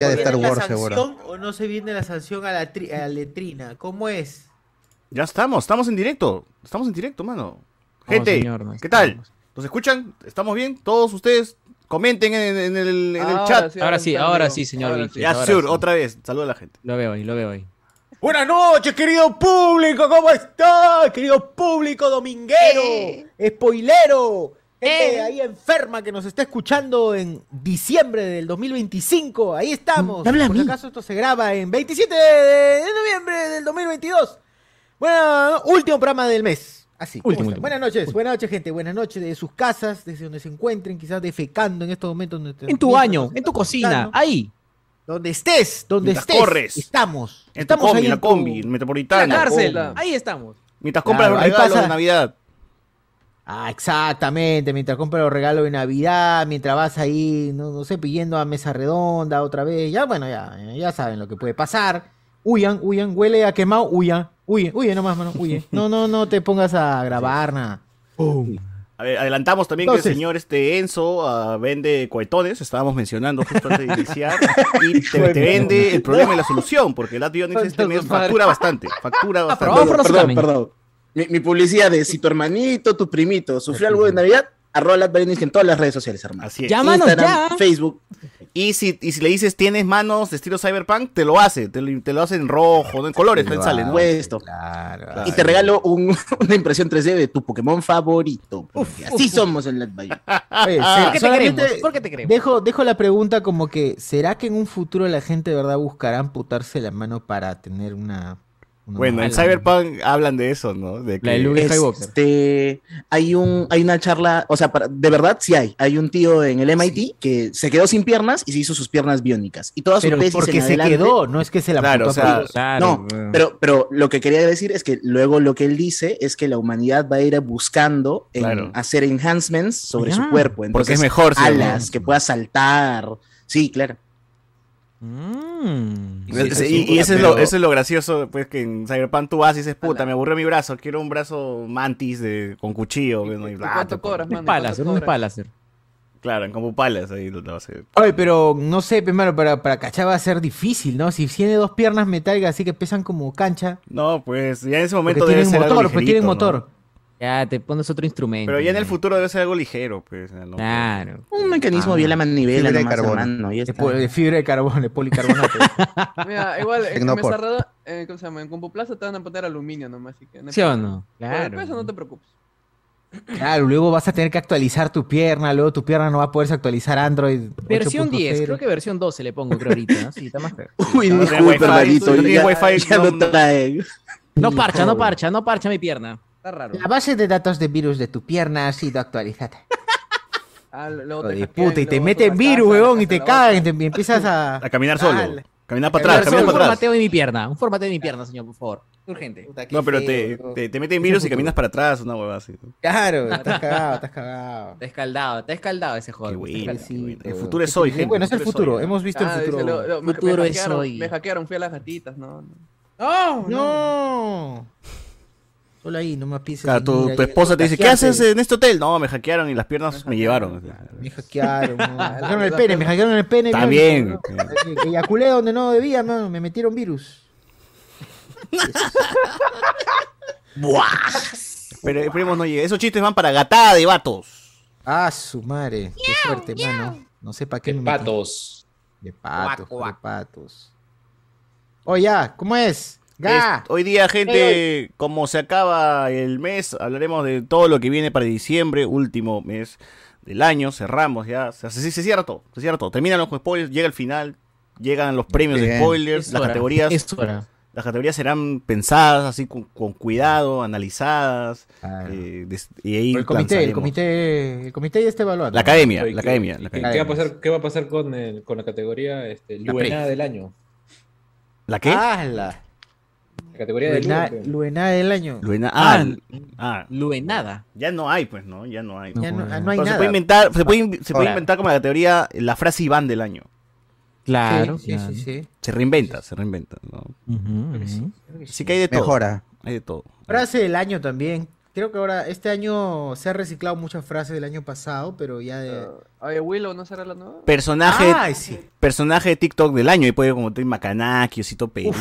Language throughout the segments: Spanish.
De ¿Viene Star la Wars, seguro. sanción o no se viene la sanción a la, tri- a la letrina? ¿Cómo es? Ya estamos, estamos en directo. Estamos en directo, mano. No, Gente, señor, no ¿qué tal? ¿Nos escuchan? ¿Estamos bien? Todos ustedes comenten en, en el, en el Ahora chat. sí, ahora sí, ahora sí, señor Wilfred, Ya, ahora sur, sí. otra vez. Saluda a la gente. Lo veo ahí, lo veo ahí. Buenas noches, querido público, ¿cómo estás? Querido público dominguero, spoilero, gente ahí enferma que nos está escuchando en diciembre del 2025. Ahí estamos. ¿Me habla a Por mí? si acaso esto se graba en 27 de noviembre del 2022. Bueno, último programa del mes. Así. ¿cómo Último, último. Buenas noches, buenas noches, gente. Buenas noches de sus casas, desde donde se encuentren, quizás defecando en estos momentos. donde- En tu baño, en tu cocina, ahí. Donde estés, donde Mientras estés. corres. Estamos. En tu estamos combi, ahí en la en tu- combi, en Metropolitana. la cárcel, ahí estamos. Mientras compras Claro, los regalos pasa- de Navidad. Ah, exactamente, mientras compras los regalos de Navidad, mientras vas ahí, no, no sé, pidiendo a mesa redonda otra vez, ya bueno, ya, ya saben lo que puede pasar. Huyan, huyan, huele a quemado, huyan, huye, huye nomás, mano, huye. No, no, no te pongas a grabar nada. A ver, adelantamos también que el señor este Enzo ah, vende cohetones, estábamos mencionando justo antes de iniciar, y te, te vende el problema y la solución, porque el Ionix este mes factura bastante, factura bastante. probado Perdón, perdón. Mi, mi publicidad de si tu hermanito, tu primito sufrió algo de Navidad, arroba Lat Berenice en todas las redes sociales, hermano. Así es. Llámanos Instagram, ya. Facebook. Y si, y si le dices tienes manos de estilo cyberpunk, te lo hace, te lo, te lo hace en rojo, en colores, Te lo sale, ¿no? Puesto. Claro. Y te regalo un- una impresión 3D de tu Pokémon favorito. porque así somos en Lat Bayou. Oye, Ah, ¿Por qué te queremos? ¿Por qué te queremos? dejo, dejo la pregunta como que, ¿será que en un futuro la gente de verdad buscará amputarse la mano para tener una... Bueno, en? Cyberpunk hablan de eso, ¿no? De La de que- Luke Skywalker. Este, hay un, hay una charla, o sea, para- de verdad sí hay. Hay un tío en el MIT que se quedó sin piernas y se hizo sus piernas biónicas. Y toda su Pero tesis porque en se adelante- quedó, no es que se la Claro, o sea. Claro, No, pero, pero lo que quería decir es que luego lo que él dice es que la humanidad va a ir buscando en Claro. hacer enhancements sobre su cuerpo. porque Entonces, es mejor, sí, alas, que pueda saltar. Sí, claro. Mm. Sí, y, y eso, es lo, eso es lo gracioso, pues que en Cyberpunk tú vas y dices, puta, me aburrió mi brazo, quiero un brazo mantis de, con cuchillo. bueno, y bla, ¿Cuánto te- cobras, Un man? Palacer, un Palacer. Claro, en como palas ahí lo, vas a. Oye, pero no sé, mano, para, para cachar va a ser difícil, ¿no? Si tiene dos piernas metálicas así que pesan como cancha. No, pues ya en ese momento debe tienen ser algo motor, pues tienen ¿no? Ya te pones otro instrumento. Pero ya en el futuro debe ser algo ligero, pues. ¿no? Claro. Un mecanismo Ah, bien la manivela fibra de carbono. hermano, y ya De, fibra de carbono, de policarbonato. Mira, igual en Tecnopor. Mesa Redonda, eh, ¿cómo se llama? En Compuplaza te van a poner aluminio nomás, así que... hay ¿Sí o no? Por Claro. peso no te preocupes. claro, luego vas a tener que actualizar tu pierna, luego tu pierna no va a poderse actualizar Android. Versión 10, 8.0. creo que versión 12 le pongo, creo ahorita. ¿no? Sí, está más feo. Uy, disculpa, wifi, hermanito. no no- lo trae. No parcha, no parcha, no parcha mi pierna. Está raro. La base de datos de virus de tu pierna ha sido actualizada. Ah, luego te puta, y te meten virus, weón, y te cagan, y otra. te y empiezas a... A caminar solo. Dale. Caminar para atrás, caminar un para atrás. formateo de mi pierna, un formateo de mi pierna, señor, por favor. Urgente. Puta, qué No, pero te, feo, te, te meten virus y caminas para atrás, una hueva así. Claro, estás cagado, estás cagado. Está escaldado, está escaldado ese Qué juego. Está qué bueno. El futuro es hoy, gente. Bueno, es el futuro, hoy, hemos visto Ah, el dice, futuro. lo- me- Futuro me es hackearon, hoy. Me hackearon, fui a las gatitas, no. no. No, No. Solo ahí, no me pises. Claro, tu, mira, tu esposa te dice, ¿qué haces en este hotel? No, me hackearon y las piernas me llevaron. Me hackearon, me hackearon el pene, me hackearon el pene. Está bien. Eyaculé donde no debía, mano, me metieron virus. Pero esperemos no llegue. Esos chistes van para gatada de vatos. Ah, su madre, qué fuerte, mano. No sé para qué me metí. Patos. De patos, de patos. Oye, ya, ¿cómo es? Es- hoy día, gente, como se acaba el mes, hablaremos de todo lo que viene para diciembre, último mes del año. Cerramos ya. Se, se- se cierra todo. Se cierra todo. Terminan los spoilers, llega el final, llegan los premios de Bien. spoilers, Es las hora, categorías. Es hora. Las categorías serán pensadas así con, con cuidado, analizadas. Claro. eh, des- y ahí el comité, el comité, el comité ya está evaluando. La academia, la ¿qué- academia. la ¿Qué, academia. qué va a pasar, qué va a pasar con, el- con la categoría este, La del año? ¿La qué? ¡Hala! La categoría de Luena- Luen, Luenada del año. Luena- Ah, ah, ah, Luenada. ya no hay, pues, ¿no? Ya no hay. Ya no, ah, hay Pero se nada. puede inventar, se puede, se puede inventar como la categoría la frase Iván del año. Claro. Sí, sí, sí, sí. Se reinventa, se reinventa, ¿no? Así que hay de todo. Mejora. Hay de todo. Frase del año también. Creo que ahora, este año se ha reciclado muchas frases del año pasado, pero ya de... Oye, Willow, ¿no será la nueva? Personaje, Ay, sí. personaje de TikTok del año. Y puede como Toy Macanaki, Osito Perú.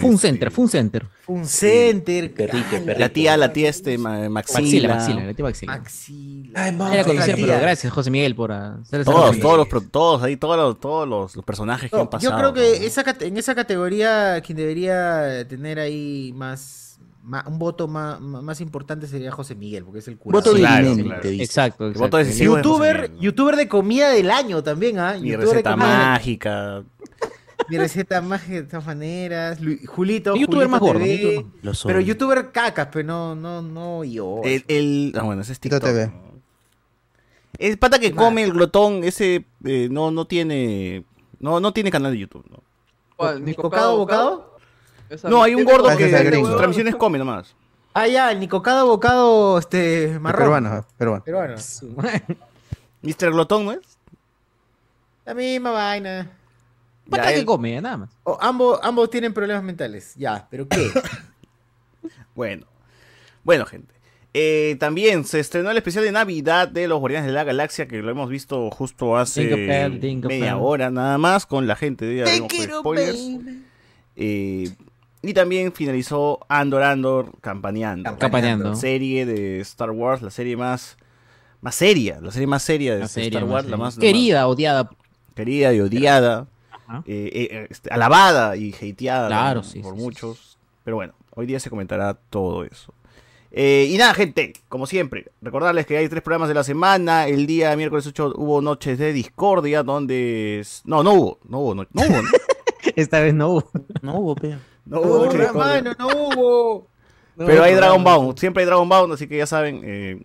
Fun este, Center, Fun Center. Fun Center. Ala, perrito. La tía, la tía este, Ma- Maxila. Maxila, Maxila, la tía Maxila. Maxila. Era conocida, tía. pero gracias, José Miguel, por hacer esa Todos, todos los, todos ahí, todos los, todos los, los personajes que han pasado. yo creo que ¿no? esa, cate- en esa categoría quien debería tener ahí más, un voto más, más importante sería José Miguel, porque es el cura. Voto Claro, divinente, claro. te dice. Exacto, exacto. voto es YouTuber, Miguel, ¿no? youtuber de comida del año también, ¿ah? Mi YouTuber de receta comida- mágica. Mi receta mágica de todas maneras. Julito, youtuber Julito más gordo. Pero youtuber cacas, pero no, no, no yo. El, el- ah, bueno, ese es TikTok. El pata que come el glotón, ese eh, no, no tiene. No, no tiene canal de YouTube, ¿no? ¿Cuál? ¿Nico Cado Bocado? Esa- No, hay un ¿Tiene gordo que en sus transmisiones come nomás. Ah, ya, el Nicocado Bocado este, marrón. Peruano, peruano. Peruano. Mr. Glotón, ¿no es? La misma vaina. Pata Ya, que él- come, nada más. O, ambos, ambos tienen problemas mentales. Ya, pero ¿qué? Bueno. Bueno, gente. Eh, también se estrenó el especial de Navidad de los Guardianes de la Galaxia, que lo hemos visto justo hace jingle media bell. hora nada más, con la gente de Spoilers. Eh, y también finalizó Andor Andor Campaneando. Campaneando. Serie de Star Wars, la serie más, más seria, la serie más seria de La serie Star más Wars, la más la Querida, odiada. querida y odiada, Ajá. eh, eh, este, alabada y hateada Claro, ¿no? sí, por sí, sí, muchos. Pero bueno, hoy día se comentará todo eso. Eh, y nada, gente, como siempre, recordarles que hay tres programas de la semana. El día miércoles 8 hubo noches de discordia, donde... No, no hubo, no hubo, no, no hubo. ¿no? Esta vez no hubo. No hubo, pea. No No hubo discordia. hermano, no hubo. Pero hay Dragon Bound, siempre hay Dragon Bound, así que ya saben, eh,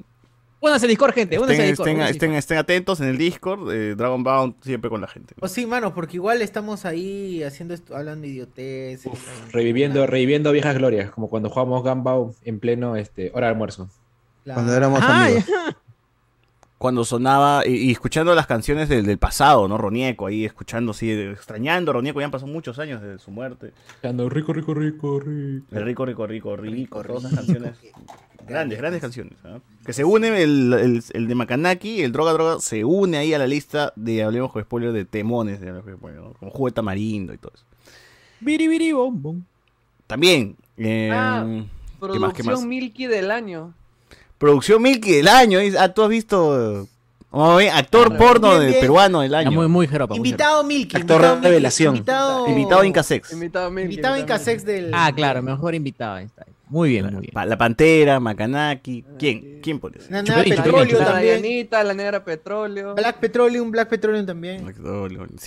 Únanse a Discord, gente. Estén, Discord. estén- a estén- estén atentos en el Discord, eh, Dragon Bound siempre con la gente. O sí, mano, porque igual estamos ahí haciendo esto, hablando idiotez. Reviviendo, reviviendo viejas glorias, como cuando jugamos Gambao en pleno este, hora de almuerzo. Cuando éramos Ah, amigos. Cuando sonaba y, y escuchando las canciones del, del pasado, ¿no? Ronieco ahí escuchando, así, extrañando a Ronieco, ya han pasado muchos años desde su muerte. Ando rico, rico, rico, rico. El rico, rico, rico, rico, todas esas canciones. Grandes, grandes canciones. Que se une el, el, el de Macanaki, el Droga Droga, se une ahí a la lista de Hablemos con Spoiler de temones de Hablemos con Spoiler, ¿no? Como Jugo de Tamarindo y todo eso. Biri, biri, bom, bom. También, eh, Ah, ¿qué más, qué más? Producción Milky del año. Producción Milky del año. Ah, tú has visto. Actor porno bien, de bien. peruano del Ya año. muy, muy jeropa. muy Invitado Milky. Actor invitado Milky, revelación. Invitado, Invitado Incasex. Invitado Milky. Invitado Incasex del. Ah, claro, mejor invitado. Ahí está. Muy bien, muy bien. La Pantera, Macanaki. ¿Quién? ¿Quién por eso? La Chuperín, Petróleo también. La negra petróleo. Black Petroleum, Black Petroleum también.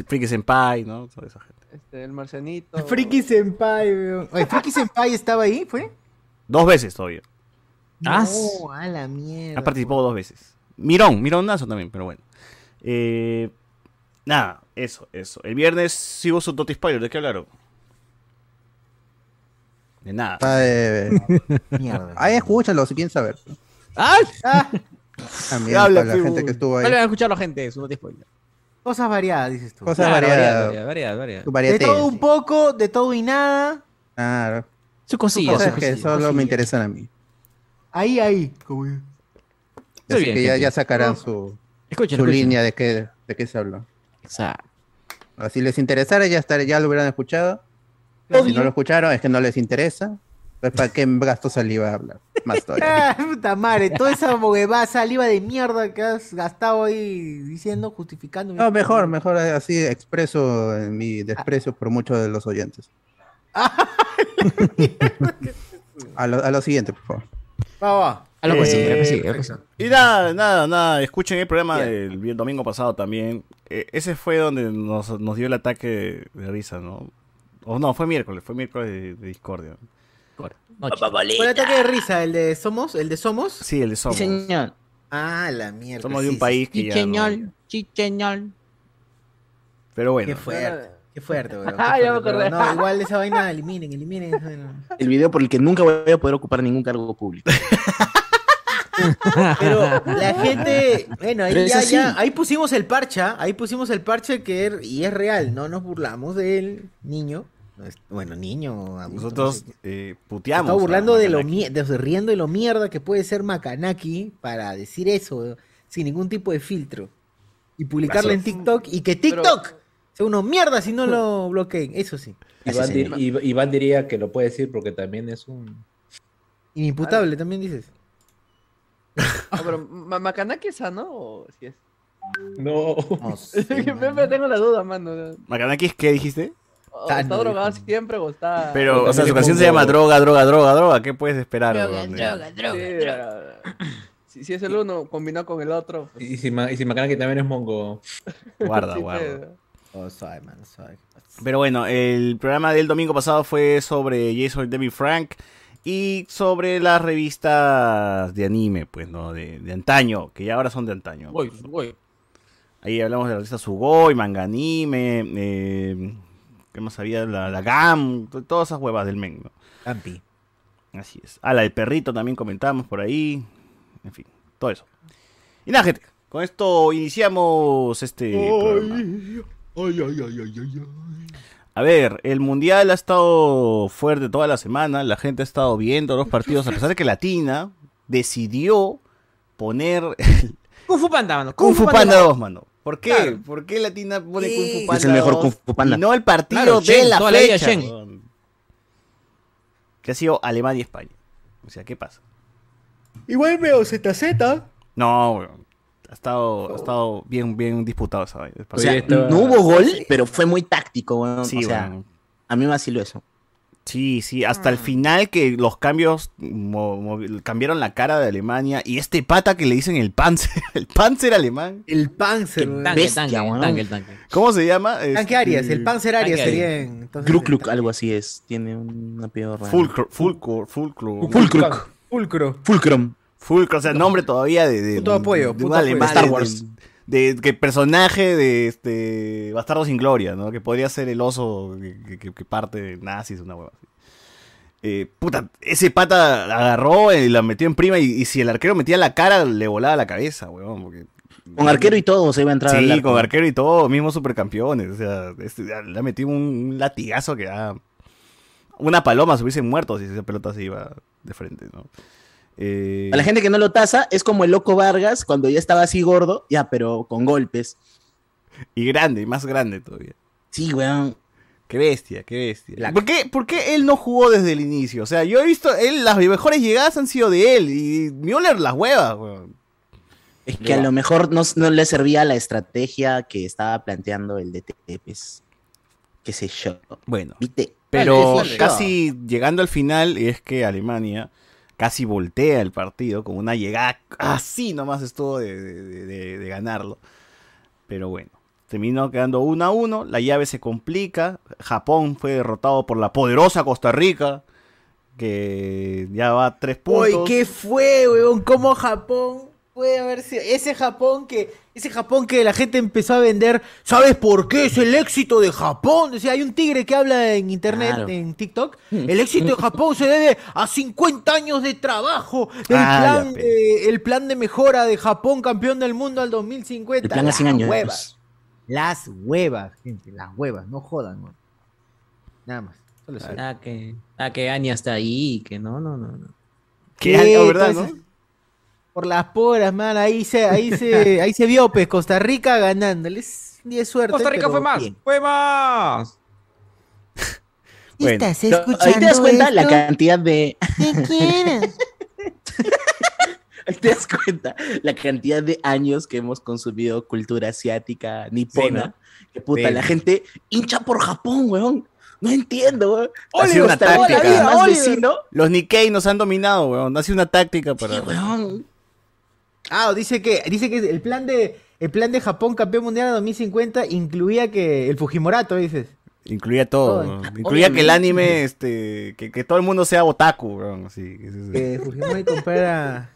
Freaky Senpai, ¿no? Toda esa gente. Este, el marcianito. Friki Senpai, weón. Friki Senpai estaba ahí, ¿fue? Dos veces todavía. No, a la mierda. Ha participado dos veces. Mirón, Mirón Nazo también, pero bueno. Eh, nada, eso, eso. El viernes hubo su Toti Spoiler. ¿De qué hablaron? De nada. Ah, eh, Mierda. ahí escúchalo si quieren saber. ¡Ah! Ah, También Habla, para la gente que estuvo ahí. Vuelven a escucharlo, gente. Su no te spoiler. cosas variadas, dices tú. Cosas Claro, variadas. variedad. Tu De todo un poco, de todo y nada. Claro. Su cosilla, Cosas su que cosilla. solo cosilla. me interesan a mí. Ahí, ahí. Como... Así bien, que ya, sacarán su, línea de qué, de qué se habló. Exacto. Si les interesara, ya, estar, ya lo hubieran escuchado. Si no lo escucharon, es que no les interesa. Pues, ¿Para qué gasto saliva a hablar? Más todavía. Ah, puta madre, toda esa huevada saliva de mierda que has gastado ahí diciendo, justificando. No, mejor, mejor así expreso en mi desprecio por muchos de los oyentes. A lo, a lo siguiente, por favor. Va, va. A lo que sigue, a lo que Eh. Y nada, nada, nada. Escuchen el programa del domingo pasado también. Eh, ese fue donde nos, nos dio el ataque de, risa, ¿no? O no, fue miércoles, fue miércoles de, de discordia. ¿Fue el ataque de risa? ¿El de Somos? ¿El de Somos? Sí, el de Somos. Señor. Ah, la mierda. Somos de sí, un sí, país que ya Chicheñol, no- chicheñol. Pero Qué bueno. fuerte. Qué fuerte, weón. Ah, ya me acordé. No, igual esa vaina eliminen, eliminen esa vaina. El video por el que nunca voy a poder ocupar ningún cargo público. Pero la gente, bueno, ahí ya, ya, ahí pusimos el parche, ¿ah? ahí pusimos el parche que er- y es real, no nos burlamos del niño, Bueno, niño. adulto, Nosotros no sé. eh, puteamos. Estaba burlando de lo Macanaki. de, riendo de lo mierda que puede ser Makanaki para decir eso, sin ningún tipo de filtro. Y publicarlo en TikTok y que TikTok uno mierda si no lo bloqueen. Eso sí. Iván, dir- diría que lo puede decir porque también es un. Inimputable también dices. Ah, pero Ma- Macanaki es sano o si es. No. No sé, Siempre mano. tengo la duda, mano. Macanaki, ¿qué dijiste? O Sano, ¿Está drogado siempre o está.? Pero, o sea, su canción se llama Droga, Droga, Droga, Droga. ¿Qué puedes esperar? Droga, droga, Sí, droga, Si, si es el uno combinado con el otro. pues, Y si, y si Macanaki también es mongo. Guarda, sí, guarda. Oh, suave, mano, suave. Pero bueno, el programa del domingo pasado fue sobre Jason David Frank y sobre las revistas de anime, pues, ¿no? De, de antaño, que ya ahora son de antaño. Voy, voy. Ahí hablamos de la revista Sugoi, Manga Anime, eh, ¿qué más había? La, la GAM, to- todas esas huevas del men, ¿no? Campi. Así es. Ah, la del perrito también comentamos por ahí. En fin, todo eso. Y nada, gente. Con esto iniciamos este programa. A ver, el mundial ha estado fuerte toda la semana. La gente ha estado viendo los partidos. A pesar de que Latina decidió poner Kung Fu Panda, mano. Kung Fu Panda 2, mano. ¿Por qué? Claro. ¿Por qué Latina pone Sí. Kung Fu Es Panda el mejor 2 Kung Fu Panda. Y no el partido Claro, de Shen, la la fecha. Shen. weón. Que ha sido Alemania y España. O sea, ¿qué pasa? Igual veo ZZ. No, weón. Ha estado, ha estado bien, bien disputado esa vaina. O sea, Oye, estaba- no hubo gol, pero fue muy táctico. Sí, o sea, weón. a mí me vaciló eso. Sí, sí, hasta el final que los cambios cambiaron la cara de Alemania y este pata que le dicen el Panzer, el Panzer alemán, El Panzer. Tanque, Bestia, tanque, tanque, el tanque. ¿cómo se llama? Tanque Este, Arias, el Panzer Arias Tanque sería entonces, Glukluk, el- algo así es. Tiene un apellido raro. Fulcro, Fulcro, Fulcro, Fulkruk. Fulcro, o sea, nombre todavía de, de, Puto apoyo, puto apoyo. alemán, Star Wars. De, de- que personaje de este Bastardo sin Gloria, ¿no? Que podría ser el oso que, que- que parte de nazis, una hueva así. Eh, puta, ese pata agarró y la metió en prima y, y si el arquero metía la cara le volaba la cabeza, huevón. Porque... Con arquero y todo se iba a entrar Sí, con arquero y todo, mismos supercampeones. O sea, este, le ha metido un, un latigazo que ah, una paloma se hubiese muerto si esa pelota se iba de frente, ¿no? Eh, A la gente que no lo tasa, es como el loco Vargas cuando ya estaba así gordo, ya, pero con golpes. Y grande, más grande todavía. Sí, weón. Qué bestia, qué bestia. La- ¿Por qué, por qué él no jugó desde el inicio? O sea, yo he visto, él, las mejores llegadas han sido de él y Müller las huevas, weón. Es que a lo mejor no, no le servía la estrategia que estaba planteando el DT, pues. Qué sé yo. Bueno, ¿Viste? pero casi llegando al final es que Alemania casi voltea el partido con una llegada así nomás estuvo de, de- de- de ganarlo. Pero bueno, terminó quedando 1 a 1, la llave se complica, Japón fue derrotado por la poderosa Costa Rica, que ya va a 3 puntos. Uy, ¿qué fue, weón? ¿Cómo Japón puede haber sido? Ese Japón que, ese Japón que la gente empezó a vender, ¿sabes por qué es el éxito de Japón? Decía, hay un tigre que habla en internet, Claro. en TikTok. El éxito de Japón se debe a 50 años de trabajo. El, Ah, plan, de, el plan de mejora de Japón, campeón del mundo al 2050. El plan a 100 Las años. huevas. Las huevas, gente, las huevas, no jodan, weón. Nada más. Solo. Ah, que, ah, que Anya está ahí, que no, no, no. no. Que ¿verdad, entonces, no? Por las poras, man, ahí se, ahí se, ahí se vio, pues, Costa Rica ganándoles. Ni de suerte. Costa Rica pero fue más, bien. fue más. Bueno. ¿Estás Pero escuchando ahí te das cuenta la cantidad de. ¿Qué quieres? Ahí te das cuenta la cantidad de años que hemos consumido cultura asiática, nipona. Sí, ¿no? Que puta, Sí. la gente hincha por Japón, weón. No entiendo, weón. Ha sido una táctica. Los Nikkei nos han dominado, weón. Ha sido una táctica para... Sí, weón. Ah, dice que, dice que el plan de, el plan de Japón campeón mundial de 2050 incluía que el Fujimorato, dices. Incluía todo. Incluía que el anime, este... Que, que todo el mundo sea otaku, weón. Así, que- que- Que Fujimori comprara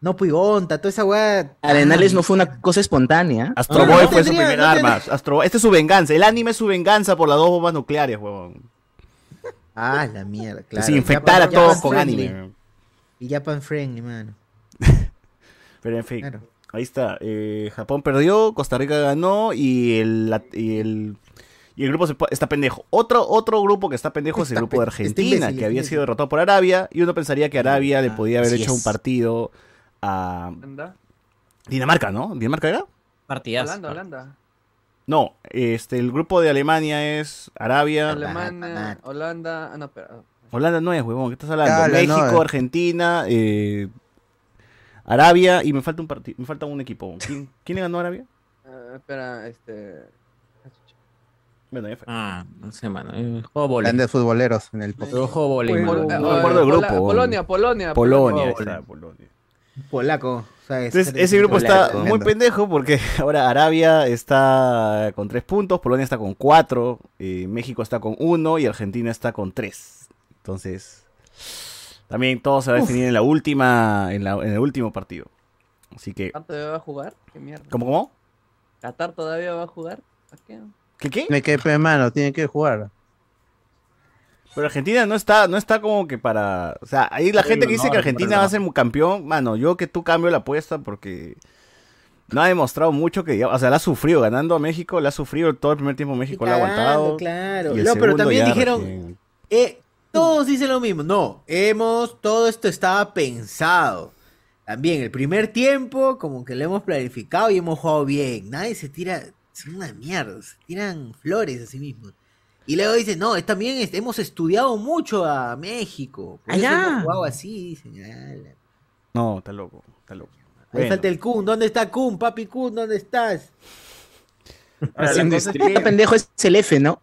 no Puigonta, toda esa weá. Arenales no fue una cosa espontánea. Astro No, Boy no fue su primera no arma. Astro Este es su venganza. El anime es su venganza por las dos bombas nucleares, weón. Ah, la mierda, claro. Infectar a todos Japan con friendly. anime. Y Japan friendly, mano. Pero en fin, Claro. ahí está. Eh, Japón perdió, Costa Rica ganó y el, la- y el Y el grupo se está pendejo. Otro, otro grupo que está pendejo es el grupo de está Argentina, imbécil, que había imbécil. sido derrotado por Arabia. Y uno pensaría que Arabia le Ah, podía haber hecho un partido a Holanda, Dinamarca, ¿no? ¿Dinamarca era? Partidas. Holanda, Holanda. No, este, el grupo de Alemania es Arabia. Alemania, Holanda. Ah, no, pero. Holanda no es, huevón, ¿qué estás hablando? Dale, México, no, eh. Argentina, eh, Arabia y me falta un partido, me falta un equipo. ¿Quién, quién le ganó a Arabia? ah, espera, este. Bueno, ya fue. Ah, no sé, mano. eh, Juego vole. Grandes futboleros en el. Yo juego Pol- eh, no me acuerdo del grupo, Polonia, Polonia. Polonia, Polonia. está, Polonia. Polaco. Entonces, ese grupo está muy pendejo porque ahora Arabia está con tres puntos, Polonia está con cuatro, eh, México está con uno y Argentina está con tres. Entonces, también todo se va a definir en la última, en, la- en el último partido. Así que, ¿Qatar todavía va a jugar? ¿Qué mierda? ¿cómo, cómo? ¿Qatar todavía va a jugar? ¿A qué? ¿Qué qué? Tiene que, pe, mano, tiene que jugar. Pero Argentina no está, no está como que para. O sea, ahí la Sí, gente no, que dice no, que Argentina no. va a ser campeón, mano, yo que tú cambio la apuesta porque no ha demostrado mucho que digamos, o sea, la ha sufrido ganando a México, la ha sufrido todo el primer tiempo México, la ha aguantado. Claro. y el No, pero también dijeron, eh, todos dicen lo mismo. No, hemos, todo esto estaba pensado. También el primer tiempo, como que lo hemos planificado y hemos jugado bien. Nadie se tira, son una mierda, se tiran flores a sí mismos. Y luego dicen, no, es también es- hemos estudiado mucho a México. Por eso Allá. hemos jugado así, dicen. "Ala". No, está loco, está loco. Ahí Bueno. falta el Kun. ¿Dónde está Kun? Papi Kun, ¿dónde estás? Ahora, la Haciendo cosa es que stream. este pendejo es el F, ¿no?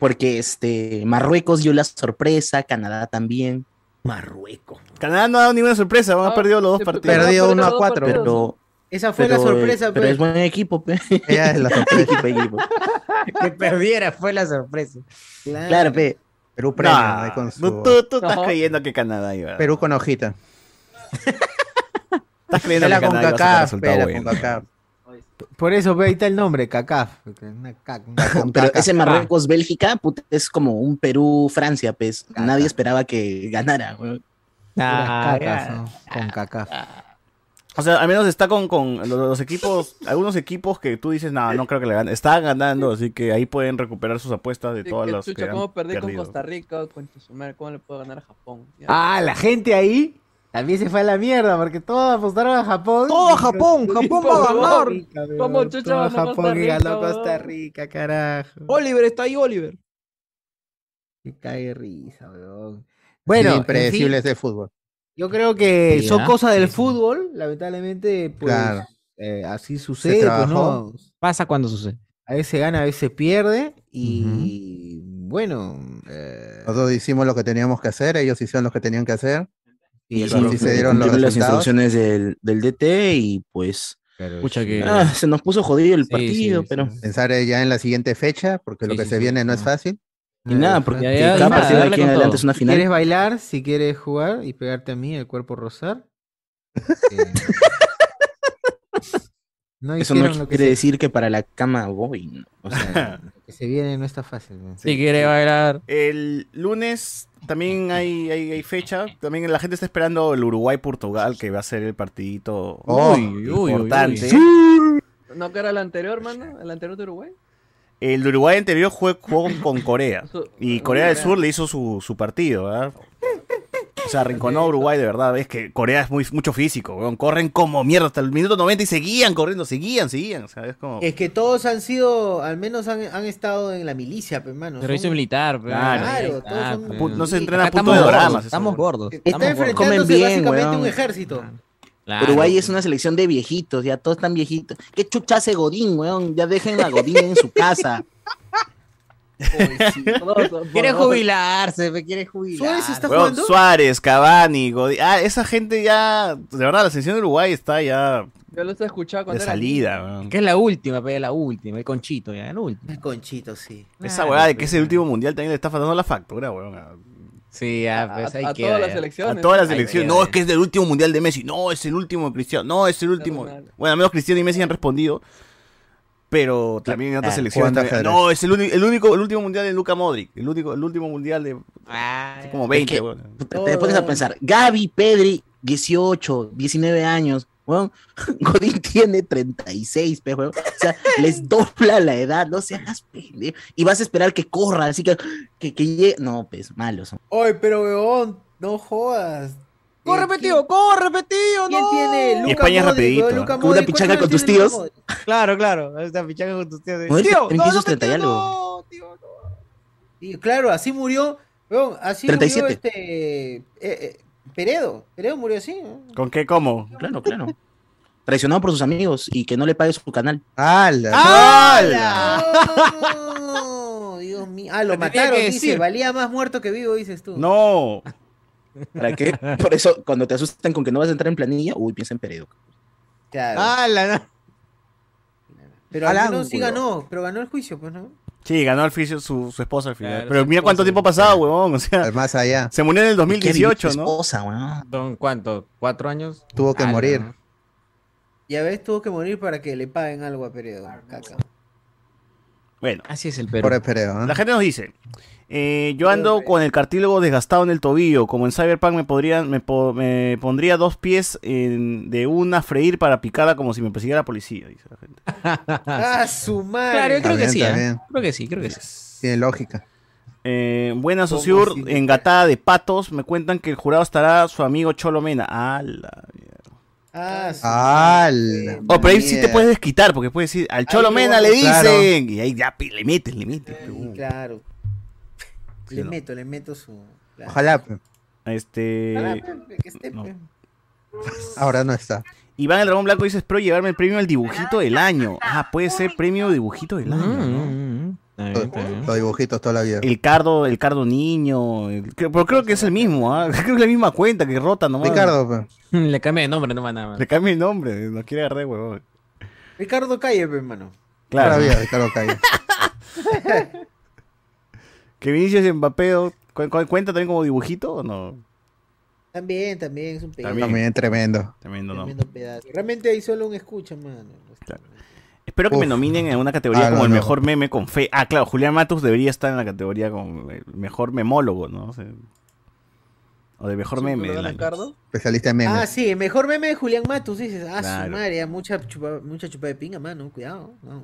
Porque este Marruecos dio la sorpresa, Canadá también, Marruecos. Canadá no ha dado ninguna sorpresa, han Ah, perdido los dos partidos. Perdió pero uno a dos cuatro. partidos, ¿no? pero Esa fue pero, la sorpresa, eh, pero pues. es buen equipo, pe. Ella es la sorpresa. equipo, equipo. Que perdiera fue la sorpresa. Claro, pe. Perú premio, Nah, ahí con su- tú, estás No. creyendo que Canadá iba. Perú con hojita. estás creyendo que Canadá iba a sacar pela bueno. con cacaf. Por eso, ve, ahí está el nombre, CACAF. Una ca- una con Pero caca. ese Marruecos-Bélgica puta, es como un Perú-Francia, pues. Caca. Nadie esperaba que ganara. Puras Ah, cacas. Con CACAF. O sea, al menos está con, con los, los equipos, algunos equipos que tú dices, no, no creo que le ganen. Están ganando, así que ahí pueden recuperar sus apuestas de Sí, todas las que chucha, han ¿Cómo perdí con perdido. Costa Rica? Con ¿Cómo le puedo ganar a Japón? Ya. Ah, la gente ahí también se fue a la mierda porque todos apostaron a Japón. Todo a Japón, Japón va a ganar. ¿Cómo chucha Todo a ganó Costa Japón y ganó Rica, Costa? Rica, carajo. Oliver está ahí, Oliver. Que cae risa, weón. Bueno, Sí, en fin, ese fútbol. yo creo que son ¿ah? cosas del fútbol, lamentablemente, pues Claro. eh, así sucede, pues no. Pasa cuando sucede. A veces gana, a veces pierde y bueno, eh, Nosotros hicimos lo que teníamos que hacer, ellos hicieron lo que tenían que hacer. Y el sí, sí se dieron los las instrucciones del, del DT y pues Claro, Pucha sí. que- ah, se nos puso jodido el Sí, partido, sí, pero sí. Pensar ya en la siguiente fecha, porque lo Sí, que sí, se sí, viene no es no. fácil. y nada, porque Ya, ya, cada partido de aquí en adelante todo. es una Si final. quieres bailar, si quieres jugar y pegarte a mí el cuerpo rosar. eh, no Eso no lo que, quiere se, decir que para la cama voy. ¿no? O sea, lo que se viene no está fácil. ¿no? Si quiere bailar. El lunes también hay, hay, hay fecha. También la gente está esperando el Uruguay-Portugal, que va a ser el partidito Oh, Uy, uy, uy, importante. uy. ¿No que era el anterior, mano? ¿El anterior de Uruguay? El de Uruguay anterior jugó, jugó con Corea. Y Corea del. Sur le hizo su, su partido, ¿verdad? O sea, arrinconó a Uruguay de verdad. Es que Corea es muy, mucho físico, weón. Corren como mierda hasta el minuto 90 y seguían corriendo, seguían, seguían. O sea, es como... Es que todos han sido, al menos han, han estado en la milicia, hermano. Servicio militar, pero. Claro. Claro, todos son- no se entrena a punto estamos de eso, Estamos weón. gordos. Está estamos gordos. enfrentándose bien, básicamente a un weón. ejército. Claro. Uruguay es una selección de viejitos, ya todos están viejitos. ¿Qué chucha hace Godín, weón? Ya dejen a Godín en su casa. Quiere jubilarse, me quiere jubilar. Suárez está Weón, jugando. Suárez, Cavani, Godín. Ah, esa gente ya. De verdad, la selección de Uruguay está ya Yo los he escuchado de cuando era salida. Que es la última, pero es la última, el conchito ya, el último. El conchito, sí. Esa Claro, weá de que es el último mundial también le está faltando la factura, weón. A, Sí, ya, A, pues ahí a queda, todas las ya. selecciones. toda la Ahí selección. queda, No, es que es del último mundial de Messi. No, es el último de Cristiano. No, es el último. Bueno, al menos Cristiano y Messi han respondido. Pero también en otras selecciones. también-. No, es el, único, el último mundial de Luka Modric. El, único, el último mundial de Ah, como Es 20, que- weón. Puta, Te pones a pensar, Gaby, Pedri, 18, 19 años. Weón, Godín tiene 36, pe, weón. O sea, les dobla la edad, no seas pendejo. Y vas a esperar que corra, así que, que, que llegue. No, pues, malos son. Oye, pero weón, no jodas. ¡Corre, ¿Quién- tío! ¡Corre, tío! ¿Quién no! tiene Luka Y España es Modric, rapidito. Luka Con una pichanga ¿cuántos con tus tíos. Claro, claro. Esta pichanga con tus tíos. Modric Tío, no, quiso no, 30 y tío, algo. no, tío, no. Y claro, así murió, weón, así 37. murió este eh, eh, Peredo. Peredo murió así, ¿no? ¿Con qué? ¿Cómo? Claro, claro. Traicionado por sus amigos y que no le pague su canal. ¡Hala! No, Dios mío. Ah, lo mataron, dice. Valía más muerto que vivo, dices tú. No. ¿Para qué? Por eso, cuando te asustan con que no vas a entrar en planilla, uy, piensa en Peredo. Claro. ¡Hala! no! pero al al menos sí ganó, pero ganó el juicio, pues, ¿no? Sí, ganó el juicio su, su esposa al final. Claro, Pero mira cuánto tiempo ha pasado, huevón. O sea, Al más allá. se murió en el Qué vivir 2018, tu ¿no? esposa, weón. Don, ¿Cuánto? ¿Cuatro años? Tuvo que Ala, morir. ¿no? Ya ves, tuvo que morir para que le paguen algo a Peredo. Caca. Bueno, Así es el Perú. Por el Peredo. ¿eh? la gente nos dice. Eh, yo ando con el cartílago desgastado en el tobillo. Como en Cyberpunk me podrían, me, po- me pondría dos pies en- de una freír para picarla como si me persiguiera la policía, dice la gente. ¡Ah, su madre! Claro, yo creo que sí. ¿eh? Creo que sí, creo que sí. Tiene lógica. Eh, buena ¿Cómo Sociur, engatada de patos. Me cuentan que el jurado estará su amigo Cholo Mena. ¡A la mierda! ¡Ah, su ¡Hala! Oh, pero ahí sí te puedes desquitar, porque puedes decir, al Cholo Mena le dicen. claro. Y ahí ya le metes, le metes. Sí, pe, claro. Sí, le no. meto, le meto su. claro. Ojalá. pues. Este. Que esté, no. pe. Ahora no está. Iván el Dragón Blanco dice, espero llevarme el premio al dibujito del año. Ah, puede ser premio dibujito del año, ¿no? Mm, está bien. Los dibujitos toda la vida. El cardo, el cardo niño. el- creo- pero creo que es el mismo, ¿ah? Creo que es la misma cuenta que rota nomás. Ricardo, pues. Le cambié de nombre, no va nada más. Le cambia el nombre, no quiere agarrar de huevón. Ricardo Calle, hermano. Toda la Claro. vida, Ricardo Calle. Que Vinicius Mbappé cu- cu- cuenta también como dibujito o no? También, también es un pedazo. También. También tremendo. Tremendo, ¿no? Tremendo pedazo. Realmente hay solo un escucha, mano. Claro. Espero que me nominen en una categoría Ah, como no, el no. mejor meme con fe. Ah, claro, Julián Matus debería estar en la categoría como el mejor memólogo, ¿no? O, sea, o de mejor meme del año. Ricardo? Especialista en memes. Ah, sí, mejor meme de Julián Matus, dices. Ah, Claro. su madre, mucha chupa, mucha chupa de pinga, mano, cuidado. No.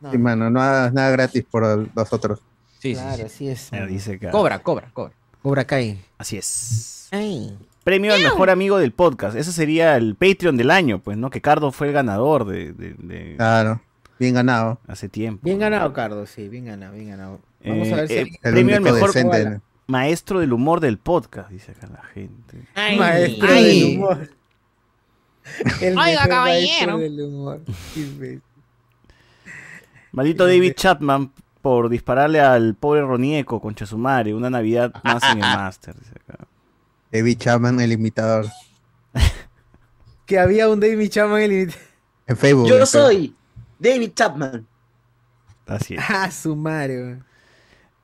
No, Sí, mano, no hagas nada gratis por los otros. Sí, sí, claro, sí. así es. Mira, dice acá. Cobra, cobra, cobra. Cobra Kai. Así es. Ay. Premio al mejor amigo del podcast. Ese sería el Patreon del año, pues, ¿no? Que Cardo fue el ganador de, de- de Claro. Bien ganado. hace tiempo. Bien ganado, Cardo, sí, bien ganado, bien ganado. Vamos Eh, a ver si eh, El Premio al mejor decente. maestro del humor del podcast, dice acá la gente. maestro Ay. del humor. El Oiga, caballero. del humor. Maldito David Chapman por dispararle al pobre Ronieco con Chasumare. Una Navidad más en el Master, dice acá. David Chapman, el imitador. Que había un David Chapman en el... En Facebook. Yo en Facebook. soy David Chapman. Así es. Ah, su madre, weón.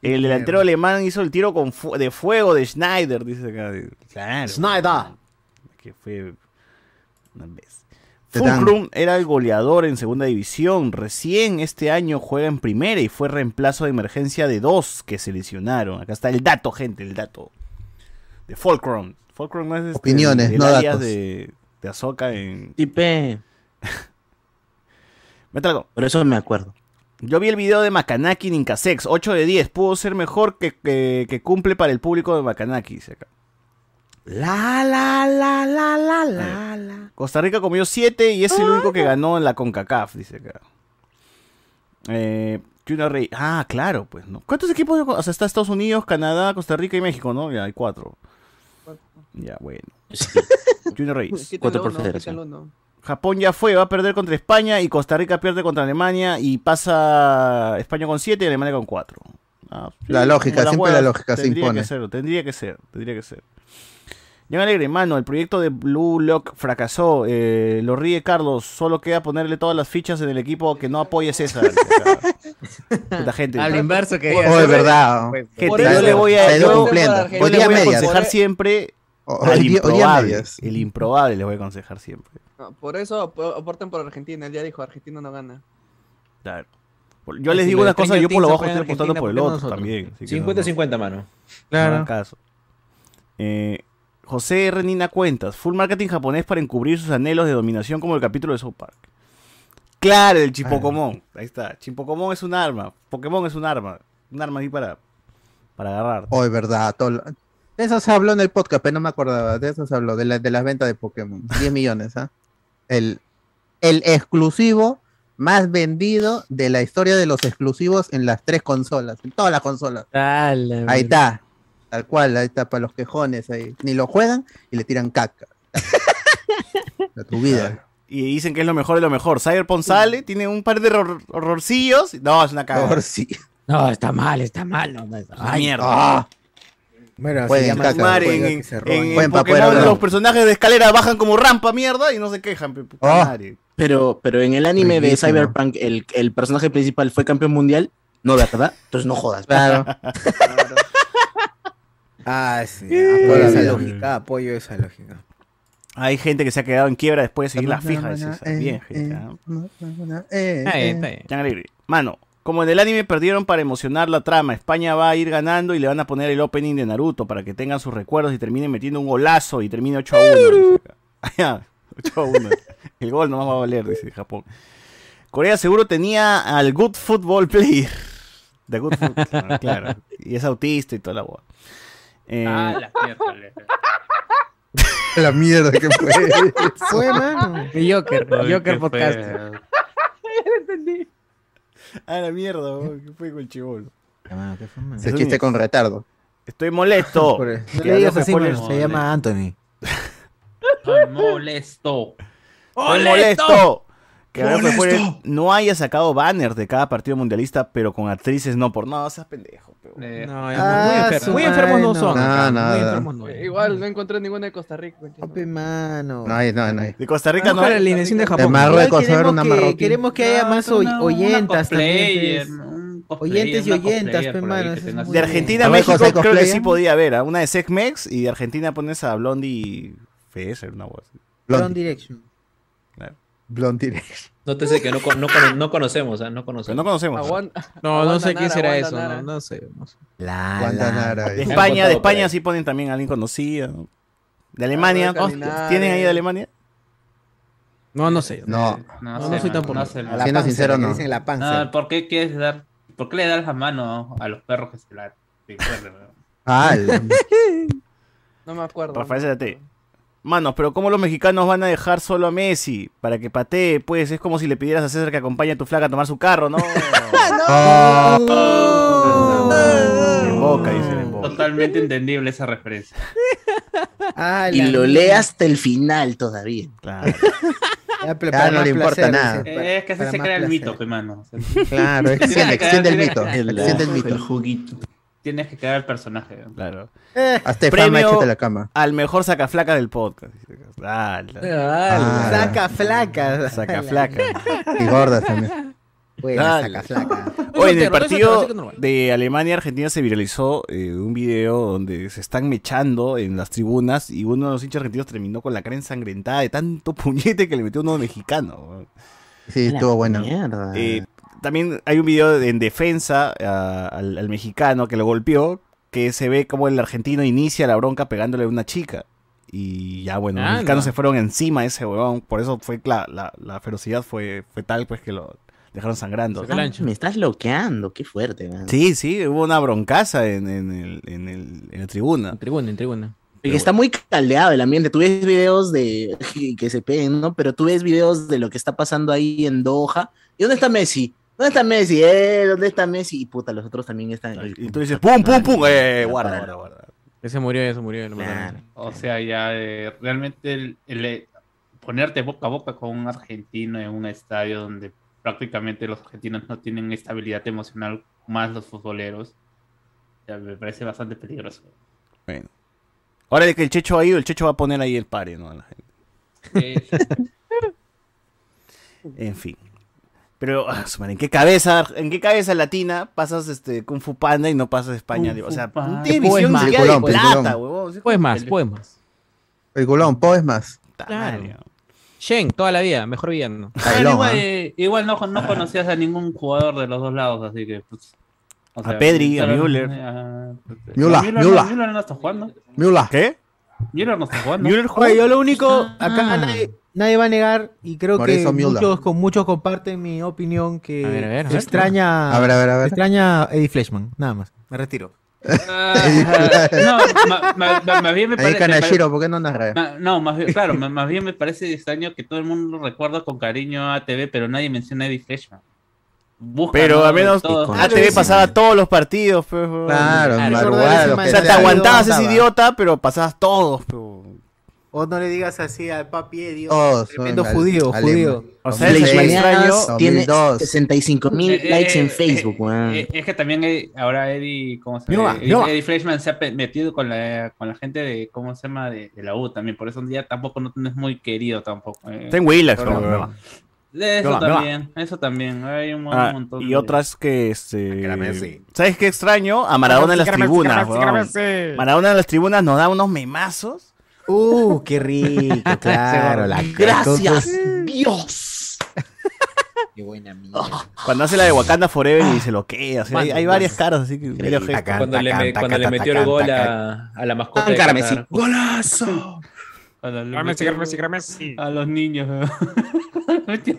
El delantero alemán hizo el tiro con fu- de fuego de Schneider, dice acá. Claro. Snyder. que fue una vez. Fulcrum era el goleador en segunda división. Recién este año juega en primera y fue reemplazo de emergencia de dos que se lesionaron. Acá está el dato, gente, el dato. De Fulcrum. Fulcrum no es este, Opiniones, el no datos. de, de Ahsoka en... Tipe. Métale algo. Por eso me acuerdo. Yo vi el video de Makanaki en Incasex, 8 de 10. Pudo ser mejor que, que, que cumple para el público de Makanaki, dice acá. La, la, la, la, la, la, la. Costa Rica comió 7 y es el único que ganó en la CONCACAF, dice acá. Eh, Junior Rey. Ah, claro, pues, ¿no? ¿Cuántos equipos? O sea, está Estados Unidos, Canadá, Costa Rica y México, ¿no? Ya hay cuatro. Ya, bueno. Junior Reyes. Cuatro por federación. Japón ya fue, va a perder contra España y Costa Rica pierde contra Alemania y pasa España con 7 y Alemania con 4. La lógica, siempre la lógica se tendría impone. Que ser, tendría que ser, tendría que ser. Jan Alegre, mano, el proyecto de Blue Lock fracasó. Eh, lo ríe Carlos, solo queda ponerle todas las fichas en el equipo que no apoye César. Puta gente. Al inverso que Oh, es verdad. Pues, Gente, yo le voy a, yo- cumpliendo. yo Hoy le día voy a aconsejar siempre O- al improbable. El improbable les voy a aconsejar siempre. No, por eso ap- aporten por Argentina. Él ya dijo, Argentina no gana. Claro. Yo les si digo de una cosa, yo por lo bajo estoy apostando por el otro ¿por qué no también. así que no- 50-50, mano. no hagan caso. Eh, José R. Nina Cuentas, full marketing japonés para encubrir sus anhelos de dominación como el capítulo de South Park. Claro, el Chipocomón. Ahí está. Chipocomón es un arma. Pokémon es un arma. Un arma ahí para, para agarrar. Hoy, verdad. todo De eso se habló en el podcast, pero no me acordaba. De eso se habló, de, la- de las ventas de Pokémon. 10 millones, ¿ah? El, el exclusivo más vendido de la historia de los exclusivos en las tres consolas, en todas las consolas. Dale, Ahí está. Tal cual, ahí está para los quejones ahí. Ni lo juegan y le tiran caca. A tu vida. Y dicen que es lo mejor de lo mejor. Cyberpunk sale, tiene un par de horror- horrorcillos. No, es una cagada. No, está mal, está mal. No, no, Ay, mierda. Ah, Bueno, Pueden llama caca, en, que se en- roban. en Pueden pa' poder Pokémon hablar. los personajes de escalera bajan como rampa, mierda, y no se quejan. pe, puta Ah. madre. Pero, pero en el anime de. Cyberpunk, el, el personaje principal fue campeón mundial. No, ¿verdad? Entonces no jodas. claro. Ah, sí. Apoyo la esa lógica, apoyo esa lógica. Hay gente que se ha quedado en quiebra después de seguir las fijas. Bien, gente. eh, eh. Alegre. Mano, como en el anime perdieron para emocionar la trama, España va a ir ganando y le van a poner el opening de Naruto para que tengan sus recuerdos y terminen metiendo un golazo y termine 8 a 1. dice acá. Ah, ya, 8 a 1. El gol no va a valer, dice Japón. Corea seguro tenía al Good Football Player. The Good Football, claro. Y es autista y toda la boda. Eh, Ah, la miércoles. La mierda que fue. Fue, mano. Joker, Ay, Joker podcast. feo. a la mierda, weón, ¿qué fue con el chivolo? Ah, mano, ¿qué fue, mano? Ese chiste con retardo. Estoy molesto. No le digas así, mano, se llama Anthony. Estoy molesto. Estoy molesto. No haya sacado banners de cada partido mundialista, pero con actrices no por. No, seas pendejo. pe, weón. Eh, No, Ah, muy enfermo. su Muy enfermos no son. no. acá, No, muy no, enfermos no. Eh, Igual no encontré ninguna de Costa Rica. Ope, mano. No hay, no hay, no hay. De Costa Rica no. La alineación de De Japón. Marruecos, una. Queremos que haya más oy- una oyentas también. Oyentes y oyentas, pe, mano, De Argentina a ¿Marruecos México creo que sí podía haber. ¿ah? Una de Sexmex y de Argentina pones a Blondie Fesser, una voz. Blondie. Direction. Blondie. Nótese que no, con- no, cono- no conocemos, ¿ah? no conocemos. no conocemos. No, no sé quién Nara, será eso. No, no sé. no sé. La, la. De. Han España, de España sí ponen también a alguien conocido. ¿no? De Alemania. ¿Tienen ahí de Alemania? No, no sé. No, no sé, soy tan no por- sé. Siendo sincero, que no. dicen la panza. No, ¿por qué quieres dar? ¿Por qué le das la mano a los perros que se la? Ah, el- No me acuerdo. Rafael. Manos, pero ¿cómo los mexicanos van a dejar solo a Messi para que patee? Pues es como si le pidieras a César que acompañe a tu flaca a tomar su carro, ¿no? Ah, en boca, dicen en boca. Totalmente entendible esa referencia. Ah, Y lo lee hasta el final todavía. Claro. Ya, pero no le importa placer, nada. dice, para- es que así se crea el mito, pe, mano. O sea, claro, extiende, el mito. El, Extiende el mito. el juguito. Tienes que crear el personaje. claro. Eh, Hasta Premio- fama échate la cama. Al mejor sacaflaca del podcast. Ah, saca flaca. Sacaflaca. y gordas también. Saca flaca. Oye, en el partido de Alemania-Argentina se viralizó eh, un video donde se están mechando en las tribunas y uno de los hinchas argentinos terminó con la cara ensangrentada de tanto puñete que le metió uno mexicano. Sí, estuvo bueno. Mierda. Eh, también hay un video de- en defensa ah, al, al mexicano que lo golpeó, que se ve como el argentino inicia la bronca pegándole a una chica. Y ya, bueno, los mexicanos se fueron encima de ese huevón, por eso fue la, la, la ferocidad fue, fue tal pues que lo dejaron sangrando. Ancho. me estás bloqueando, qué fuerte. man. Sí, sí, hubo una broncaza en, en, el, en, el, en la tribuna. En tribuna, en tribuna. Está muy caldeado el ambiente. Tú ves videos de que se peguen, ¿no? Pero tú ves videos de lo que está pasando ahí en Doha. ¿Y dónde está Messi? ¿Dónde está Messi? ¿Eh? ¿Dónde está Messi? Y puta, los otros también están. Y tú dices, pum, pum, pum, eh, guarda, guarda, guarda. Ese murió, ese murió. Claro. O sea, ya eh, realmente el, el- ponerte boca a boca con un argentino en un estadio donde prácticamente los argentinos no tienen estabilidad emocional más los futboleros, ya me parece bastante peligroso. Bueno. Ahora de que el Checho ha ido, el Checho va a poner ahí el pare, ¿no? A la gente. En fin. Pero, ah, ¿en qué cabeza, en qué cabeza latina pasas este Kung Fu Panda y no pasas España? Digo, o sea, no tiene Pues visión más. de Peliculón, plata, huevón. Pues más, pues más. Peliculón, Po es más. Puta Claro. Shen, toda la vida, mejor villano. Ah, Bailón, igual, ¿ah? eh, igual no, no conocías a ningún jugador de los dos lados, así que. Pues, o A Pedri, a solo- Müller. a- Müller, no, Müller, Müller. no- Müller no está jugando. Miula. ¿Qué? Müller no está jugando. Müller jugó. Oye, yo lo único, acá Ah. nadie, nadie va a negar, y creo que muchos, con muchos comparten mi opinión, que A ver, a ver, a se ver. extraña, A ver, a ver, a ver. se extraña Eddie Fleshman, nada más, me retiro. Ah, no, ma- ma- ma- más bien me Ahí parece. Kanashiro, ¿por qué no narra? Ma- No, más bien, claro, más bien me parece extraño que todo el mundo recuerda con cariño a TV, pero nadie menciona a Eddie Freshman. Busca, Pero al menos ATV pasaba todos los partidos. pues, weón. Claro, Claro, lo O sea, te aguantabas ese idiota, pero pasabas todos. pero- O no le digas así al papi Eddie, Oh, tremendo judío, al- judío. O sea, Fleischmann extraño. tiene 2002. 65 mil Eh, eh, likes en eh, Facebook, eh, weón. eh, es que también eh, ahora Eddie, ¿cómo se llama? Eddie. Eddie Freshman se ha metido con la, con la gente de, ¿cómo se llama? De, de la U también, por eso un día tampoco no, no es muy querido tampoco. eh. Está en Willax, Pero- weón. Eso no va. también, eso también. Hay un, Ah, montón y de- otras que este Messi. ¿Sabes qué extraño? A Maradona en las tribunas. Maradona en las tribunas nos da unos memazos. Uh, qué rico, claro. la Gracias, Dios. Qué buena mierda. Cuando hace la de Wakanda Forever y se lo queda. así, hay, varias caras así que medio gesto. Acá. Cuando, le, me- cuando le metió el gol a, a la mascota de. Messi. ¡Golazo! a los, Messi. a los niños.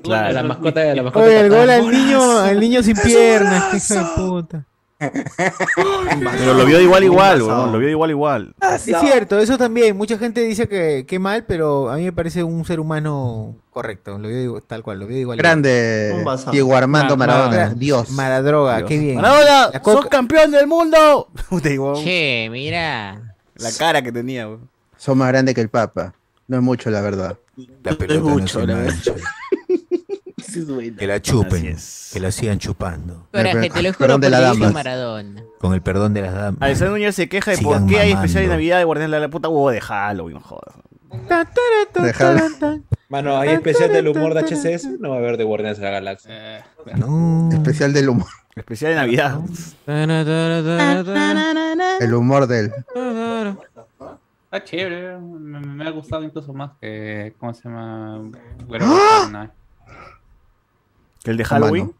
Claro. A la mascota de la mascota Oye, el gol al niño, al niño sin piernas, qué hijo de puta. Pero lo vio de igual igual, weón, Lo vio de igual igual. Es cierto, eso también. Mucha gente dice que, que mal, pero a mí me parece un ser humano correcto. Lo igual- tal cual, lo veo igual. Grande. Diego Armando Ma- Maradona. ma- Dios. Maradroga, Dios. qué bien. Maradona, sos campeón del mundo. Che, mira. La cara que tenía, weón. Son más grandes que el Papa. No es mucho, la verdad. La No es mucho, la verdad. Sí, es buena. Que la chupen, es. que la sigan chupando. Coraje, te lo juro Perdón de por la. Maradona. Con el perdón de las damas. Alessandro Núñez se queja de por qué hay especial de Navidad de Guardianes de la Puta huevo de Halloween, jodas. Dejalo. Mano, hay especial del humor de HCS. No va a haber de Guardianes de la Galaxia. Eh, No. Especial del humor. Especial de Navidad. El humor del. Está chévere, me, me ha gustado incluso más que, ¿cómo se llama? ¡Ah! Que el de O Halloween. mano.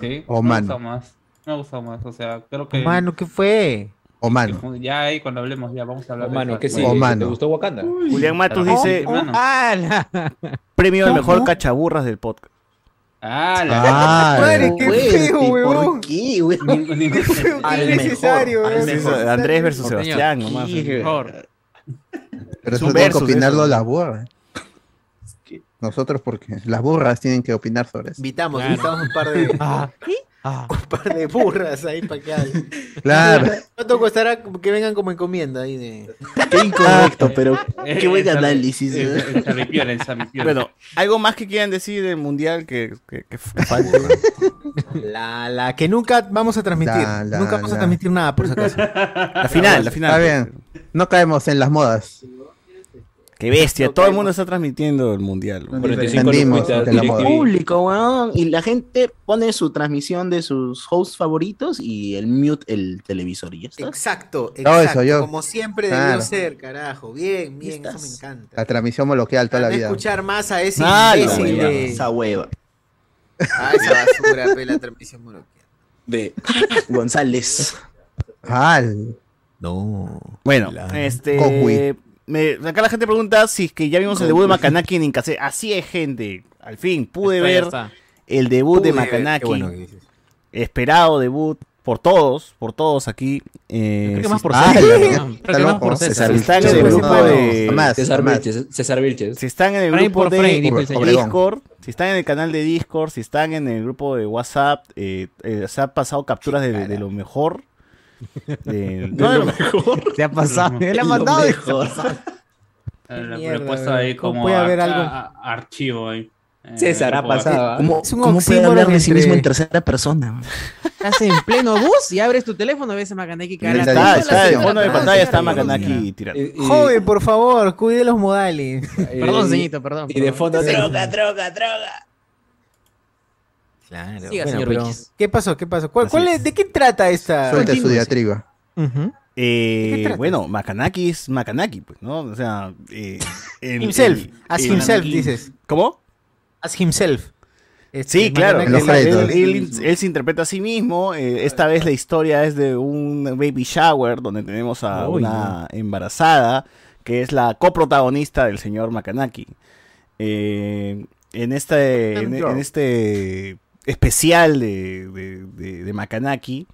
Sí, O me gustado más. Me ha gustado más, o sea, creo que, Mano, ¿qué fue? O mano. que ya ahí cuando hablemos ya vamos a hablar Oh, de. ¿qué sí? O ¿Te mano. gustó Wakanda? Julián Matus Claro. dice Oh, premio al mejor cachaburras del podcast. Ah, la Ah, Madre, qué feo, huevón. ¿Por qué, weón? Weón. Andrés versus. Sebastián, nomás. Pero es eso tienen que opinarlo eso. las burras. Nosotros porque las burras tienen que opinar sobre eso. Invitamos, Claro. invitamos un par de, un par de burras ahí para que hablen. Claro. ¿Cuánto costará que vengan como encomienda ahí de... Qué incorrecto, pero Eh, qué buen análisis. ¿eh? en San Miguel. Bueno, ¿algo más que quieran decir del mundial que, que? La, la que nunca vamos a transmitir. La- la- nunca vamos a transmitir nada, por si acaso. La final, la final. Está bien. No caemos en las modas. Qué bestia, todo el mundo está transmitiendo el mundial. weón. 45 Entendimos luquitas, de la moda. DirecTV. público, weón. Y la gente pone su transmisión de sus hosts favoritos y el mute el televisor y ya está. Exacto, exacto. eso, yo. Como siempre Claro. debió ser, carajo. Bien, bien, eso me encanta. La transmisión local toda la vida. escuchar más a ese Ah, imbécil hueva. de... Esa hueva Ah, esa basura, pe, la transmisión monoquial. de González. Al. No. Bueno, La- este. Me- acá la gente pregunta si es que ya vimos el debut de Makanaki en Incase. Así es, gente. Al fin pude Está, ver está. el debut de Makanaki. bueno. Esperado debut por todos, por todos aquí. Eh, Creo que más por César. ya. ¿no? Está Creo que más loco. por César. si están en el grupo de. César. Vilches, César Vilches. Si están en el grupo de. Discord, si están en el canal de Discord, si están en el grupo de WhatsApp, eh, eh, se han pasado capturas de, de lo mejor. De, no, de lo mejor. Se ha pasado. Él ha mandado. mejor. Eh, le- le he Mierda, puesto weón. ahí ¿Cómo como puede haber algo? archivo ahí. Eh, César ha grupo de- pasado. ¿Cómo, Es un cómo puede hablar de sí mismo en tercera persona? Estás en pleno bus y abres tu teléfono, ves a Makanaki Ahí Está, la está, de sesión fondo de atrás, pantalla está. Makanaki tirando. Joven, por favor, cuide los modales. Perdón, ceñito, perdón. Y de fondo Droga, droga, droga. Claro. Siga, bueno, señor pero- Vilches. ¿Qué pasó? ¿Qué pasó? ¿Cuál, Así cuál es. es? ¿De qué trata esta? Suelte su diatriba. Eh, bueno, Makanaki es Makanaki, pues, ¿no? O sea, eh, el- Himself. el- As el- himself, dices. ¿Cómo? As himself. Este, Sí, claro. Él, él- créditos. él- él se interpreta a sí mismo. eh, esta vez la historia es de un baby shower donde tenemos a Uy, una embarazada que es la coprotagonista del señor Makanaki. Eh, en, este, en, en este especial de, de, de- de Makanaki,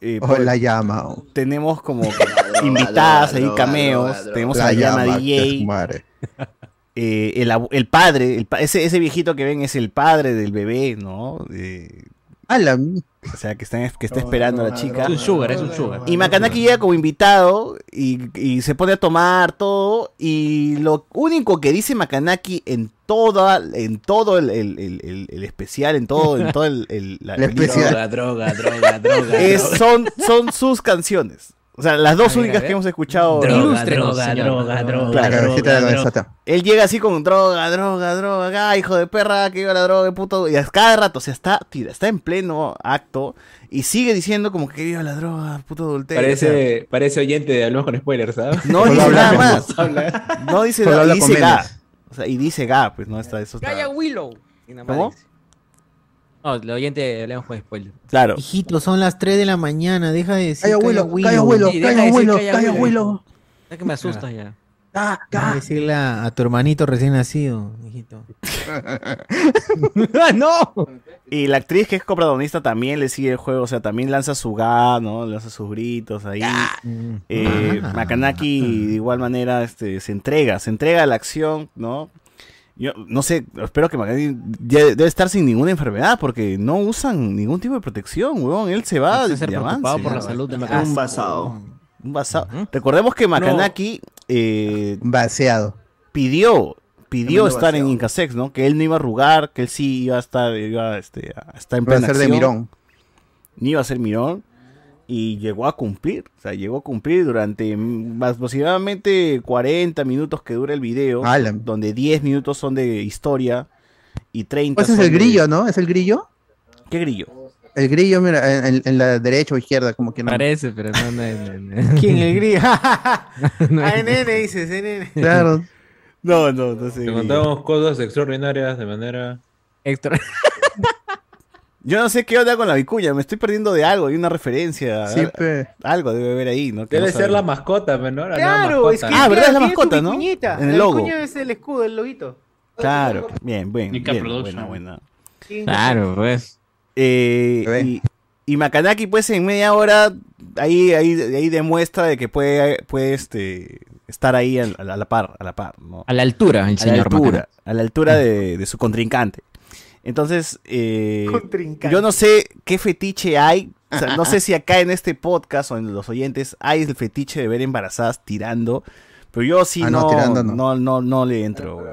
eh, Oh, la llama. oh. tenemos como invitadas ahí, cameos. Tenemos La a DJ. eh, el, el padre, el ese, ese viejito que ven es el padre del bebé, ¿no? Eh, A la o sea, que, está, que está esperando a la chica. Es un sugar, es un sugar. Y Makanaki llega como invitado y, y se pone a tomar todo. Y lo único que dice Makanaki en toda, en todo el, el- el- el- el especial, en todo, en todo el, el- la película, especial. Droga, droga, droga, droga. es- droga. son, son sus canciones. O sea, las dos únicas que hemos escuchado. Droga, droga, señor. droga, droga, droga. Él llega así con droga, droga, droga, ah, hijo de perra, que iba la droga, puto. Y a cada rato, o sea, está, tira, está en pleno acto y sigue diciendo como que viva la droga, puto adulterio. o sea, Parece, parece oyente de Hablamos con Spoilers, ¿sabes? no dice habla nada más. No dice nada, dice ga. O sea, y dice ga, pues no está eso. Willow. ¿Cómo? No, el oyente hablamos con spoiler. Claro. Hijito, son las 3 de la mañana, deja de decir Calla abuelo, calla abuelo, calla abuelo, calla abuelo. Es que me asustas ya. Ah, ah. decirle a, tu hermanito recién nacido, hijito. ¡Ah, no! Y la actriz que es coprotagonista también le sigue el juego, o sea, también lanza su ga, ¿no? Lanza sus gritos ahí. Eh, Ah. Makanaki de igual manera este, se entrega, se entrega a la acción, ¿no? Yo no sé, espero que ya debe estar sin ninguna enfermedad porque no usan ningún tipo de protección, weón. Él se va que ser de preocupado avance. por la salud de Un Macanaki. basado. Un basado. Recordemos que Makanaki eh, Vaciado. pidió pidió estar en vaciado. Incasex, ¿no? Que él no iba a arrugar, que él sí iba a estar, iba este, a estar en Va a plena ser de mirón. Ni iba a ser mirón. Y llegó a cumplir, o sea, llegó a cumplir durante mm, más aproximadamente 40 minutos que dura el video, la- donde 10 minutos son de historia y 30 Pues es el de- grillo, ¿no? ¿Es el grillo? ¿Qué grillo? El grillo, mira, en, en- la derecha o izquierda, como que no. Parece, pero no, no, no, no. ¿Quién el grillo? Nene, dices, nene. Claro. No, no, no sé. Te contamos cosas extraordinarias de manera. Extra. Yo no sé qué onda con la vicuña, me estoy perdiendo de algo, hay una referencia. Sí, pe. Algo debe haber ahí, ¿no? Que Debe no ser la mascota. La nueva Claro, es que. Ah, ¿verdad? Es la mascota, ¿no? vicuñita. En el La logo. vicuña es el escudo, el loguito. Claro, bien, bien, Nika bien, Production. buena, buena. Claro, pues. Eh, y, y Makanaki, pues en media hora, ahí, ahí, ahí demuestra de que puede, puede este, estar ahí a, la par, a la par, ¿no? A la altura, el A la señor altura, Macanaki. a la altura de, de su contrincante. Entonces, eh, yo no sé qué fetiche hay, o sea, no sé si acá en este podcast o en los oyentes hay el fetiche de ver embarazadas tirando, pero yo sí Ah, no, no, tirando no. no. No, no, le entro.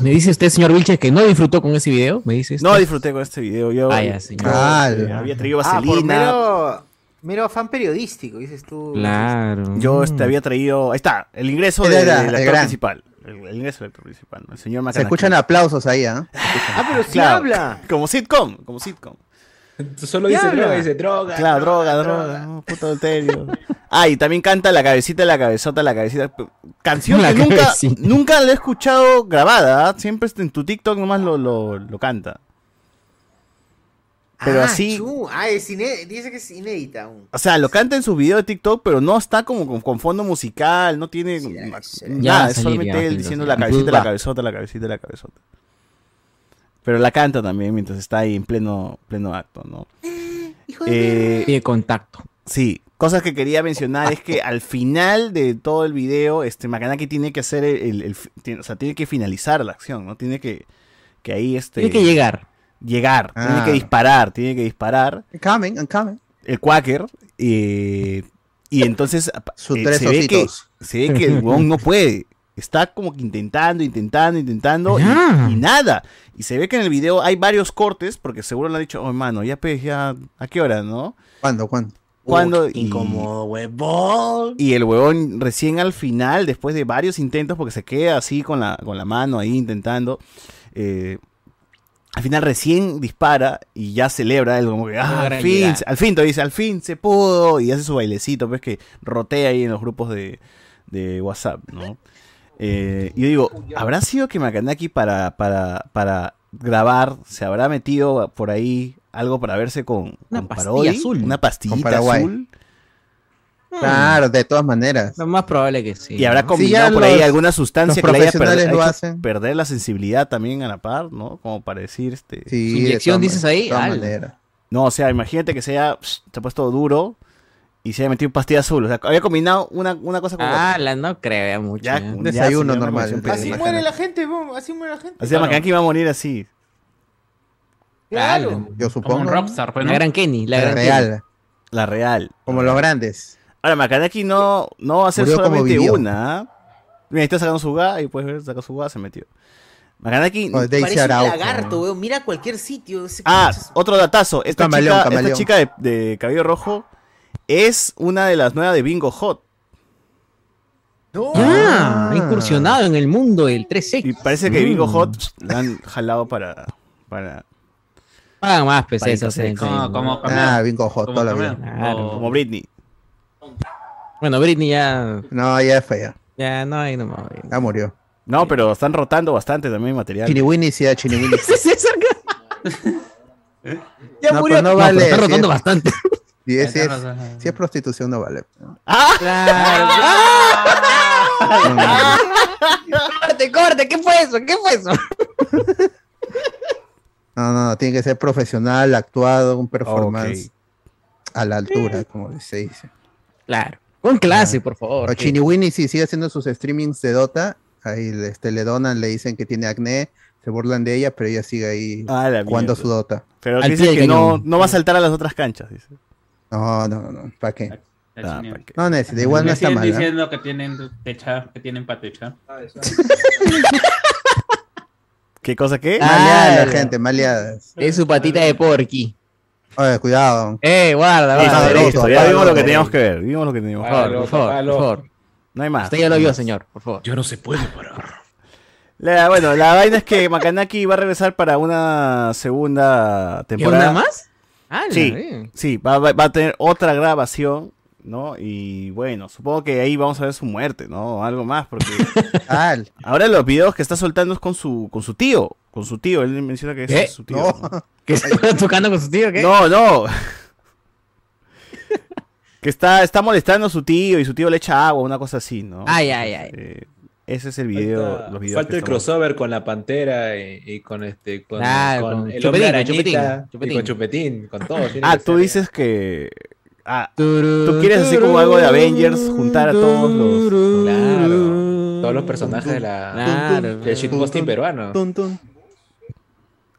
Me dice usted, señor Vilches, que no disfrutó con ese video. Me dice usted. No disfruté con este video. Yo Ah, ya, señor. yo, Ah, eh, la- había traído Ah, vaselina. mero, mero afán periodístico, dices tú. Claro. Yo este, había traído. Ahí está, el ingreso de- el actor principal. El, el ingreso del actor principal, ¿no? el señor Se Macanaki. escuchan aplausos ahí, ¿ah? Ah, pero sí Claro, habla. Como sitcom, como sitcom. Solo dice droga, dice droga. Claro, droga, droga, no, puto adulterio. Ah, y también canta la cabecita, la cabezota, la cabecita. Canción La que nunca, cabecita. nunca la he escuchado grabada, ¿ah? siempre en tu TikTok nomás lo, lo, lo canta. Pero ah, así- Ah, es dice que es inédita aún. O sea, lo canta en sus videos de TikTok, pero no está como con, con fondo musical, no tiene Sí, nada. Ya es solamente ya, él diciendo la cabecita, la cabezota, la cabecita, la cabezota. Pero la canta también mientras está ahí en pleno, pleno acto, ¿no? Eh, Pide contacto. sí, cosas que quería mencionar es que al final de todo el video, este Makanaki tiene que hacer el, el- el fi- tiene- o sea, tiene que finalizar la acción, ¿no? Tiene que, que ahí este Tiene que llegar. Llegar, tiene Ah. que disparar, tiene que disparar I'm coming, I'm coming. el Quaker eh, y entonces Sus eh, tres se, ve que, se ve que el huevón no puede. Está como que intentando, intentando, intentando y- Ya. y, nada. Y se ve que en el video hay varios cortes porque seguro le han dicho, oh hermano, ya pues, ya, ¿a qué hora, no? ¿Cuándo, cuándo? Cuando incómodo, huevón. Y el huevón recién al final, después de varios intentos, porque se queda así con la, con la mano ahí intentando, eh, al final recién dispara y ya celebra, él como que, ah, al fin, al fin, te dice, al fin se pudo, y hace su bailecito, pues que rotea ahí en los grupos de, de WhatsApp, ¿no? Eh, y yo digo, ¿habrá sido que Makanaki para, para, para grabar se habrá metido por ahí algo para verse con, Una con pastilla Parodi? azul. Una pastillita azul. Claro, de todas maneras. Lo más probable que sí. Y habrá ¿no? combinado Sí, por ahí alguna sustancia que le haya per- profesionales lo hacen. perder la sensibilidad también a la par, ¿no? Como para decir, este... Sí, Su inyección, dices ahí. No, o sea, imagínate que se haya, se ha puesto duro y se haya metido pastilla azul. O sea, había combinado una, una cosa con otra. Ah, la no creo ya mucho. Ya, ya. un Desayuno ya normal, de- Así muere la gente, así muere la gente. Así llama que iba a morir así. Claro. Yo Como supongo. un ¿no? rockstar, pues, La gran Kenny, la La gran real. La real. Como los grandes. Ahora, Makanaki no, no va a ser solamente una. Mira, está sacando su gas y puedes ver, saca su gas, se metió. Makanaki. O Daisy Parece un lagarto, weón. Mira cualquier sitio. ese Ah, otro datazo. Esta Camaleón, chica, camaleón. esta chica de, de cabello rojo es una de las nuevas de Bingo Hot. No. Ya, Ah. ha incursionado en el mundo del 3X. Y parece que Bingo Mm. Hot la han jalado para. para Pagan más pues seco. eh, Como, como Ah, bingo hot toda la vida. Claro. Como Britney. Bueno, Britney ya, No, ya es fea. ya no hay no más. Ya murió. No, pero están rotando bastante también material. Chini Winnie sí, a Chini Winnie. Ese César ya No, murió. pues no No, vale, pero está sí rotando bastante. Si es, si es- Tienes razón. si es prostitución, no vale. Claro. No, no. corte, corte, ¿qué fue eso? ¿Qué fue eso? No, no, no, tiene que ser profesional, actuado, un performance a la altura, como se dice. Claro. Con clase, por favor. O Chini Winnie sí sigue haciendo sus streamings de Dota. Ahí este, le donan, le dicen que tiene acné, se burlan de ella, pero ella sigue ahí Ah, jugando mierda. su Dota. Pero Al dice que no, no va a saltar a las otras canchas. Dice. No, no, no, ¿para qué? Ah. ¿para qué? No necesita, igual no está mal. diciendo que tienen techa, que tienen para techar. ¿Qué cosa qué? Ah. Maleada la la- gente, maleadas. Es su patita de porky. Oye, cuidado. Eh, guarda, guarda. Listo, ya vimos lo que teníamos que ver. Vimos lo que teníamos Por que ver. favor, por favor, por favor. No hay más. Usted ya lo vio, señor, por favor. Ya no se puede parar. La- bueno, la vaina es que Makanaki va a regresar para una segunda ¿Qué temporada. una más? Ah, Sí. Sí, va a tener otra grabación, ¿no? Y bueno, supongo que ahí vamos a ver su muerte, ¿no? Algo más, porque Tal. ahora los videos que está soltando es con su, con su tío. Con su tío, él menciona que ¿Qué? es su tío. No. ¿no? ¿Que se está tocando con su tío? ¿Qué? No, no. que está, está molestando a su tío y su tío le echa agua, una cosa así, ¿no? Ay, ay, ay. Eh, ese es el video, Falta, los videos. falta el estamos- crossover con la pantera y, y con este con, Claro, con con el Chupetín, arañita Chupetín, y con chupetín, con todo. Ah, tú dices que. Ah, Tú ¿Tú quieres así como algo de Avengers, juntar a todos los- Claro, todos los personajes de la Claro. del shitposting peruano.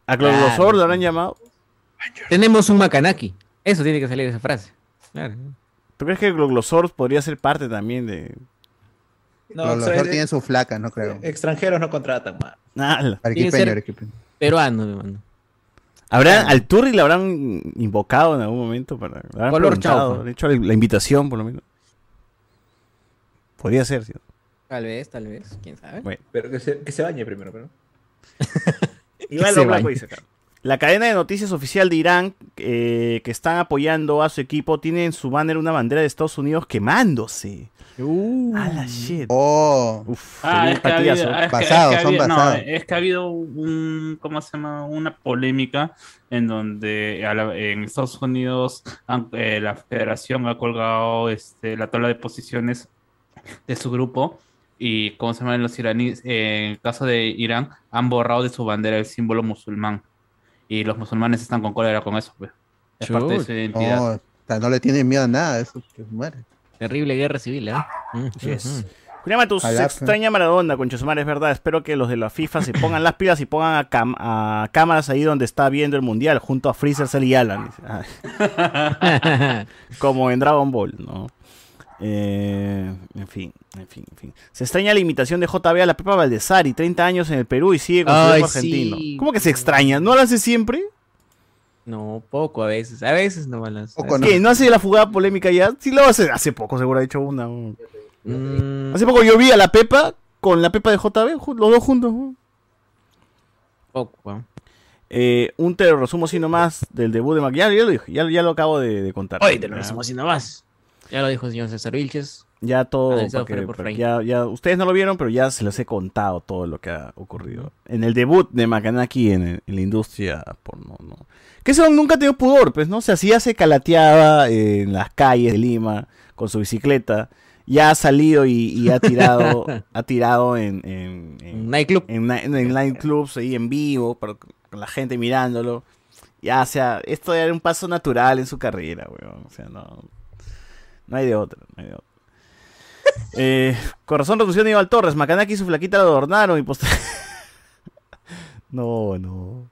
A Claro. lo habrán llamado. Tenemos un Makanaki. Eso tiene que salir de esa frase. Claro. ¿Tú crees que Globosor podría ser parte también de. No, dos tienen su flaca, no creo. extranjeros no contratan más. Ser- Arequipeño. Peruano, mi mano. ¿Habrán, al Turri le habrán invocado en algún momento para. Color han hecho la, invitación, por lo menos. Podría ser, ¿sí? Tal vez, tal vez. ¿Quién sabe? Bueno. Pero que se, que se bañe primero, pero. Igual lo blanco dice acá. La cadena de noticias oficial de Irán eh, que están apoyando a su equipo tiene en su banner una bandera de Estados Unidos quemándose. A la shit. Oh, Uf, Ah, es que, ha habido, patillazo. ah, es que- es Basados, que ha son no, basados. es que ha habido un, ¿cómo se llama? Una polémica en donde la- en Estados Unidos han- eh, la federación ha colgado este, la tabla de posiciones de su grupo y, ¿cómo se llaman los iraníes? Eh, en el caso de Irán, han borrado de su bandera el símbolo musulmán y los musulmanes están con cólera con eso. pues. Es parte de su identidad. no, o sea, no le tienen miedo a nada, eso que muere. Terrible guerra civil, ¿eh? Mm, Así es. mm. Matus, se extraña Maradona, con Chesumar, es verdad. Espero que los de la FIFA se pongan las pilas y pongan a, cam- a cámaras ahí donde está viendo el mundial, junto a Freezer, Cell y Alan. como en Dragon Ball, ¿no? Eh, en fin, en fin, en fin. Se extraña la imitación de JB a la Pepa Valdesari, 30 años en el Perú y sigue con su Ay, argentino. sí. ¿Cómo que se extraña? ¿No lo hace siempre? No, poco a veces. A veces no. Poco, ¿Qué? ¿No hace la jugada polémica ya? Sí lo hace. Hace poco seguro ha hecho una. Mm, Hace poco yo vi a la Pepa con la Pepa de JB, los dos juntos. poco. ¿eh? Un te lo resumo así nomás del debut de Mac. Ya, ya lo dije, ya, ya lo acabo de, de contar. Hoy te lo resumo así nomás. Ya lo dijo el señor César Vilches. Ya todo. Que- por ya, ya, ustedes no lo vieron, pero ya se les he contado todo lo que ha ocurrido. En el debut de Macanaki en, el- en la industria porno, ¿no? Que eso nunca ha tenido pudor, pues, ¿no? O sea, sí ya se calateaba en las calles de Lima con su bicicleta, ya ha salido y, y ha tirado, ha tirado en, en, en- Nightclub. en, en nightclubs ahí en vivo, pero con la gente mirándolo. Ya, o sea, esto era un paso natural en su carrera, weón. O sea, no, no hay de otra, no hay de otra. Eh, Corazón Reducción de Iván Torres, Macanaki y su flaquita lo adornaron y post- No, no.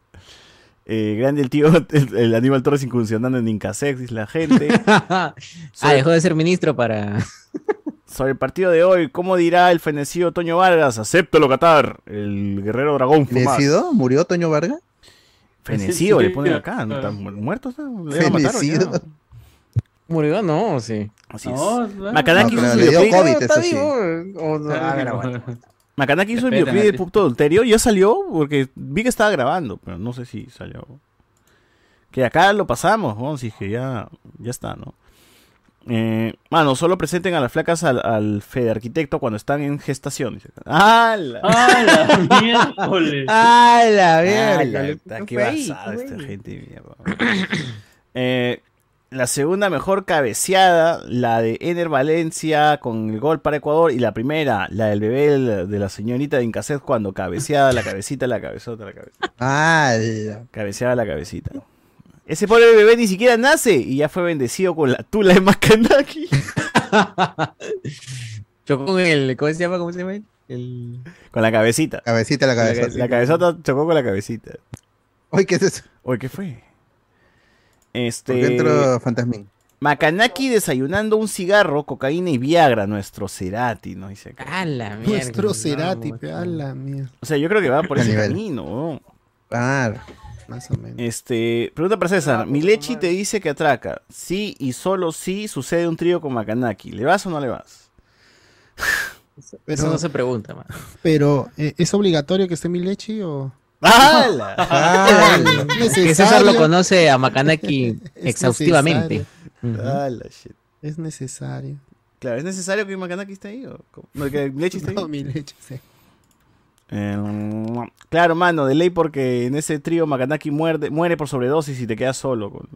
Eh, grande el tío, el, el Aníbal Torres incursionando en Incasex, dice la gente. ah, dejó de ser ministro para. Sobre el partido de hoy, ¿cómo dirá el fenecido Toño Vargas? Acéptalo, Qatar. El guerrero dragón. ¿Fenecido? ¿Murió Toño Vargas? Fenecido, le ponen acá. ¿no? ¿Está mu- muerto? Fenecido. Murió, no, sí. Así es. No, no. Macanaki No, hizo su videoclip- COVID, Está eso sí. vivo. O no, a ver, aguanta. Macanaki hizo el videoclip de. Puto Adulterio. Ya salió porque vi que estaba grabando, pero no sé si salió. Que acá lo pasamos, ¿no? Así que ya, ya está, ¿no? Eh, mano, solo presenten a las flacas al, al Fede Arquitecto cuando están en gestación. ¡Hala! ¡Ah, la miércoles! ¡Ah, la ¡Hala! Está, ¿Qué ¡Qué fue ahí? basada ¿Qué esta gente mierda! Eh, la segunda mejor cabeceada, la de Ener Valencia con el gol para Ecuador. Y la primera, la del bebé de la señorita de Incasez cuando cabeceada, la cabecita, la cabezota, la cabecita. Ah, Cabeceada la cabecita. Ese pobre bebé ni siquiera nace y ya fue bendecido con la tula de Macanaki. Chocó con el. ¿Cómo se llama? ¿Cómo se llama? El. Con la cabecita. cabecita la cabeza. la cabezota chocó con la cabecita. Oye, ¿qué es eso? Oye, ¿qué fue? ¿Por Este. qué entró Fantasmín? Macanaki desayunando un cigarro, cocaína y Viagra, nuestro Cerati, ¿no? Dice acá. ¡Ah, la mierda! Nuestro Cerati, pe, a la mierda. O sea, yo creo que va por ese nivel. camino. ¿no? Claro. Más o menos. Este, pregunta para César. Milechi te dice que atraca. Sí y solo sí sucede un trío con Macanaki. ¿Le vas o no le vas? Eso no se pregunta, man. pero eh, ¿es obligatorio que esté mi leche o...? ¡Hala! Es Que César lo conoce a Macanaki Es exhaustivamente. Ujú. ¡Hala, shit! Es necesario. Claro, ¿es necesario que Macanaki esté ahí? ¿O cómo? No, que Milechi esté ahí. No, mi leche, sí. Eh, claro, mano, de ley porque en ese trío Macanaki muerde, muere por sobredosis y te quedas solo. Con...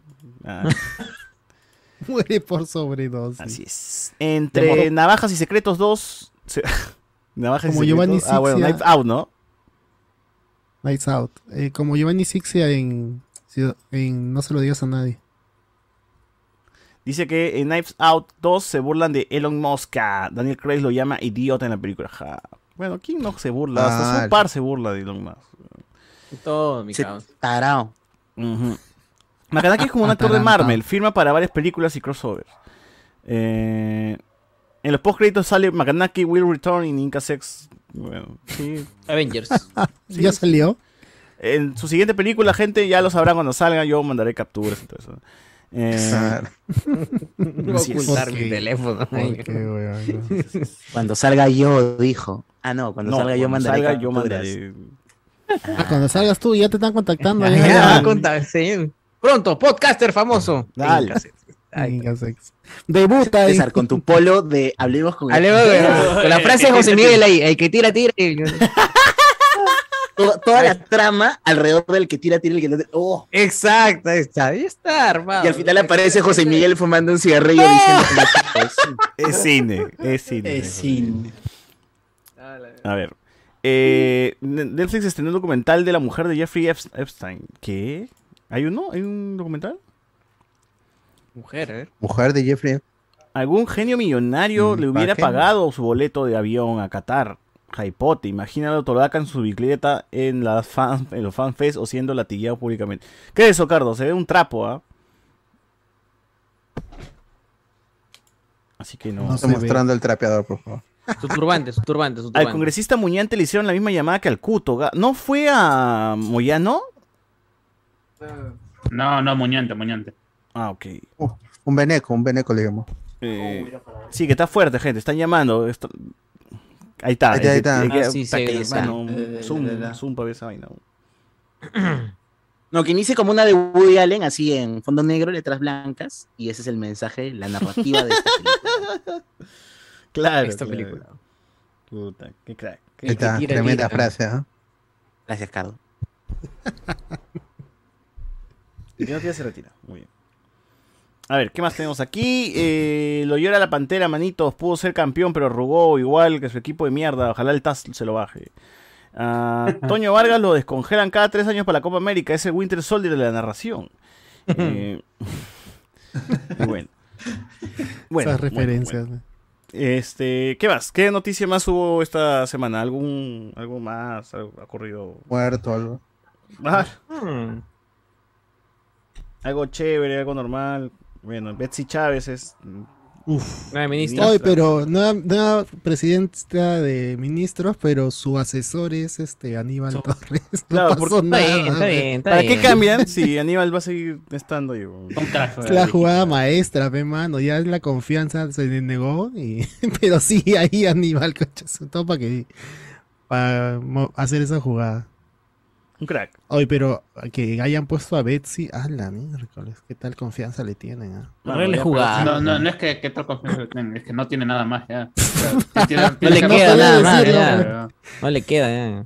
Ah, Muere por sobredosis. así es. Entre Navajas y Secretos 2... se- Navajas Como y Giovanni Secretos... Ah, bueno. Knives Out, ¿no? Lights Out. Eh, como Giovanni Sixia en, en No se lo digas a nadie. Dice que en Knives Out 2 se burlan de Elon Musk. Ah, Daniel Craig lo llama idiota en la película. Ja. Bueno, ¿quién no se burla? Hasta Ah, su par se burla de Elon Musk. Todo, mi Se-. Tarao. Macanaki es como un actor de Marvel, firma para varias películas y crossovers. Eh, en los postcréditos sale Macanaki will return in Inca Sex. Bueno, sí. Avengers. Sí. ¿Ya salió? En su siguiente película, gente, ya lo sabrán cuando salga. Yo mandaré capturas y todo eso. Eh, ocultar mi teléfono. Cuando salga yo, dijo. Ah, no, cuando no, salga yo mandaré. salga, yo capturas. mandaré. Ah, cuando salgas tú, ya te están contactando. Ya, ya. sí. Pronto, podcaster famoso. Dale. Debuta. César, con tu polo de Hablemos con Con la frase de José Miguel ahí, el que tira, tira. toda la trama alrededor del que tira, tira, el que no tira. Oh. Exacto, ahí está, ahí está, armado. Y al final aparece José Miguel fumando un cigarrillo diciendo Es cine, es cine. Es cine. A ver. Eh, Netflix estrenó un documental de la mujer de Jeffrey Epst- Epstein. ¿Qué? ¿Hay uno? ¿Hay un documental? Mujer, ¿eh? Mujer de Jeffrey. ¿Algún genio millonario Mm, le hubiera pagado su boleto de avión a Qatar? Jaipote, imagínalo Tolodaca en su bicicleta en, las fan, en los fanfest o siendo latillado públicamente. ¿Qué es eso, Cardo? Se ve un trapo, ¿ah? Así que no. No Está se ve. mostrando el trapeador, por favor. Su turbante, su turbante, su Al turbante. congresista Muñante le hicieron la misma llamada que al Cuto. ¿No fue a Moyano? No, no, Muñante, Muñante. Ah, ok. Un veneco, un veneco le llamo. Eh, sí, que está fuerte, gente. Están llamando. Está. Ahí está, ahí está. Ah, Eh, zoom, para ver esa vaina. No, que inicie como una de Woody Allen, así en fondo negro, letras blancas, y ese es el mensaje, la narrativa de esta película. Claro. Esta claro. película. Puta, qué crack. Ahí está, tira, tremenda tira. frase, ¿ah? Gracias, Cardo. Y que no se retira. Muy bien. A ver, ¿qué más tenemos aquí? Eh, lo llora la pantera, manitos. Pudo ser campeón, pero rugó igual que su equipo de mierda. Ojalá el TAS se lo baje. Ah, Toño Vargas lo descongelan cada tres años para la Copa América. Es el Winter Soldier de la narración. Eh, y bueno. Bueno, Esas bueno, referencias. bueno. Este, ¿qué más? ¿Qué noticia más hubo esta semana? ¿Algún, algo más? ¿Algo ha ocurrido? Muerto algo. Ah, Hmm. algo chévere, algo normal. Bueno, Betsy Chávez es. Uf. Nueva ministra. Oye, pero nueva, nueva presidenta de ministros, pero su asesor es este Aníbal So- Torres. No Claro, pasó porque- Está nada. bien, está bien, está ¿Para bien. qué cambian si Aníbal va a seguir estando ahí? Es la jugada maestra, pe mano. Ya la confianza se le negó. Y... pero sí, ahí Aníbal, coches. Todo para que. Para hacer esa jugada. Un crack. Oye, pero que hayan puesto a Betsy. Ah, la miércoles. ¿Qué tal confianza le tienen? ah? Jugada. No, no, no es que, que tal confianza le tengan, es que no tiene nada más ya. O sea, sí tiene- No tiene le que queda nada más, ya. No le queda, ya.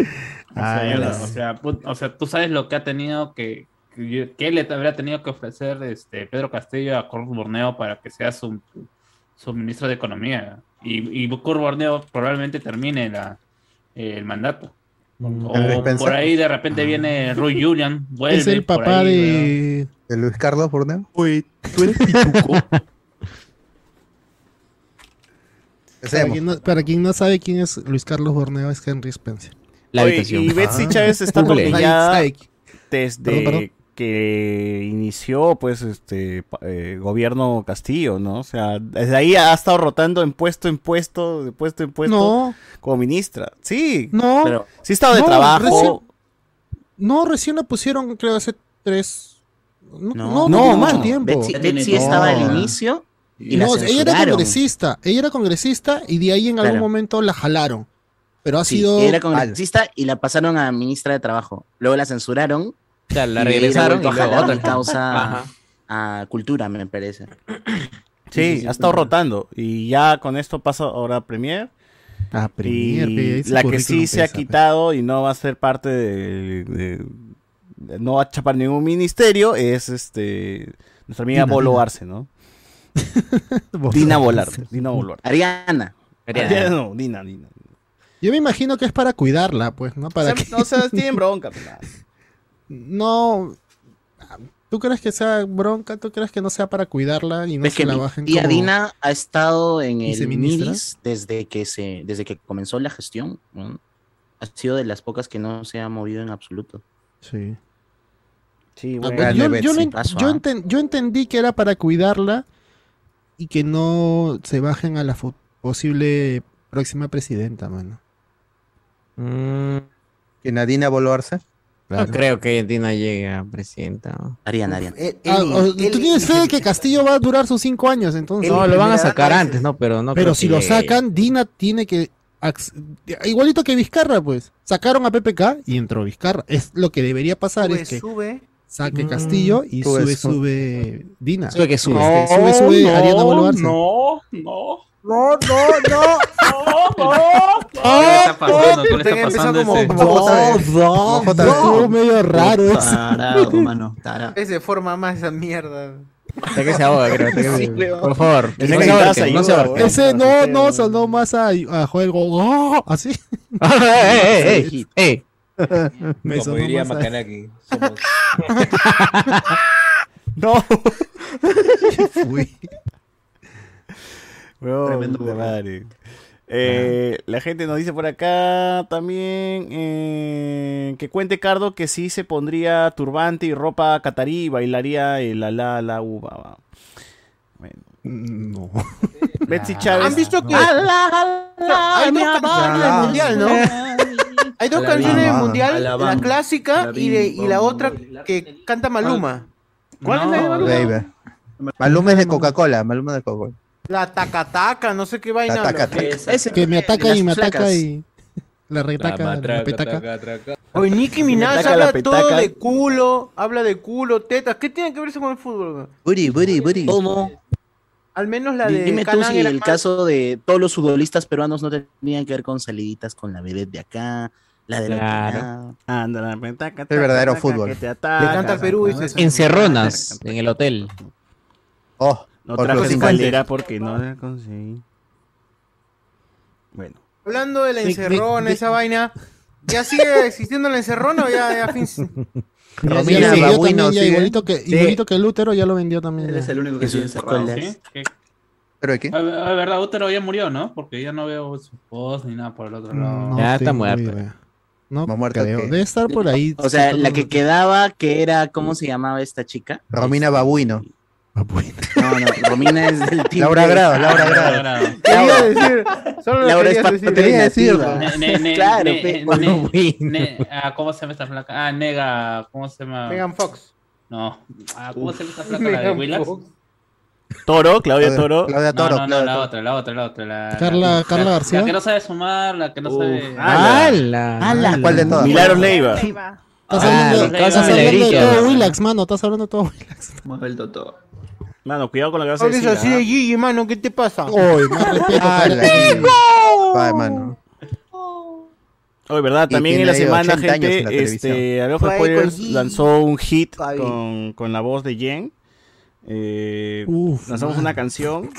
O Ah, sea, o, sea, o sea, tú sabes lo que ha tenido que, que le habría tenido que ofrecer este Pedro Castillo a Kurt Borneo para que sea su, su ministro de Economía. Y, y Borneo probablemente termine la, el mandato. O por ahí de repente viene Roy Julian, vuelve. es el papá ahí, de. ¿De Luis Carlos Burneo? Uy, tú eres pituco. Para quien, no, para quien no sabe quién es Luis Carlos Borneo, es Henry Spencer. La Oye, habitación. y Betsy Ah. Chávez está atornillada desde Perdón, perdón. Que inició pues este eh, gobierno Castillo, ¿no? O sea, desde ahí ha estado rotando en puesto en puesto, de puesto en puesto No, como ministra. Sí, no, Pero sí estaba de No, trabajo. recién- no, recién la pusieron, creo, hace tres. No, No, no, no, tiempo. Betsy, estaba al inicio y la no, ella era congresista, ella era congresista y de ahí en algún Claro. momento la jalaron. Pero ha Sí, sido. era congresista y la pasaron a ministra de Trabajo. Luego la censuraron O sea, la y regresaron y luego otra. mi causa Ajá. a cultura, me parece. Sí, ha estado rotando y ya con esto pasa ahora a Premier Ah, Premier, y la que sí se ha pesa, pe. quitado y no va a ser parte de, de- de- no va a chapar ningún ministerio es este nuestra amiga Dina, Bolo. Arce, ¿no? Dina Volar, Dina Volar. Ariana. Ah, No, Dina, Dina. Yo me imagino que es para cuidarla, pues, ¿no? Para O sea, que. no, o sea, tienen bronca. pues, nada. No. ¿Tú crees que sea bronca? ¿Tú crees que no sea para cuidarla y no Es se que la bajen tía como- Dina ha estado en el? MIDIS desde que se, desde que comenzó la gestión. ¿no? Ha sido de las pocas que no se ha movido en absoluto. Sí. Sí, Ah, bueno. pues, yo, yo Paso, ah. enten- yo entendí que era para cuidarla y que no se bajen a la posible próxima presidenta, mano. Mm, ¿Que Nadina Boluarse? No creo que Dina llegue a presidenta. ¿no? Ariana, Ariana. Ah, o- ¿Tú tienes fe de que Castillo va a durar sus cinco años entonces? No, lo van a sacar antes, ¿no? Pero no Pero creo si que lo llegue. sacan, Dina tiene que... Igualito que Vizcarra, pues. Sacaron a PPK y entró Vizcarra. Es lo que debería pasar, Sube, es que sube. saque Mm. Castillo y Sube, sube, Dina. Sube que sube. Este, sube, sube Ariana Boluarse. No, no. No, no, no. ¿Qué le está pasando? ¿Qué le está pasando? como- ese? Como JB. Estuvo medio raro. Tarado, mano. tarado. Es de forma más esa mierda. Hasta que se ahoga, creo. que Sí. Por favor. Tiene no que se quitarse ahorquen, no se ayuda, weón. Ese no, no, que- sonó más a, a juego. ¡Oh! Así. ¡Ey, ey, ey! Me Como diría Macanaki. Somos... No. Fui. Tremendo de madre. Eh, la gente nos dice por acá también eh, que cuente Cardo que sí se pondría turbante y ropa catarí y bailaría el la la la uva. va. Bueno. No. Betsy Chávez. ¿Han visto que ala, hay dos canciones del mundial, no? Hay dos canciones del mundial, la clásica La y, de, y la otra que canta Maluma. ¿Cuál es la de Maluma? Baby. Maluma es de Coca-Cola, Maluma de Coca-Cola. La tacataca, no sé qué vaina. La taca, taca. Ese- Que me ataca y me ataca y. La retaca, la Matraca, petaca. traca, traca. Oye, Nicki Minaj taca habla la todo de culo, habla de culo, tetas. ¿Qué tiene que ver eso con el fútbol? Buri, buri, buri. ¿Cómo? Al menos la de Dime tú si el más- caso de todos los futbolistas peruanos no tenían que ver con saliditas con la vedette de acá, la de la Claro. Anda, la petaca, El verdadero taca, fútbol. que te ataca, Le canta Perú, dices. Eso- Encerronas en el hotel. Oh, No por trajo escalera porque no la conseguí. Bueno. Hablando de la encerrona, de- esa vaina. ¿Ya sigue existiendo la encerrona o ya, ya fin? Romina vendió Babuino también, ya igualito que, igualito que el útero ya lo vendió también. Él es el único que sigue encerrado. ¿Sí? ¿Qué? ¿Pero de qué? Ah, ah, verdad, Útero ya murió, ¿no? Porque ya no veo su voz ni nada por el otro lado. No Ya está muerto. No creo. que- Debe estar por ahí. O sea, la que quedaba, que era, ¿cómo se llamaba esta chica? Romina Babuino. Ah, bueno. No, no, Romina es del team Laura de- Grado, Laura Grado. Ahora, Quería decir, solo lo Laura es decir. Quería decirlo. nativa. ne- ne- ne- Claro, ne- pe- ne- ne- ah, ¿Cómo se llama esta placa? Ah, Nega, ¿cómo se llama? Megan Fox. No. Ah, ¿Cómo se llama esta placa? ¿La de Willax? Toro, Claudia Toro. Claudia No, Toro. no, no, Claudia la Toro. otra, la otra, la otra. La, Carla- la- Carla la- García. La que no sabe sumar, la que no Uf. sabe. ¡Hala! ¡Hala! ¿Cuál de todas? Milagros Leiva. Estás Ah, hablando, la estás cosa hablando de todo Willax, mano. Estás hablando de todo Willax. Toto. Mano, cuidado con lo que vas a decir. así ¿ah? de Gigi, mano, ¿qué te pasa? Oye, más respeto. Ah, la- Ay, mano. Oye, ¿verdad? También en la semana, 80 años en la gente, este, Fue Spoilers lanzó un hit con, con la voz de Jen. Eh, Uf, lanzamos man. una canción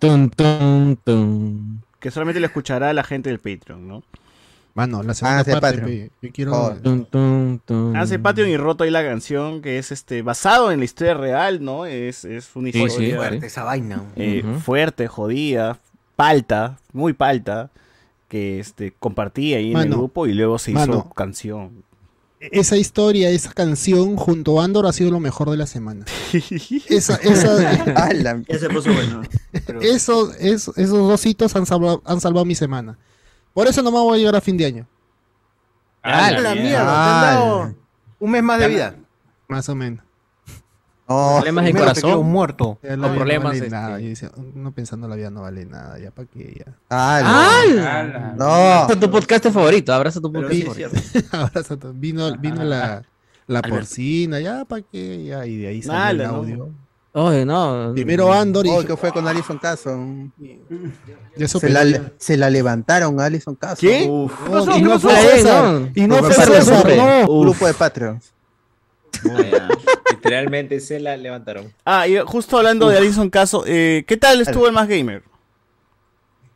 Tum, tum, tum. que solamente lo escuchará la gente del Patreon, ¿no? Mano, la segunda Hágase parte. Patreon. Yo quiero. Joder. Tum, tum, tum. Hace Patreon y roto ahí la canción que es este basado en la historia real, ¿no? Es, es una Sí, historia sí. Fuerte esa vaina. eh, fuerte, jodida, palta, muy palta, que este compartí ahí en el grupo y luego se hizo canción. Esa historia, esa canción junto a Andor ha sido lo mejor de la semana. Esa, esa, esos, esos dos hitos han salvado, han salvado mi semana. Por eso no me voy a llegar a fin de año. Ah, la mierda, te Ah, han dado un mes más de vida. Más o menos. No, Problemas de te corazón. muerto. Ya la vida problemas, No vale este. nada. Yo decía, uno pensando la vida no vale nada. Ya para qué, ya. Ah, la- ala. No. Abraza tu podcast favorito, abraza tu podcast favorito. cierto. Abrazo a todos. Vino, vino la, la porcina, ya para qué, ya. Y de ahí salió el ¿no? audio. Oye, no. Primero Andor y Oh, ¿qué fue con Alison Caso? Se la, se la levantaron a Alison Caso. ¿Qué? Uf. No, y no fue César. Y no fue César, no. Grupo de Patreons. Literalmente se la levantaron. Ah, y justo hablando de Alison Caso, eh, ¿qué tal estuvo el Más Gamer?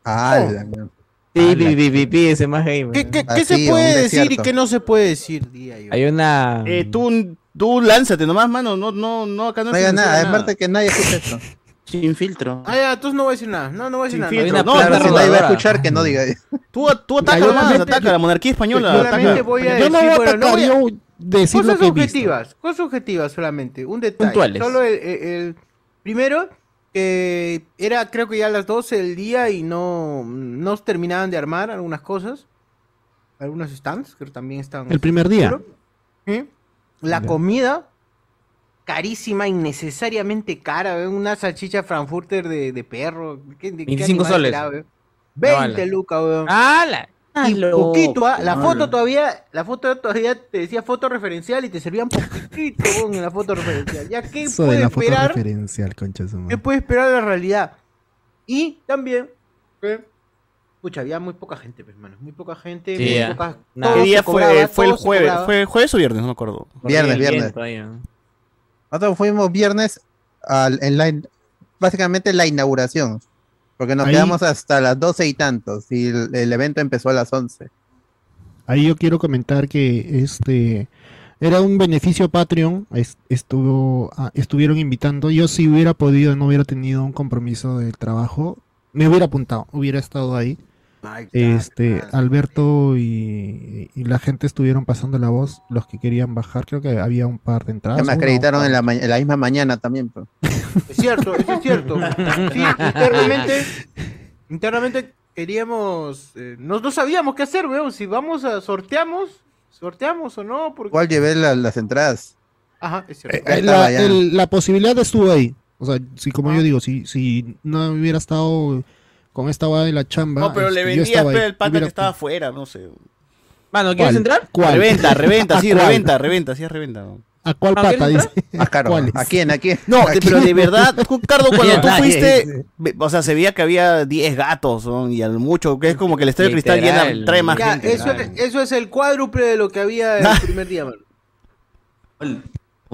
Ah, Oh. la- Pi, pi, pi, pi, pi, ese más gamer. ¿Qué, qué, qué Vacío, se puede decir y qué no se puede decir? Día. Hay una. Eh, tú, tú lánzate nomás, mano. No, no, no, acá no, no hay censura nada, aparte que nadie escucha esto. Sin filtro. Ah, ya, entonces no voy a decir nada. No, no voy a decir Sin nada. No, planta si nadie va a escuchar, que no diga. Tú, tú ataca yo nomás, ataca. La monarquía española yo solamente ataca. voy a Yo no decir, voy a bueno, no atacar, voy a- yo decir Cosas lo que he visto. objetivas, cosas objetivas solamente, un detalle. Puntuales. Solo el, el- el- primero, que era creo que ya a las 12 del día y no, no terminaban de armar algunas cosas. Algunos stands que también están... El primer día. ¿Sí? ¿eh? La Ya. comida, carísima, innecesariamente cara. ¿ve? Una salchicha frankfurter de, de perro. ¿Qué, de qué 25 animal soles. ve? 20 vale. lucas, weón. ¡Hala! Y poquito, ¿ah? La foto todavía, la foto todavía te decía foto referencial y te servían poquitito weón, en la foto referencial. ¿Ya qué Eso de puede la foto esperar? referencial, concha de ¿Qué puede esperar de la realidad? Y también, eh, escucha, había muy poca gente, pues, hermano, muy poca gente, Sí, muy ¿Qué día fue, cobraba, fue el jueves? ¿Fue jueves o viernes? No me acuerdo. Viernes, viernes. Nosotros fuimos viernes al, en la, básicamente la inauguración. Porque nos Ahí- quedamos hasta las doce y tantos. Y el, el evento empezó a las once. Ahí yo quiero comentar que este era un beneficio Patreon, es- estuvo, ah, estuvieron invitando. Yo si hubiera podido, no hubiera tenido un compromiso del trabajo, me hubiera apuntado, hubiera estado ahí. Este. Alberto y, y la gente estuvieron pasando la voz, los que querían bajar, creo que había un par de entradas. Ya me acreditaron en la, en la misma mañana también. Es cierto, eso es cierto. Sí, internamente, internamente queríamos, eh, no, no sabíamos qué hacer, weón, si vamos a sorteamos, sorteamos o no, porque... Igual llevé la- las entradas. Ajá, es cierto. Eh, eh, el- la posibilidad estuvo ahí. O sea, si como yo digo, si, si no hubiera estado con esta va de la chamba. No, pero le yo vendía estaba ahí. espera, el pata Hubiera- que estaba afuera, no sé. Mano, ¿quieres ¿Cuál? entrar? ¿Cuál? Reventa, reventa, ¿A sí, reventa, reventa, sí es reventa. ¿A cuál pata? ¿quieres Dice. Más caro. ¿Cuál es? ¿A quién? ¿A quién? No, ¿A pero de verdad, Cardo, cuando tú fuiste, o sea, se veía que había 10 gatos, ¿no? y al mucho, que es como que el estadio de cristal llena, trae más Ya, gente. eso es el cuádruple de lo que había el primer día, mano.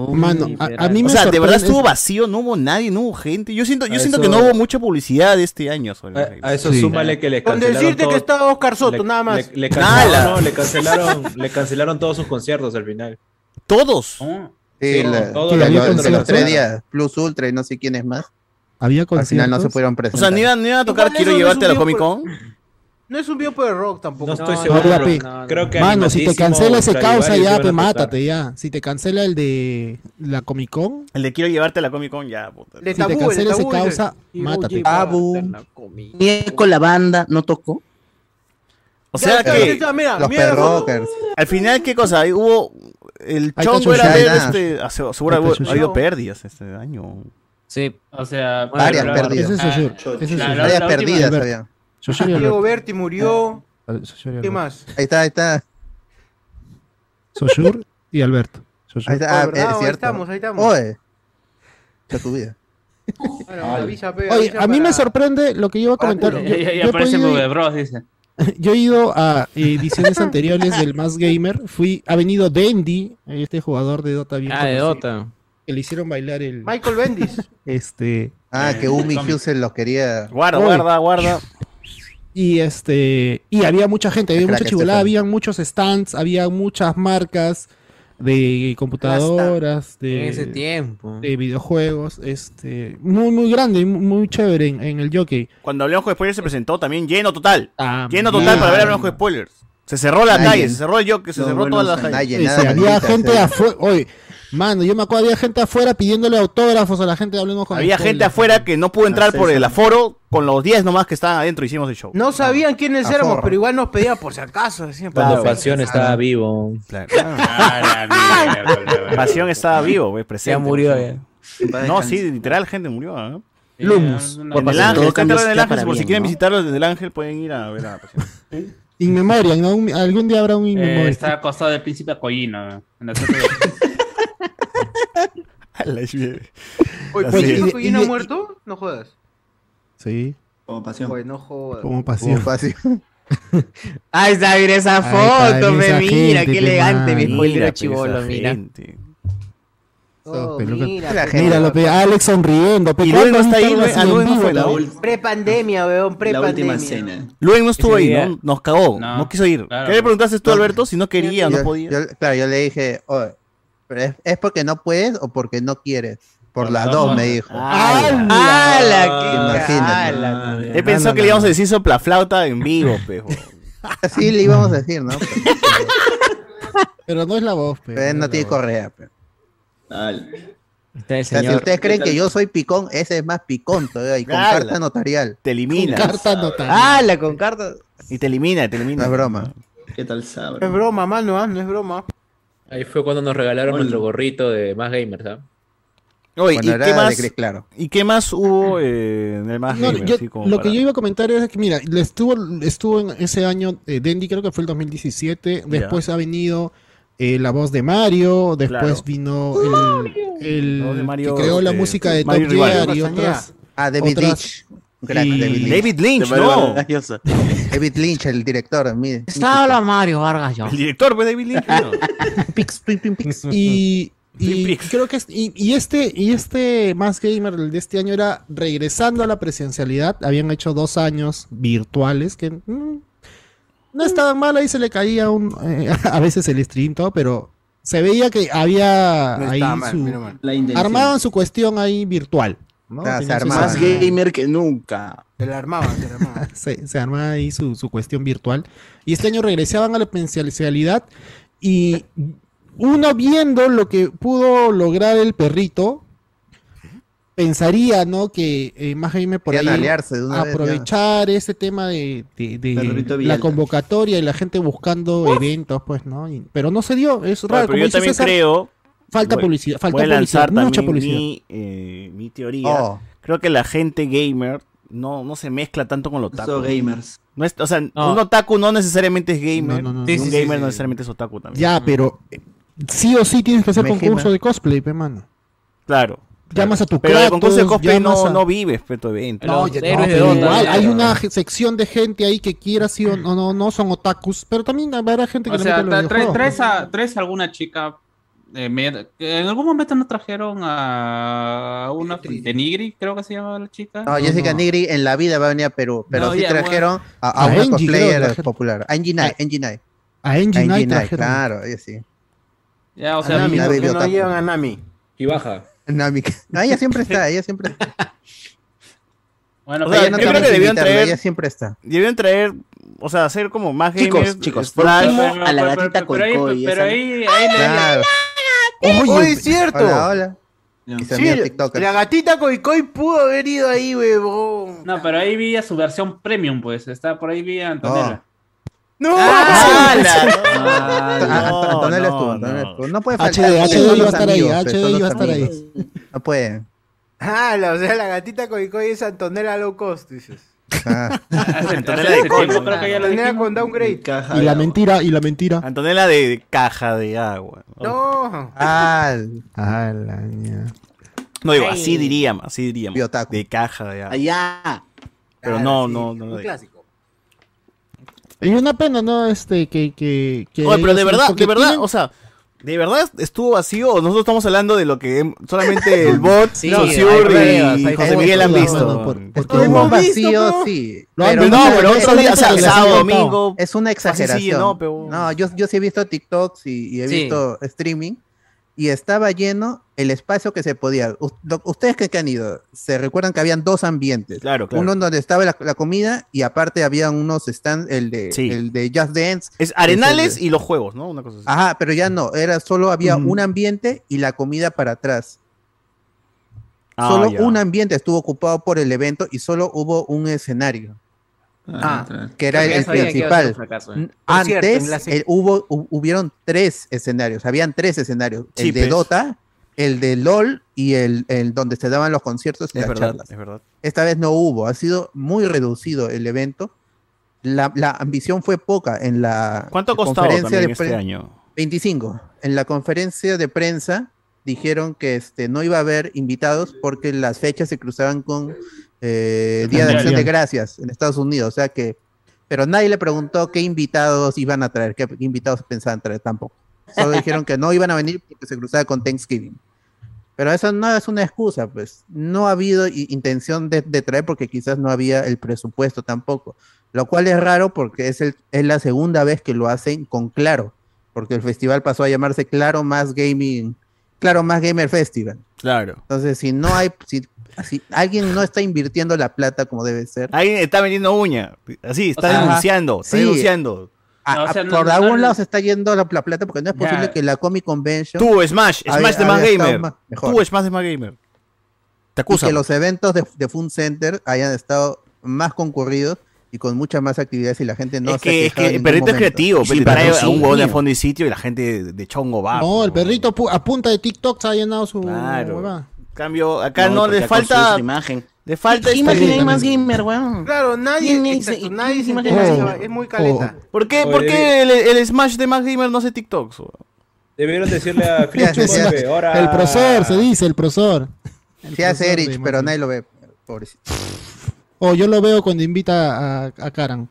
Mano, a, a mí O me sea, de verdad estuvo vacío, no hubo nadie, no hubo gente. Yo siento, yo A siento eso- que no hubo mucha publicidad este año sobre A, a eso Sí. súmale que le Con cancelaron decirte todo- que estaba Oscar Soto, le- nada más. Le, le Nada. cancelaron, no, le cancelaron, le cancelaron todos sus conciertos al final. Todos. ¿no? Sí, Sí, la- todo Sí, los- los, los conciertos. tres días, Plus Ultra y no sé quién es más. Había Al final no se conciertos. pudieron O presentar. sea, ni iban, ni iban a tocar Quiero llevarte a la Comic Con. No es un video por el rock tampoco. No estoy No, seguro. no, pero pe. creo que Mano, si te cancela ese causa ya, pe, tocar. mátate ya. Si te cancela el de la Comic Con, El de Quiero llevarte a la Comic Con, ya, puta. De si te tabú, el de cancela ese causa, mátate. Abu, Nieco, la banda, no tocó. O sea Ya, que, ya, mira, Los mira perrockers. al final, ¿qué cosa? Ahí Hubo. El chongo era Chuchara. este. ah, se- Seguro ha habido pérdidas este año. Sí. O sea, Varias pérdidas. Ese es Ah, Varias había. Y Diego. Berti murió. Sosur y ¿Qué más? Ahí está, ahí está. Sosur y Alberto. Sosur. Ahí está. Ah, estamos, ahí estamos. Oye. Ya tu vida. Bueno, avisa, Oye, avisa a mí me sorprende lo que yo iba a comentar. Yo, yo podido- Google Bros, dice. yo he ido a ediciones anteriores del Más Gamer. Fui, ha venido Dendy, este jugador de Dota bien Ah, de Dota. Que le hicieron bailar el. Michael Bendis. Este. Ah, que Umi. Fusel los quería. Guarda, Oye. guarda, guarda. Y este. Y había mucha gente, había mucha chivolada, fan. había muchos stands, había muchas marcas de computadoras, de, En ese tiempo. de videojuegos. Este. Muy, muy grande, muy, chévere en, en el jockey. Cuando Hablamos con Spoilers se presentó también lleno total. Ah, Lleno total para ver Hablamos con Spoilers. Se cerró la calle, se cerró el jockey, se cerró toda la buenos calle. Nadie, Sí, nada sí, había gente afuera. Oye, mano, yo me acuerdo, había gente afuera pidiéndole autógrafos a la gente hablando con Había gente afuera que no pudo entrar Ah, por sí, el sí. aforo. Con los 10 nomás que estaban adentro hicimos el show. No sabían quiénes éramos, pero igual nos pedían por si acaso. decían, Cuando Pasión estaba vivo. Claro. Ah, Pasión estaba vivo, güey, presente. Ya murió ya. No, sí, literal, gente murió. ¿no? Lumus. El Ángel, está en el Ángel, para por si quieren ¿no? visitarlo desde el Ángel pueden ir a ver a Pasión. In Memoriam, ¿no? Un- algún día habrá un In Eh, Memoriam. está acostado del príncipe Acollino. En la torre de- A la shit. Oye, Oye, ¿Príncipe y- Collino ha muerto? No jodas. Sí, Como pasión. Oye, no jodas. como pasión. fácil. Ahí está, mira esa Ahí está, foto, mira me esa mira, gente, qué elegante, mi mano. spoiler pues, chivolo, mira. gente. Oh, pelucas. mira, La pe, Alex sonriendo. Pe, Y ¿cuándo luego está ahí, ah, Luen no fue, Pre-pandemia, weón, pre-pandemia. Luen no estuvo ahí, ¿no? Nos cagó, no, No, quiso ir. claro. ¿Qué le preguntaste tú. Alberto? Si no quería no podía. yo- claro, yo le dije, oye, ¿pero es, es porque no puedes o porque no quieres? Por las dos, me dijo. Ah, ¡Hala! Imagínate. ¡Qué ¡Hala! Él pensó que le íbamos a decir soplaflauta en vivo, pejo. Así le íbamos a decir, ¿no? Pero no es la voz, pe. Pero él no tiene correa. pe. Dale. Está el O sea, si ustedes creen que yo soy picón, ese es más picón todavía y con carta notarial. Te elimina. Carta notarial. ¡Hala! Con cartas. Y te elimina, te elimina. No es broma. ¿Qué tal No es broma, mano, ¿ah? no es broma. Ahí fue cuando nos regalaron Hola. nuestro gorrito de más gamers, ¿ah? Oye, ¿y qué, más, Chris Claro. ¿y qué más hubo eh, en el más No, gamer, yo- así como lo para- que yo iba a comentar es que, mira, estuvo, estuvo en ese año eh, Dendy, creo que fue el 2017. Después ha venido eh, la voz de Mario. Después Claro. vino el, el voz de Mario, que creó la este, música de Mario Top Rival. Gear y otras. Ah, David Otras- Lynch. Un crack, y- David Lynch. David Lynch, no. David Lynch, el director. Mire. Estaba Mario Vargas yo. El director fue David Lynch. ¿no? Pix, pim, pim, pix. Y, y creo que es- y, y este y este más gamer el de este año era regresando a la presencialidad habían hecho dos años virtuales que mm, no estaban mal ahí se le caía un eh, a veces el stream todo pero se veía que había No ahí estaba mal, su. La armaban su cuestión ahí virtual ¿no? Ah, se. Más gamer que nunca. Se la armaban, se la armaban. se, se armaba ahí su, su cuestión virtual. Y este año regresaban a la presencialidad y uno viendo lo que pudo lograr el perrito, pensaría, ¿no? Que eh, más Jaime por ahí Querían aliarse de una vez, aprovechar ese tema de, de- de Perrito la convocatoria y la gente buscando eventos, pues, ¿no? Y- pero no se dio, es Bueno, raro. pero como yo también César, creo. falta voy- publicidad, falta voy a publicidad, mucha publicidad. Mi, eh, mi teoría. Oh, Creo que la gente gamer no, no se mezcla tanto con los otaku. gamers. No es, o sea, No. un otaku no necesariamente es gamer. No, no, no, y no. un Sí, gamer sí, no necesariamente es otaku también. Ya, pero eh, sí o sí tienes que hacer concurso de cosplay, pe, mano. Claro. Llamas a tu Pero el Kratos, concurso de cosplay no, a- no tu evento. No, pero igual, hay una sección de gente ahí que quiera sí o no, no, no son otakus, pero también habrá gente que O le sea, mete los tra- tra- videojuegos, traes, pues. a, traes a alguna chica eh, me- en algún momento nos trajeron a una de Nigri, creo que se llama la chica. No, Jessica Nigri en la vida va a venir a Perú, pero No, sí ya, trajeron a, a A una Angie, creo, cosplayer trajeron. popular. Angie Knight, Angie Knight. A Angie claro, ella sí. Ya, o sea, Nami, mi- la baby Que no llevan a Nami. Y baja. Nami. No, ella siempre está, ella siempre está. bueno, O pero sea, no yo creo que debieron traer- ella siempre está. Debieron traer, o sea, hacer como más Chicos, gamers. chicos, Flash. pero- a la pero- gatita pero ahí- Coicoy, Pero esa- ahí, ahí Claro. Oye, es cierto. Hola, hola. Sí, la gatita Coicoy pudo haber ido ahí, huevón. No, pero ahí vi a su versión premium, pues. Está por ahí vi a Antonella. No, Ah. Ah, No, Antonella no, estuvo, no. Antonella estuvo. No puede faltar. HD, iba a estar ahí, amigos, HD iba a estar ahí. No pueden. Ah, la- o sea, la gatita Coicoy es Antonella low cost, dices. Ah. Antonella de coño. tiempo creo que ya lo Antonella con downgrade. Caja Y la mentira, y la mentira. Antonella de caja de agua. No. Ah, Ah, la ña. No digo, así diríamos, así diríamos. De caja de agua. Allá. Pero no, no, no. Un digo. clásico. Y una pena, ¿no? Este, que, que, que Oye, pero de verdad, de verdad, tienen- o sea, ¿de verdad estuvo vacío o nosotros estamos hablando de lo que hem- solamente el bot, Sí, y José Miguel han visto? no, por- porque Estuvo vacío, sí. Pero no, pero ¿no? esos días, o sea, sábado, domingo. Es una sí, exageración. no, pero- No, yo, yo sí he visto TikToks y, y he Sí. visto streaming y estaba lleno el espacio que se podía. U- Ustedes que, han ido, se recuerdan que habían dos ambientes. Claro, claro. Uno donde estaba la, la comida y aparte había unos stands, el de, Sí. el de Just Dance. Es Arenales y los juegos, ¿no? Una cosa así. Ajá, pero ya no, era solo había un ambiente y la comida para atrás. Ah, solo ya. un ambiente estuvo ocupado por el evento y solo hubo un escenario, Ah, entra. que era el principal. fracaso, ¿eh? Cierto, Antes eh, hubo, hu- hubieron tres escenarios, habían tres escenarios, el de. Dota, el de LOL y el, el donde se daban los conciertos y Es las verdad, charlas. es verdad. Esta vez no hubo, ha sido muy reducido el evento. La, la ambición fue poca en la ¿Cuánto conferencia de este año? 25. En la conferencia de prensa dijeron que este, no iba a haber invitados porque las fechas se cruzaban con eh, Día de Acción de Gracias en Estados Unidos. O sea que, pero nadie le preguntó qué invitados iban a traer, qué invitados pensaban traer tampoco. Solo dijeron que no iban a venir porque se cruzaba con Thanksgiving. Pero eso no es una excusa, pues. No ha habido intención de, de traer porque quizás no había el presupuesto tampoco. Lo cual es raro porque es, el, es la segunda vez que lo hacen con Claro. Porque el festival pasó a llamarse Claro Más Gaming, Claro Más Gamer Festival. Claro. Entonces, si no hay, si, si alguien no está invirtiendo la plata como debe ser, Alguien está vendiendo uña. Así, está O sea, denunciando. Está sí. denunciando. a- No, o sea, a- no- por no- algún lado se está yendo la, la plata porque no es Ya. posible que la Comic Convention Tú, Smash. había- Smash de más gamer. más- mejor. Tú, Smash de más gamer. Te y acusan. que los eventos de, de Fun Center hayan estado más concurridos y con muchas más actividades y la gente no es se que, es que el perrito es momento. creativo. Sí, pues, te trae a un huevón de fondo y sitio y la gente de, chongo va. No, el pues, perrito a punta de TikTok se ha llenado su Claro. cambio, acá no, porque le falta. su imagen. Le falta ¿Qué esta- imagen hay también. más gamer, weón? Claro, nadie, ¿Quién es- exacto, nadie es se imagen entera, así? es- es muy caleta. ¿Por qué, Oye, por qué el, el Smash de más gamer no hace TikToks? huevón? Debieron decirle a Sí, sí, sí. Philip ahora. El profesor, se dice, el profesor. El Sí hace Erich, pero nadie lo ve. Pobrecito. O yo lo veo cuando invita a, a Karan.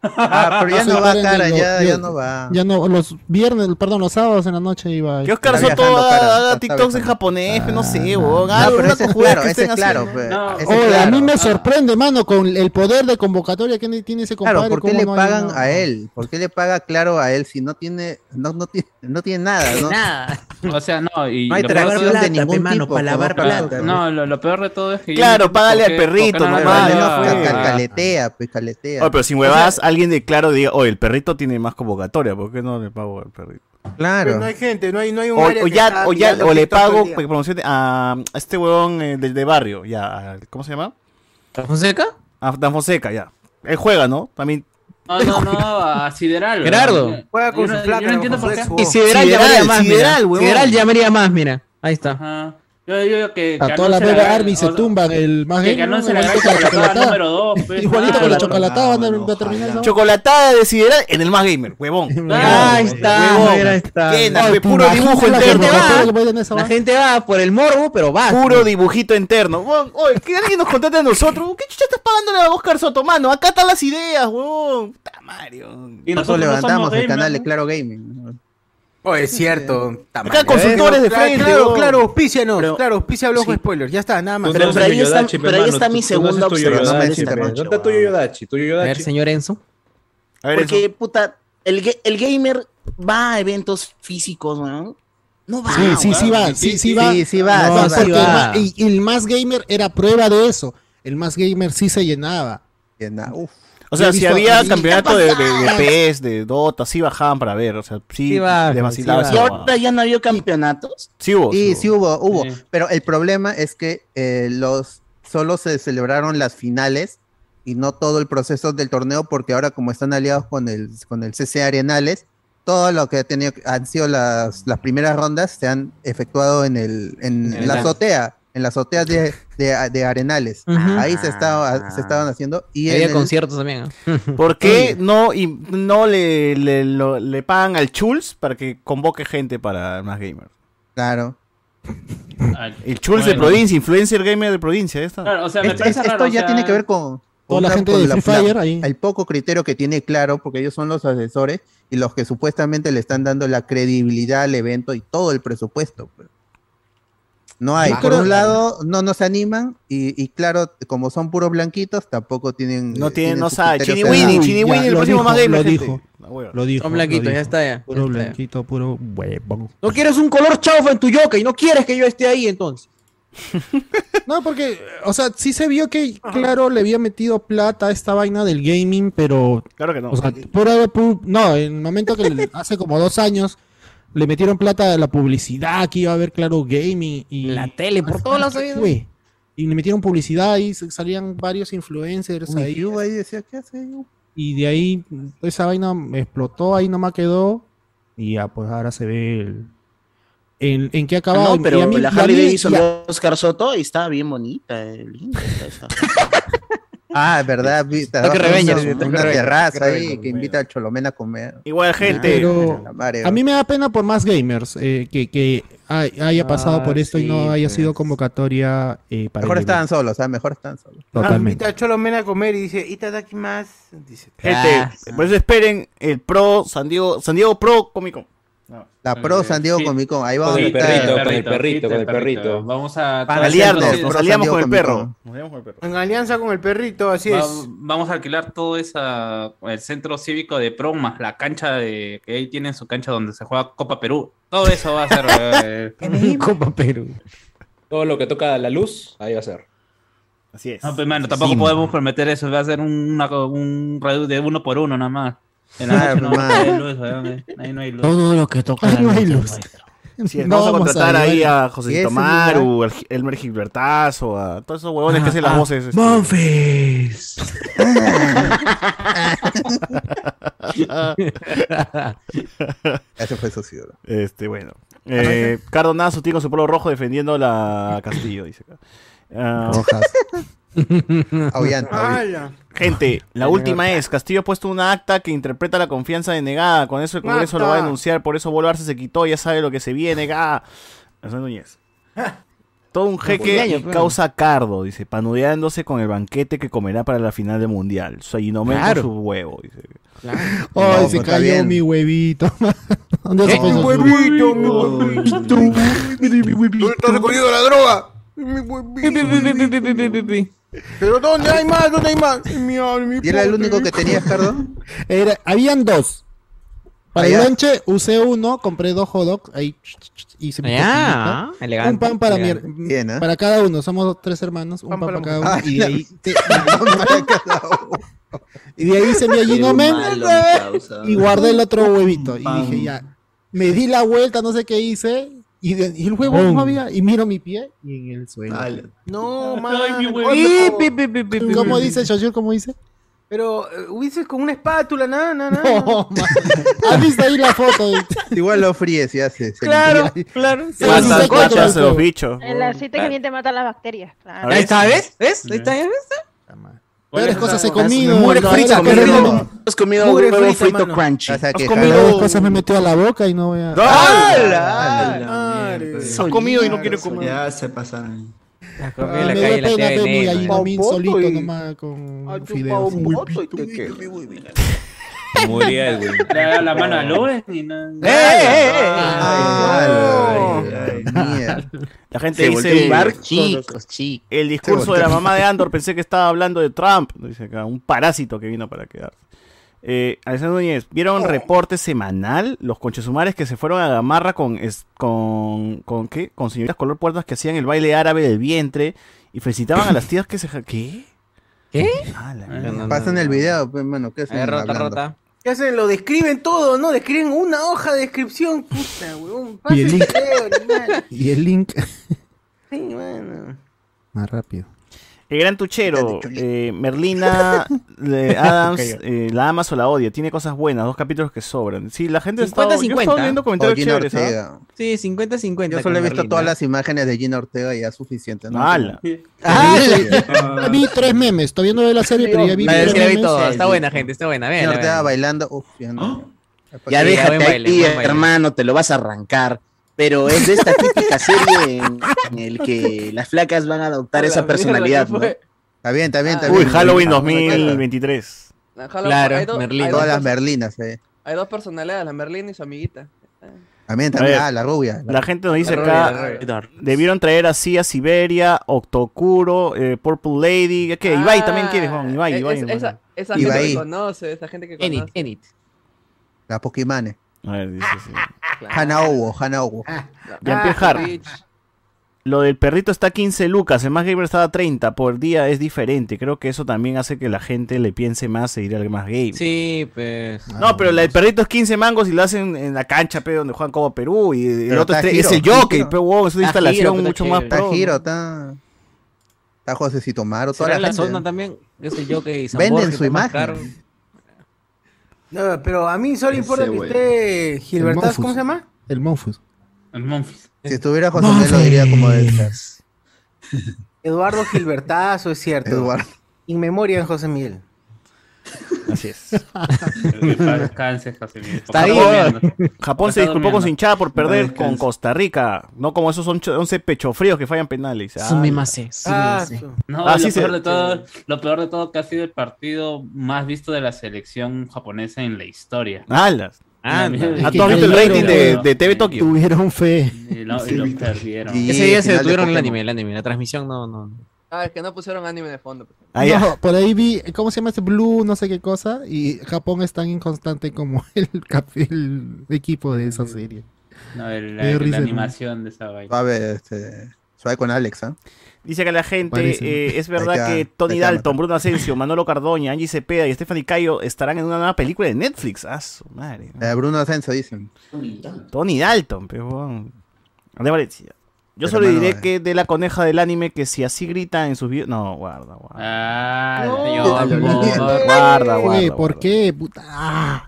Ah, pero ya Soy no va cara, lo- ya, ya no va. Ya no, los viernes, perdón, los sábados en la noche iba. Que Oscar Está Soto haga, TikToks en japonés, no sé, Ah. No, Algo, pero ese es claro, ese es claro. pues, No. ese Oye, claro. a mí me Ah. sorprende, mano, con el poder de convocatoria que tiene ese compadre. Claro, ¿por qué le hay pagan a él? ¿Por qué le paga claro a él si no tiene, no, no tiene, no tiene nada? ¿no? Nada. O sea, no, y No hay tracción de ningún mano, tipo. pa' lavar para- plata, No, lo, peor de todo es que. Claro, págale al perrito, nomás, caletea, pues caletea. Oye, pero sin huevadas, alguien de claro diga, oye, el perrito tiene más convocatoria, ¿por qué no le pago al perrito? Claro. Pues no hay gente, no hay, no hay un O, área o ya, o, ya, o le pago a a este huevón eh, del de barrio, ya, a- ¿cómo se llama? ¿Fonseca? A Dan Fonseca, ya. Él juega, ¿no? También. No, no, no, a Sideral. Gerardo. Juega con Yo no- su placa, Yo no entiendo por qué. Y Sideral, Sideral, llamaría más, Sideral, mira. Sideral llamaría más, mira. Ahí está. Ajá. Yo digo que. A todas las Vega Army se tumban el más Que, ¿no? anuncie la Igualito gran con la chocolatada chocolatada. número 2. Pues, Igualito con la chocolatada van a- terminar. Chocolatada de Sideral en el más gamer, huevón. Ahí está, puro dibujo interno. La gente va por el morbo, pero va. Puro dibujito interno. Oye, que alguien nos contrate a nosotros. ¿Qué chucha estás pagándole a Oscar Soto, mano? Acá están las ideas, huevón. Puta huevón. Y Nosotros nosotros no levantamos el canal de. Claro Gaming. Oh, es cierto. Acá consultores de Claro, frente. Claro, claro, auspícianos. Pero- claro, auspicia Blojo sí. Spoilers. Ya está, nada más. Pero- pero ahí está- pero ahí está mi segunda observación de esta ¿Dónde está tu Yodachi? Tu A ver, Yodachi. señor Enzo. A ver, Porque, puta, el, ga- el gamer va a eventos físicos, ¿no? No va. Sí, sí, sí va, sí, sí va. Sí, sí va, No, sí va. porque Sí el más gamer era prueba de eso. El más gamer sí se llenaba. Llena, uf. O sea, si había campeonato de, de, de. PS, de Dota, sí bajaban para ver. O sea, sí, Sí ahora ya no había campeonatos. Sí hubo. Sí, sí hubo, hubo. Sí. Pero el problema es que eh, los solo se celebraron las finales y no todo el proceso del torneo, porque ahora como están aliados con el, con el CC Arenales, todo lo que ha tenido, han sido las, las primeras rondas se han efectuado en el, en, En la azotea, en la azotea de, de, de Arenales. Ahí se estaba, se estaban haciendo. Y Había el- conciertos también. ¿no? ¿Por qué no, y no le, le, lo- le pagan al Chulz para que convoque gente para más gamers? Claro. Ah, El Chulz de provincia, influencer gamer de provincia, ya está. Claro, o sea, me Esto, esto o ya sea, tiene que ver con, Toda la gente de Free Fire ahí. el poco criterio que tiene claro, porque ellos son los asesores y los que supuestamente le están dando la credibilidad al evento y todo el presupuesto. pues. No hay, Yo por creo- un lado, no nos animan y, y claro, como son puros blanquitos, tampoco tienen. No eh, tiene, no sus sabe. criterios Chini Winnie, cerrados. Chini Winnie, el lo próximo más gamer. lo gente. dijo. La hueva. Lo dijo. Son lo blanquitos, dijo. ya está ya. Puro ya está ya. blanquito, puro huevón. No quieres un color chaufa en tu yoke y no quieres que yo esté ahí entonces. No, porque, o sea, sí se vio que, claro, le había metido plata a esta vaina del gaming, pero, Claro que no. o sea, pu- no, en el momento que le- hace como dos años le metieron plata a la publicidad, que iba a haber, claro, gaming y... La tele, por todos lados. Y le metieron publicidad y salían varios influencers Uy, ahí. yo ahí decía, ¿qué hace? Y de ahí esa vaina explotó, ahí nomás quedó. Y ya, pues ahora se ve el- en, en qué ha acabado. no, pero mí- la Harley Davidson de Oscar Soto y está bien bonita, eh, linda esa. Ah, verdad, Reveñas, una, toque una Reveñas, terraza ahí que invita a Cholomena a comer. Igual, gente. Pero a mí me da pena por más gamers eh, que, que hay- haya pasado Ah, por esto y no haya pues. sido convocatoria eh, para Mejor estaban solos, ¿sabes? Mejor estaban solos. Totalmente. Invita a Cholo Mena a comer y dice, Itadaki más. Dice, Gente, Ah, por eso esperen el Pro San Diego, San Diego Pro Comic Con. La Pro San Diego sí. Comic Con. Ahí vamos Con el perrito, con el Perrito, con el perrito. Vamos a Para Aliarnos, nos Pro aliamos con el perro. En alianza con el perrito, así Va- es. Vamos a alquilar todo esa el centro cívico de Promas, la cancha de que ahí tienen su cancha donde se juega Copa Perú. Todo eso va a ser eh, Copa Perú. Todo lo que toca la luz, ahí va a ser. Así es. No, pues, mano, tampoco Sí, podemos prometer eso, va a ser una- un redu de uno por uno nada más. En la Ah, noche no, mano. hay luz, weón, ahí no hay luz. Todo lo que toca. No hay luz. Sí, No vamos a contratar llevar- ahí a José ese Maru, el- Elmer Gilbertazo, a todos esos huevones que hacen las Ah, voces. este. Monfis. Ese fue ciudad. Este, bueno. Eh, Cardonazo tiene con su pelo rojo defendiendo la Castillo, dice acá. Ah, Rojas. Aullante. ¡Hala! Gente, la última es, Castillo ha puesto una acta que interpreta la confianza denegada, con eso el Congreso lo va a denunciar, por eso Boluarse se quitó, ya sabe lo que se viene, ah. José Núñez. Todo un jeque y pues. causa cardo, dice, panudeándose con el banquete que comerá para la final del mundial. Soy no Claro. su huevo, dice. Claro. Ay, No, se cayó bien. mi huevito. ¿Dónde se Mi huevito, mi huevito. ¿Dónde está recogiendo la droga? Mi huevito. Pero ¿dónde hay más? ¿Dónde hay más? Mi, mi ¿Y era el único que tenías, Cardo? Era- habían dos. Para Ah, el lonche usé uno, compré dos hot dogs, ahí hice mi Ya, cochinita. elegante. un pan para mi. Bien, ¿eh? para cada uno, somos tres hermanos, un Pan pan, para cada uno. Y de ahí, te- y de ahí hice mi allinomen Malo, mi causa. y guardé el otro huevito. Y dije, ya, me di la vuelta, no sé qué hice, y, de- y el huevo Boom. no había, y miro mi pie y en el suelo. Malo. No, man. Oye, Pi, pi, pi, ¿Cómo dice Shoshur? ¿Cómo dice? Pero eh, hubiese con una espátula, nada, nada, nada. No, man. ¿Has visto ahí la foto? Igual lo fríes y hace. se Claro, claro. Sí, Mata sí, las sí, conchas claro. de los bichos. El aceite caliente mata las bacterias. Claro. Ahí está, ¿ves? ¿Ves? Ahí está, ¿ves? Peores cosas he comido. mugre frita, Has comido Mugre huevo frito crunchy. O sea que Has comido- cosas me metió a la boca y no voy a... ¡Hala! Has comido y no quiere comer. Ya se pasaron. La Ah, comida me la calle la tía veneno. Papoto solito y- nomás con chupado fideos. un y te queda. Murió Edwin. Le da la mano a Lowen y no. La gente Se dice volteó un bar, chicos, chicos. el discurso de la mamá de Andor pensé que estaba hablando de Trump, dice acá, un parásito que vino para quedarse. Eh, Alessandro Núñez, ¿vieron reporte semanal? Los conchesumares que se fueron a Gamarra con, es- con, con ¿qué? Con señoritas color puertas que hacían el baile árabe del vientre y felicitaban a las tías que se... ja- ¿Qué? ¿Qué? Ah, la. Pasan el video, pues, mano, ¿qué hacen rota, hablando? rota. ¿Qué hacen? Lo describen todo, ¿no? Describen una hoja de descripción. Puta, weón. Y el link. video. Y el link Sí, mano. más rápido. El gran tuchero, eh, Merlina de Adams, Ok. eh, la amas o la odia, tiene cosas buenas, dos capítulos que sobran. Sí, la gente está 50-50. yo estaba viendo comentarios Gina chéveres. ¿ah? Ortega. Sí, 50-50. Yo solo he visto Merlina. todas las imágenes de Gina Ortega y ya es suficiente. ¿no? ¡Hala! Ah, ya vi tres memes. Todavía no veo la serie, pero ya vi La tres la vi memes. todo. Está buena, gente. Está buena. Gina Vean, Ortega bailando. Uf, ya no. Ya déjate baile, ahí, hermano, te lo vas a arrancar. Pero es de esta típica serie en, en el que las flacas van a adoptar esa personalidad, ¿no? Está bien, está bien, está Uy, bien. Halloween Ah, 2023. Claro, hay dos- hay dos Todas las Merlinas, eh. Hay dos personalidades, la Merlina y su amiguita. También, también. ver, Ah, la rubia. La gente nos dice La rubia, acá, la rubia. debieron traer así a Siberia, Octokuro, eh, Purple Lady, ¿qué? Ibai también quiere, Juan, Ibai, Ibai. es- Ibai. esa esa Ibai. gente que conoce, esa gente que Enit, conoce. Enit. La Pokimane. A ver, dice sí. Hana Owo, Hana Owo. Jean-Pierre Hart. Lo del perrito está a 15 lucas, el más gamer estaba a 30 por día, es diferente. Creo que eso también hace que la gente le piense más e ir al más game. Sí, pues. No, pero la del perrito es 15 mangos y lo hacen en la cancha, pe, donde juegan como Perú. Y el Pero otro está es, es el jockey, pe, huevón, es una Está instalación Giro, pero mucho está más pro. Está Giro, está. Está Josecito Maro, toda ¿Será la la gente. zona también? Ese jockey Venden su está imagen. No, pero a mí solo Ese importa que güey. esté Gilbertas, Monfus. ¿cómo se llama? El Monfus. El Monfis. Si estuviera José Miguel lo diría como de Eduardo Gilbertazo, es cierto. Eduardo. In memoria en José Miguel. Así es. Descanse, José Miguel. Está ahí, durmiendo. Japón se disculpó con su hinchada por perder con Costa Rica. No como esos 11 pechofríos que fallan penales. Ah, Sumimase, Ah, No, Ah, lo, sí, peor de todo, lo peor de todo que ha sido el partido más visto de la selección japonesa en la historia. alas. ¿Ah, visto el rating de, de TV Tokio? Tuvieron fe. Y lo, y lo perdieron. Y- Ese día se detuvieron el anime, el anime. La transmisión no, no. Ah, es que no pusieron anime de fondo. pues. Ah, ya. Por ahí vi, ¿cómo se llama este Blue? No sé qué cosa. Y Japón es tan inconstante como el, el equipo de esa serie. No, el- la, animación de esa vaina. Suave, este. Suave con Alex, ¿ah? Dice que la gente, eh, es verdad que Tony Dalton. Bruno Asensio, Manolo Cardoña, Angie Cepeda y Stephanie Cayo estarán en una nueva película de Netflix. Ah, su madre. ¿no? Eh, Bruno Ascenso, dicen. Tony Dalton, pero weón. André Valencia. Yo Pero, solo mano, diré eh. que de la coneja del anime que si así grita en sus videos. No, guarda, guarda. Ah, No, Guarda, guarda, ¿Qué? guarda. ¿Por qué? Puta. Ah.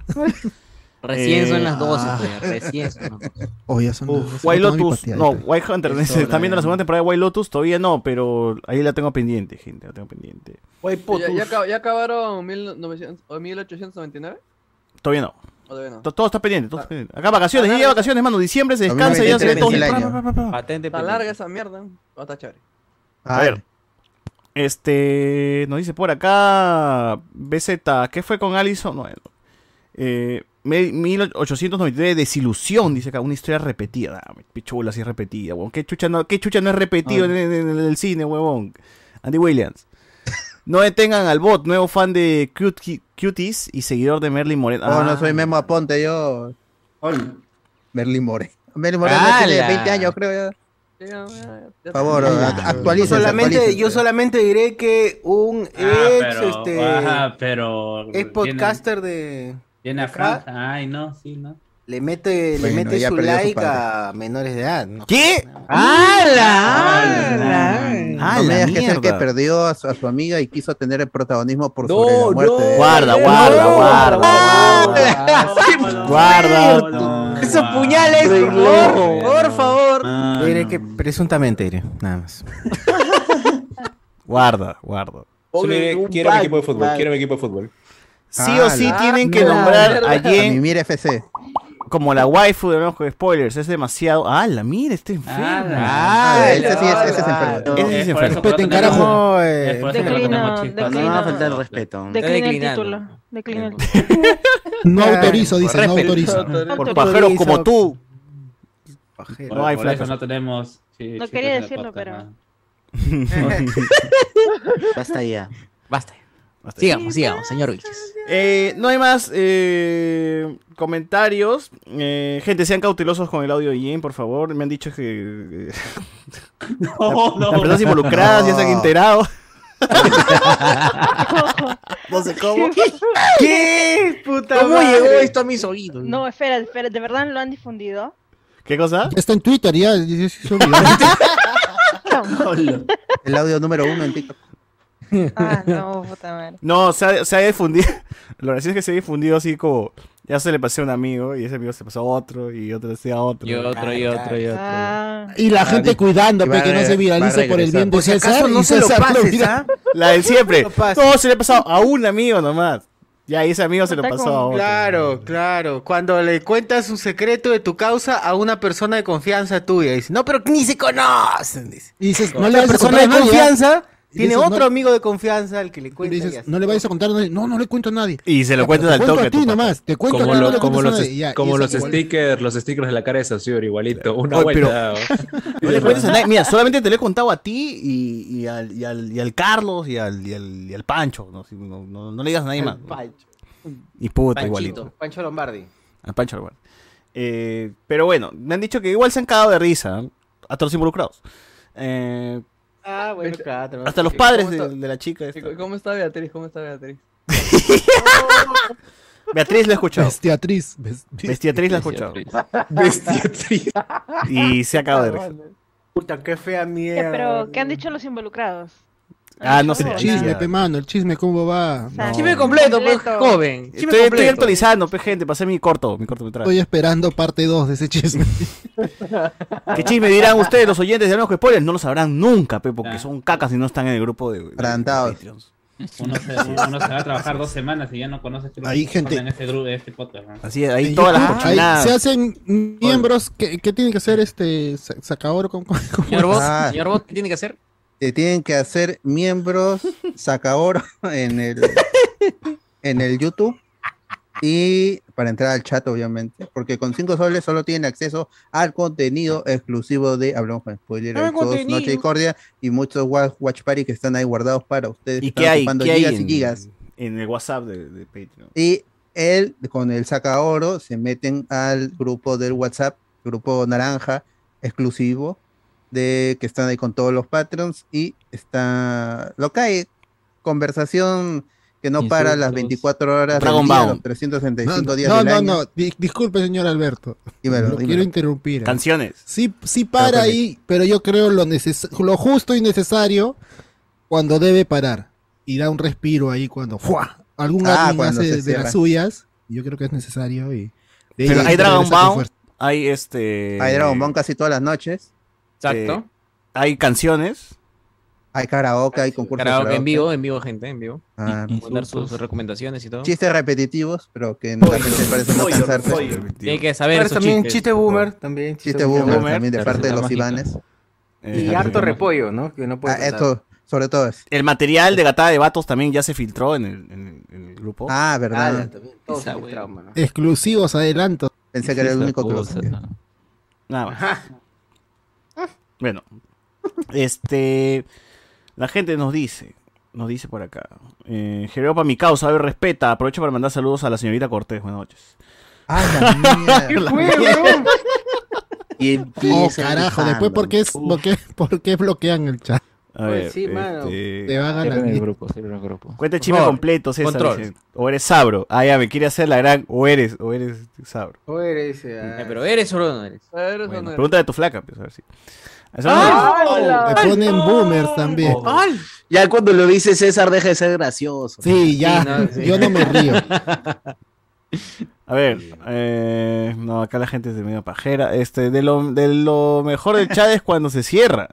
Recién Eh, son las 12, ah. pues, recién son las 12. Oh, ya son las. White Lotus, no, está. White Hunter, Es ¿están viendo la eh. segunda temporada de White Lotus? Todavía no, pero ahí la tengo pendiente, gente, la tengo pendiente. Guay, Ya, ya, acab- ya acabaron 1900 o 1899? Todavía no. Todo está pendiente, todo está pendiente. Acá vacaciones, ya llega vacaciones, mano, diciembre se descansa y ya se ve todo. 2023 el Pa, año. pa, pa, pa. Patente Está larga esa mierda. Oh, está chévere. A ver. Este, nos dice por acá, BZ, ¿qué fue con Allison? No. Eh, me- 1899, desilusión, dice acá, una historia repetida. Ah, pichula, si es repetida, huevón. ¿Qué chucha no, qué chucha no es repetido en, en- en el cine, huevón? Andy Williams. No detengan al bot, nuevo fan de Cutie- Cuties y seguidor de Merlin Moreno. Oh, no Ah. soy Memo Aponte, yo. Hola. Merlin More. Merlin More ya tiene ¡Hala! 20 años, creo ya Por favor, está. act- Yo actualícense, solamente, yo solamente diré que un ex, Ah, pero, este, ajá, pero ex podcaster de Viene a. Francia. Ay, no, sí, no. Le mete, le Bueno, mete ya su su like padre. a menores de edad. ¿no? ¿Qué? ¡Hala! Ah, no me digas que es el que perdió a su, a su amiga y quiso tener el protagonismo por No, sobre la muerte. no. Guarda, guarda, guarda, guarda. Guarda. Esos puñales, por favor, por favor. Diré que presuntamente diré, nada más. Guarda, guarda. Un quiero mi pack, equipo de fútbol, quiero mi equipo de fútbol. Sí o sí Ah, tienen que nombrar a A Jen Mimir FC. Como la waifu de con Spoilers. Es demasiado. ¡Ah, la mira! Está enfermo. Ah, ese sí es- ese es enfermo. Ese sí es Eh, enfermo. Respeten, tenemos- carajo. que Declino. No va a faltar el respeto. Declina el título. Declina el título. No autorizo, dice, no autorizo. Por pajeros como tú. Por, No hay no tenemos. No quería decirlo, pero-. Basta ya. Basta. Basta. Sigamos, sigamos, señor Vilches. Eh, no hay más eh, comentarios. Eh, gente, sean cautelosos con el audio de Jen, por favor. Me han dicho que eh, No, las no. personas involucradas ya se han enterado. no sé cómo. ¿Qué? Puta ¿Cómo madre. llegó esto a mis oídos? No, espera, espera, ¿de verdad lo han difundido? ¿Qué cosa? Está en Twitter ya. El audio número uno en TikTok. Ah, no, puta madre. No, se ha, se ha difundido. Lo gracioso es que se ha difundido así como. Ya se le pasó a un amigo y ese amigo se pasó a otro y otro se a otro. Y otro, y otro, y otro. Ah, Y la gente cuidando va que no se viralice por el bien de César. no se lo pases. ¿ah? La de siempre. No. No, se le ha pasado a un amigo nomás. Ya, y ese amigo se lo pasó con- a otro. Claro, claro. Cuando le cuentas un secreto de tu causa a una persona de confianza tuya, dice, no, pero ni se conocen. Dice. Y dices, no le Otra vayas a persona de. ¿ah? confianza tiene dices, otro no- amigo de confianza al que le cuenta. y dices, así. no le vayas a contar a nadie. No, no le cuento a nadie. Y se lo cuentas al toque. a ti nomás. Te cuento Como, a no como a los, nadie. Ya, como los stickers, los stickers de la cara de Saussure, igualito. Una Oye, pero- vuelta. No le cuentes a nadie. Mira, solamente te lo he contado a ti y, y, al, y, al, y al Carlos y al, y al, y al Pancho. No, Si no, no, no le digas a nadie más. Pancho. Y puta, Panchito, igualito. Pancho Lombardi. Al Pancho igual. Eh, pero bueno, me han dicho que igual se han cagado de risa. ¿eh? A todos los involucrados. Eh, Ah, bueno, claro. hasta los ¿Cómo padres de, de la chica. esta. ¿Cómo está Beatriz? ¿Cómo está Beatriz? Beatriz la he escuchado. Bestiatriz. bes- Bestiatriz la he escuchado. Bestiatriz. Y se ha cagado de risa. Puta, qué fea mierda. pero ¿qué han dicho los involucrados? Ah, no sé. El chisme, pe mano, el chisme, ¿cómo va? O sea, No. Chisme completo, pues, joven. Chisme Estoy, actualizando, pe, gente. Pasé mi corto, mi cortometraje. Estoy esperando parte 2 de ese chisme. ¿Qué chisme dirán ustedes, los oyentes de con Spoilers? No lo sabrán nunca, pe, porque Ah. son cacas y no están en el grupo de, de- de Adelantados. Patreons. Uno se, uno se va a trabajar dos semanas y ya no conoce que Ahí, gente. en este grupo, este podcast. ¿no? Así es, ahí todas las cochinadas. se hacen miembros que, que tienen que hacer este sa- sacador con, con- Ah. señor Bot, ¿qué tiene que hacer? Te tienen que hacer miembros sacaoro en el en el YouTube y para entrar al chat obviamente porque con 5 soles solo tienen acceso al contenido exclusivo de Hablamos con Spoiler, contenido. Noche Discordia y muchos wa- Watch Party que están ahí guardados para ustedes. ¿Y están qué hay? ocupando ¿Qué hay gigas en, y gigas. en el WhatsApp de, de Patreon? Y él, con el saca oro, se meten al grupo del WhatsApp, grupo naranja, exclusivo, de que están ahí con todos los patrons, y está lo que hay, conversación que no para las Insultos. 24 horas Dragon del día, Ball. los 365 No, días no, del no, año. no, di- disculpe señor Alberto. Dímelo, Lo dímelo. quiero interrumpir. ¿eh? Canciones. Sí, sí para ahí, pero yo creo lo, neces- lo justo y necesario cuando debe parar. Y da un respiro ahí cuando ¡fua! algún Ah, cuando hace de las suyas. Yo creo que es necesario. Y, Pero hay Dragon Ball, hay este... Hay Dragon Ball casi todas las noches, Exacto. Hay canciones. hay karaoke, hay concursos de Karaoke en karaoke. vivo, en vivo, gente, en vivo. Ah, Mandar sus recomendaciones y todo. chistes repetitivos, pero que la gente parece no cansarse. Y hay que saber Pero esos también chistes. chiste boomer, también. Chiste boomer, boomer, también de parte de los mágica. Ivanes. eh, Y harto repollo, ¿no? Que no puede Ah, esto, sobre todo es. El material de Gatada de Vatos también ya se filtró en el, en el- en el grupo. Ah, Ah, verdad. también. Todo Esa ¿no? Exclusivos, adelanto. Pensé que era el único que lo no. Nada más. Bueno, este. La gente nos dice, nos dice por acá. Eh, Jeropa, mi causa, a ver, respeta. Aprovecho para mandar saludos a la señorita Cortés. Buenas noches. Ah, la mierda. Y Oh, empieza carajo, el después, ¿por qué, por, qué, ¿por qué bloquean el chat? A Oye, ver, sí, mano. este, Te van a Cierra la en el grupo, cierra en el grupo. Cuenta el chisme favor, completo, César. control. O eres Sabro. Ah, ya, me quiere hacer la gran. O eres, o eres Sabro. Ese, ah. Eh, Pero eres o no eres. Eres o no eres. pregunta de tu flaca, pues, a ver si. ¡Hala! Te ponen boomers también. Ya cuando lo dice César deja de ser gracioso. Sí, ya. Sí, no, sí. Yo no me río. A ver, eh, no, acá la gente es de medio pajera. Este, de lo, de lo mejor del chat es cuando se cierra.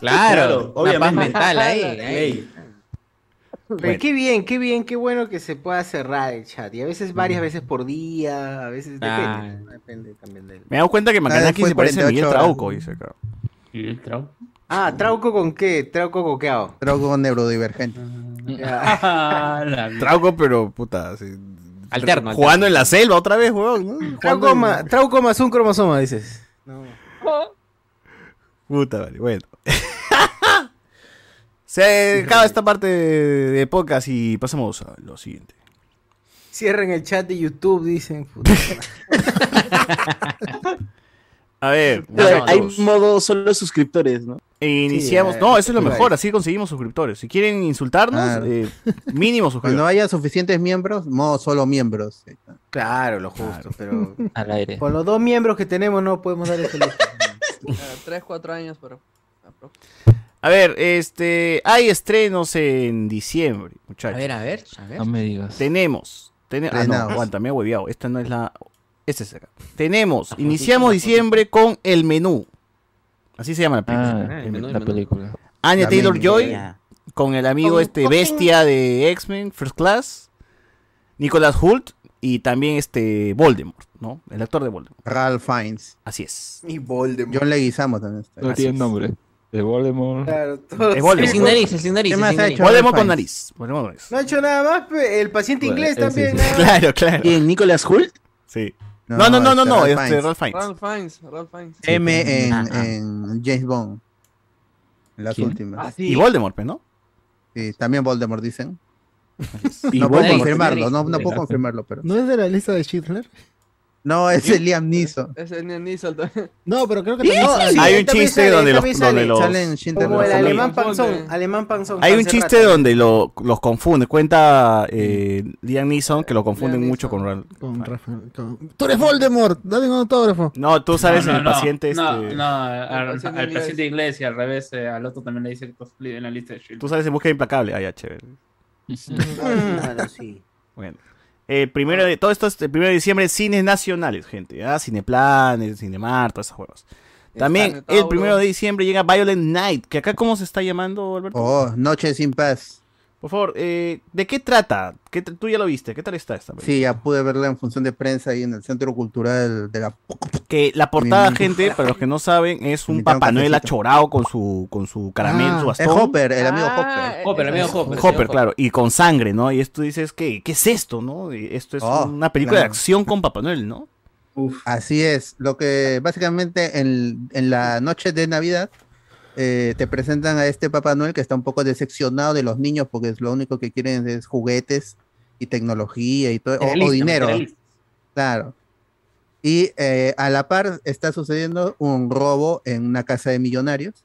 Claro, Claro, una paz obviamente. mental ahí. ahí. Pero qué bien, qué bien, qué bueno que se pueda cerrar el chat. Y a veces varias veces por día, a veces depende. Ah. ¿no? Depende también del. Me he dado cuenta que Macanaki se parece a 48 Miguel horas. Trauco, dice acá. ¿Miguel Trauco? Ah, ¿trauco con qué? Trauco coqueado. Trauco neurodivergente. Trauco, pero puta. sí. Alterno, Jugando en la selva otra vez, weón. ¿no? Trauco, en- ma- trauco más un cromosoma, dices. Puta, vale, bueno. Se acaba esta parte de, podcast y pasamos a lo siguiente. Cierren el chat de YouTube, dicen. Puta. A ver, hay modo solo suscriptores, ¿no? E iniciamos. Sí, no, eso es lo mejor, así conseguimos suscriptores. Si quieren insultarnos, Claro. eh, mínimo Cuando suscriptores. haya suficientes miembros, modo solo miembros. Claro, lo justo, pero. Al aire. Con los dos miembros que tenemos no podemos dar ese lujo. Tres, cuatro años, pero. A ver, este, hay estrenos en diciembre, muchachos. A ver, a ver, a ver. No me digas. Tenemos. tene- ah, no, aguanta, me he hueveado. Esta no es la. Esta es acá. Tenemos. Iniciamos diciembre con el menú. Así se llama la película. Ah, el menú, el la película. Anya La Taylor menú. Joy. Ya. Con el amigo Con- este con- bestia de X-Men, First Class. Nicholas Hult. Y también este Voldemort, ¿no? El actor de Voldemort. Ralph Fiennes. Así es. Y Voldemort. John Leguizamo también está. No Así tiene es. nombre. De Voldemort. Claro, todo- El Voldemort. sin nariz, el sin nariz. ¿Qué el más sin ha nariz. hecho? Voldemort con nariz. Voldemort con nariz. No ha hecho nada más, el paciente Bueno, inglés también. sí. Claro, claro. ¿Quién? ¿Nicolas Hult? Sí. No, no, no, no, no, este, este Fiennes. Ralph Fiennes. Ralph Fiennes, Ralph Fiennes. M en, en James Bond. En las ¿Quién? últimas. Ah, sí. Y Voldemort, pues, ¿no? Sí, también Voldemort dicen. Y no puedo confirmarlo, no, no puedo confirmarlo, pero. ¿No es de la lista de Schindler? No, es el Liam Neeson. Es el Liam Neeson también. No, pero creo que también No, sale. sí, Hay un chiste sale, donde los, donde los- Como el alemán panzón. Alemán panzón. Hay un chiste donde lo- los confunde. Cuenta eh, Liam Neeson que lo confunden mucho con Rafael- Tú eres Voldemort, dame un autógrafo. No, tú sabes No, en no, el no, paciente No, este. no, al, paciente al inglés. paciente inglés y al revés, eh, al otro también le dice que cosplay en la lista de Shield. Tú sabes en búsqueda implacable. Ah, ya, chévere. Claro, sí. Bueno. Eh, primero de, todo esto es el primero de diciembre, cines nacionales, gente. ¿ah? Cineplanes, Cinemar, todas esas juegos. También el primero de diciembre llega Violent Night, que acá cómo se está llamando, Alberto. Oh, Noche sin paz. Por favor, eh, ¿de qué trata? ¿Qué t- tú ya lo viste, ¿qué tal está esta? película? Sí, ya pude verla en función de prensa ahí en el Centro Cultural de la... Que la portada, gente, para los que no saben, es un Papá Noel achorado con su, con su caramelo, Ah, su Es bastón. Hopper, el amigo Ah, Hopper. Hopper, el amigo es- Hopper. Hopper, claro, y con sangre, ¿no? Y esto dices, ¿qué, qué es esto, no? Y Esto es Oh, una película de acción con Papá Noel, ¿no? Así es, lo que básicamente en, en la noche de Navidad eh, te presentan a este Papá Noel que está un poco decepcionado de los niños porque es lo único que quieren es juguetes y tecnología y todo, o- o, dinero, claro. Y eh, a la par está sucediendo un robo en una casa de millonarios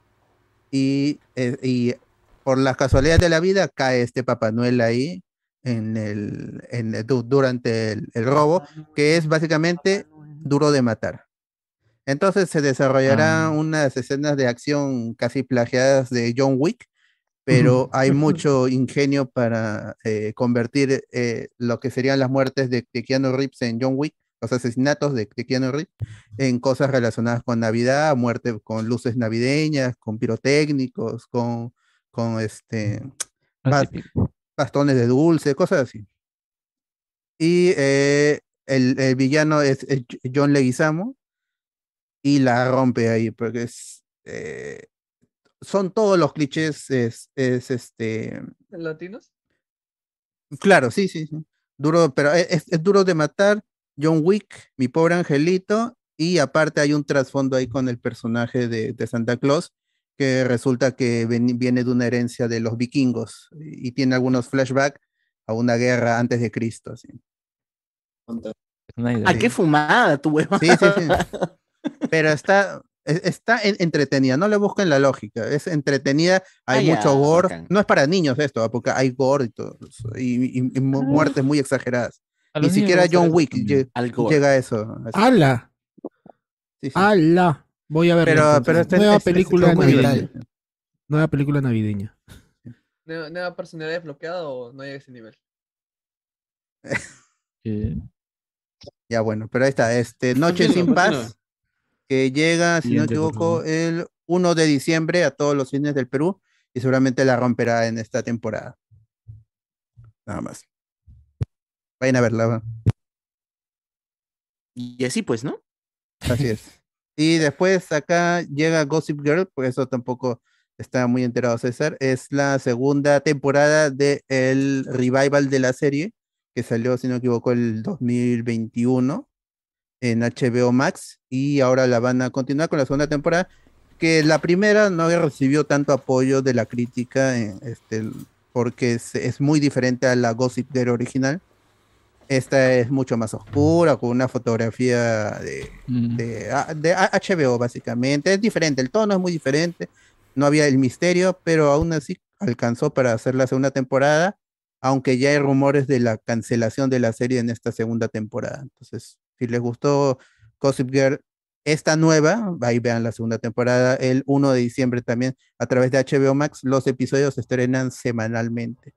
y, eh, y por las casualidades de la vida cae este Papá Noel ahí en el, en el- du- durante el, el robo, que es básicamente duro de matar. Entonces se desarrollarán unas escenas de acción casi plagiadas de John Wick, pero hay mucho ingenio para eh, convertir eh, lo que serían las muertes de, de Keanu Reeves en John Wick, los asesinatos de, de Keanu Reeves, en cosas relacionadas con Navidad, muerte con luces navideñas, con pirotécnicos, con, con este, bas- bastones de dulce, cosas así. Y eh, el, el villano es, es John Leguizamo y la rompe ahí, porque es, eh, son todos los clichés, es, es este, ¿Latinos? claro, sí, sí, sí, duro, pero e- es, es duro de matar, John Wick, mi pobre angelito, y aparte hay un trasfondo ahí con el personaje de, de Santa Claus, que resulta que ven- viene de una herencia de los vikingos y, y tiene algunos flashbacks a una guerra antes de Cristo. así. Ah, qué fumada tu hueva. Sí, sí, sí. Pero está, es- está en- entretenida, no le busquen la lógica, es entretenida, hay Ah, ya, mucho gore, no es para niños esto, porque hay gore y todo, y, y- y mu- muertes muy exageradas. Ni siquiera John Wick gore. llega a eso. así. ¡Hala! Sí, sí. ¡Hala! Voy a ver. Pero, pero este- Nueva este- este película navideña. Nueva película navideña. ¿Nueva, nueva personalidad desbloqueada o no llega a ese nivel? ¿Qué? Ya bueno, pero ahí está, este Noche sin Paz. Que llega, si no me equivoco, el 1 de diciembre a todos los cines del Perú y seguramente la romperá en esta temporada. Nada más. Vayan a verla. va. Y así pues, ¿no? Así es. Y después acá llega Gossip Girl, por eso tampoco está muy enterado César. Es la segunda temporada del el revival de la serie, que salió, si no me equivoco, el 2021 en HBO Max. Y ahora la van a continuar con la segunda temporada, que la primera no recibió tanto apoyo de la crítica, eh, este, porque es, es muy diferente a la Gossip Girl original. Esta es mucho más oscura, con una fotografía de, de, a- de HBO, básicamente. Es diferente, el tono es muy diferente. No había el misterio, pero aún así alcanzó para hacer la segunda temporada, aunque ya hay rumores de la cancelación de la serie en esta segunda temporada. Entonces, si les gustó Gossip Girl, esta nueva, ahí vean la segunda temporada, el 1 de diciembre también, a través de HBO Max, los episodios se estrenan semanalmente.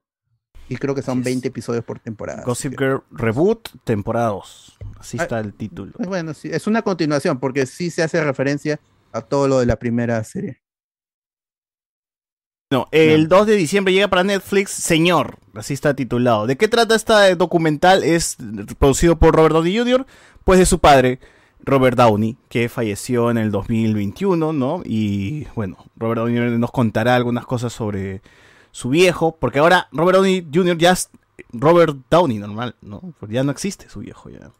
Y creo que son 20 episodios por temporada. Gossip Girl Reboot, temporada 2. Así Ah, está el título. Eh, Bueno, sí, es una continuación porque sí se hace referencia a todo lo de la primera serie. No, el 2 de diciembre llega para Netflix Señor, así está titulado. ¿De qué trata este documental? Es producido por Robert Downey Jr., pues de su padre, Robert Downey, que falleció en el 2021, ¿no? Y bueno, Robert Downey Jr. nos contará algunas cosas sobre su viejo, porque ahora Robert Downey Jr. ya es Robert Downey normal, ¿no? Porque ya no existe su viejo ya.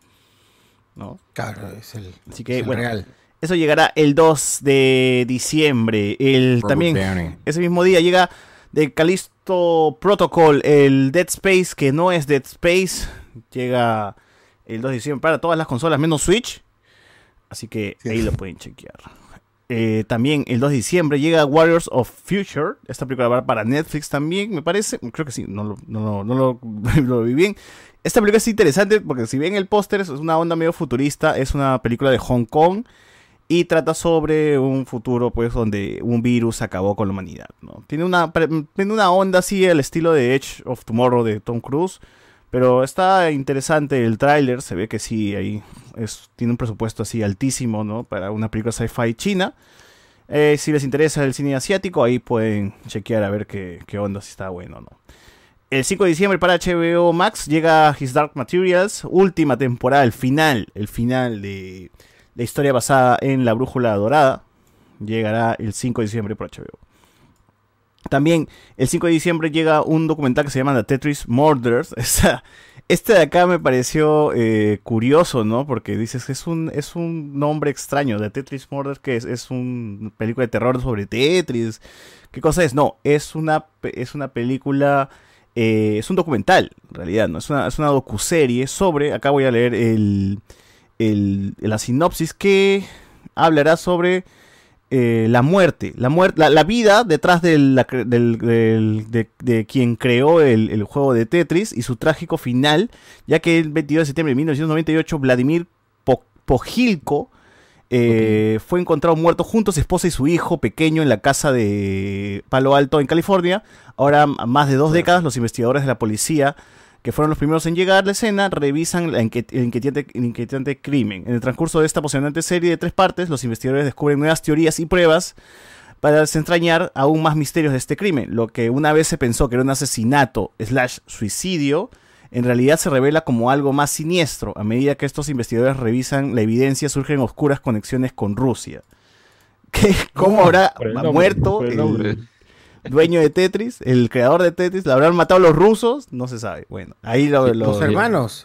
¿No? Claro, es el, Así que es el bueno, real. Eso llegará el 2 de diciembre. El Robert también Downey. ese mismo día llega de Callisto Protocol, el Dead Space que no es Dead Space, llega el 2 de diciembre para todas las consolas menos Switch. Así que ahí lo pueden chequear. Eh, también el 2 de diciembre llega Warriors of Future. Esta película va para Netflix también, me parece. Creo que sí, no lo, no, no lo, lo vi bien. Esta película es interesante porque si ven el póster es una onda medio futurista. Es una película de Hong Kong y trata sobre un futuro pues donde un virus acabó con la humanidad. ¿no? Tiene, una, tiene una onda así al estilo de Edge of Tomorrow de Tom Cruise. Pero está interesante el tráiler, se ve que sí, ahí es, tiene un presupuesto así altísimo, ¿no? Para una película sci-fi china. Eh, si les interesa el cine asiático, ahí pueden chequear a ver qué, qué onda, si está bueno o no. El 5 de diciembre para HBO Max llega His Dark Materials, última temporada, el final, el final de la historia basada en la brújula dorada. Llegará el 5 de diciembre por HBO. También el 5 de diciembre llega un documental que se llama The Tetris Murders. Este de acá me pareció eh, curioso, ¿no? Porque dices que es un, es un nombre extraño. The Tetris Murders, que es, es una película de terror sobre Tetris. ¿Qué cosa es? No, es una, es una película, eh, es un documental, en realidad, ¿no? Es una, es una docuserie sobre, acá voy a leer el, el- la sinopsis que hablará sobre eh, la muerte, la, muer- la, la vida detrás del- la cre- del- del- de, de quien creó el, el juego de Tetris y su trágico final, ya que el 22 de septiembre de 1998 Vladimir Po- Pojilko eh, fue encontrado muerto junto a su esposa y su hijo pequeño en la casa de Palo Alto en California. Ahora, más de dos décadas, los investigadores de la policía que fueron los primeros en llegar a la escena, revisan el inquietante, el inquietante crimen. En el transcurso de esta apasionante serie de tres partes, los investigadores descubren nuevas teorías y pruebas para desentrañar aún más misterios de este crimen. Lo que una vez se pensó que era un asesinato slash suicidio, en realidad se revela como algo más siniestro. A medida que estos investigadores revisan la evidencia, surgen oscuras conexiones con Rusia. ¿Qué? ¿Cómo habrá muerto el. Dueño de Tetris, el creador de Tetris? ¿La habrán matado los rusos? No se sabe. Bueno, ahí lo, lo-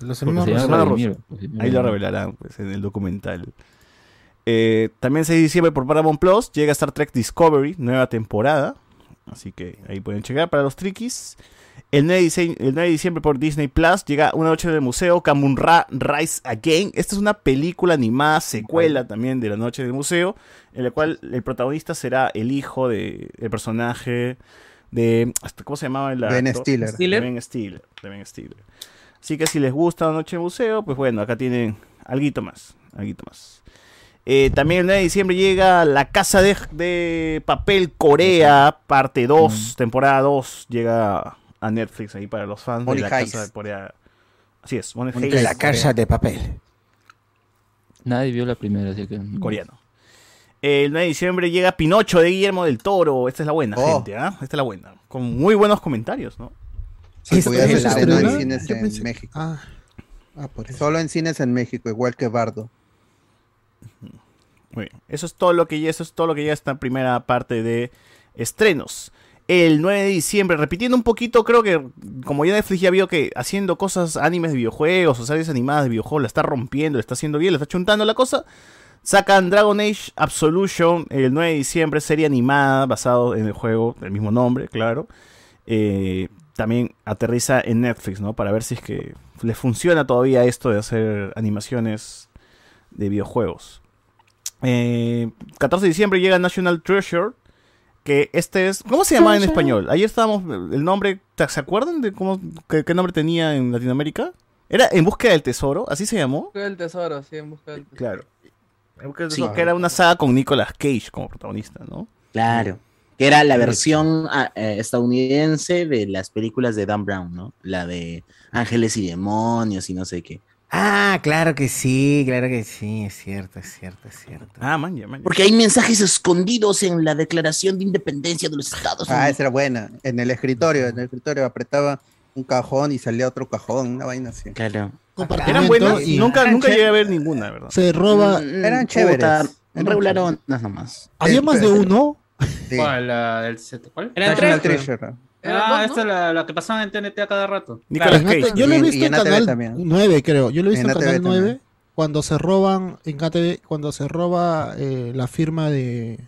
Los hermanos, los hermanos rusos. Ahí lo revelarán pues, en el documental. Eh, también 6 de diciembre por Paramount Plus llega Star Trek Discovery, nueva temporada. Así que ahí pueden checar para los triquis. El 9, de dise- el 9 de diciembre por Disney Plus llega Una Noche en el Museo, Kamunra Rise Again. Esta es una película animada, secuela también de La Noche del Museo, en la cual el protagonista será el hijo del personaje de. ¿Cómo se llamaba el Ben? Stiller. De Ben Stiller. de Ben Stiller. Así que si les gusta La Noche del Museo, pues bueno, acá tienen algo más. Alguito más. Eh, también el 9 de diciembre llega La Casa de, de Papel Corea, parte 2, temporada 2. Llega a Netflix ahí para los fans Money de La Heist. Casa de Corea. Así es, Money Money Heist, La casa de papel. Nadie vio la primera, así que. coreano. El 9 de diciembre llega Pinocho de Guillermo del Toro. Esta es la buena, Oh. gente, ¿ah? Esta es la buena. Con muy buenos comentarios, ¿no? Sí, ¿Esto porque ya se se estrenó en cines en pensé- México. Ah, ah, por eso. Solo en cines en México, igual que Bardo. Muy bien. Eso es todo lo que ya, eso es todo lo que ya está en primera parte de estrenos. El 9 de diciembre, repitiendo un poquito, creo que como ya Netflix ya vio que haciendo cosas, animes de videojuegos o series animadas de videojuegos, la está rompiendo, la está haciendo bien, la está chuntando la cosa. Sacan Dragon Age Absolution el 9 de diciembre, serie animada basado en el juego del mismo nombre, claro. Eh, también aterriza en Netflix, ¿no? Para ver si es que le funciona todavía esto de hacer animaciones de videojuegos. Eh, 14 de diciembre llega National Treasure. Que este es. ¿Cómo se llamaba en español? Ayer estábamos. El nombre. ¿Se acuerdan de cómo, qué, qué nombre tenía en Latinoamérica? Era En Búsqueda del Tesoro, así se llamó. Busca del tesoro, sí, en busca del tesoro. Claro. En Búsqueda del Sí. Que era una saga con Nicolas Cage como protagonista, ¿no? Claro. Que era la versión ah, eh, estadounidense de las películas de Dan Brown, ¿no? La de Ángeles y Demonios y no sé qué. Ah, claro que sí, claro que sí, es cierto, es cierto, es cierto. Ah, man, ya, man. ya. Porque hay mensajes escondidos en la Declaración de Independencia de los Estados Ah, Unidos. esa era buena. En el escritorio, en el escritorio apretaba un cajón y salía otro cajón, una vaina así. Claro. Eran buenas. y- Nunca, Eran nunca llegué a ver ninguna, ¿verdad? Se roba. Mm, Eran puta, chéveres. Eran Regularonas nomás. Había más de uno. Sí. ¿Cuál? La del set- ¿Cuál? Eran National tres, Treasure. Ah, esta es la, la que pasaba en TNT a cada rato. Nicolas Cage. Yo lo he visto y en canal también. 9, creo. Yo lo he visto En canal 9 también. cuando se roban en ATV, cuando se roba eh, la firma de,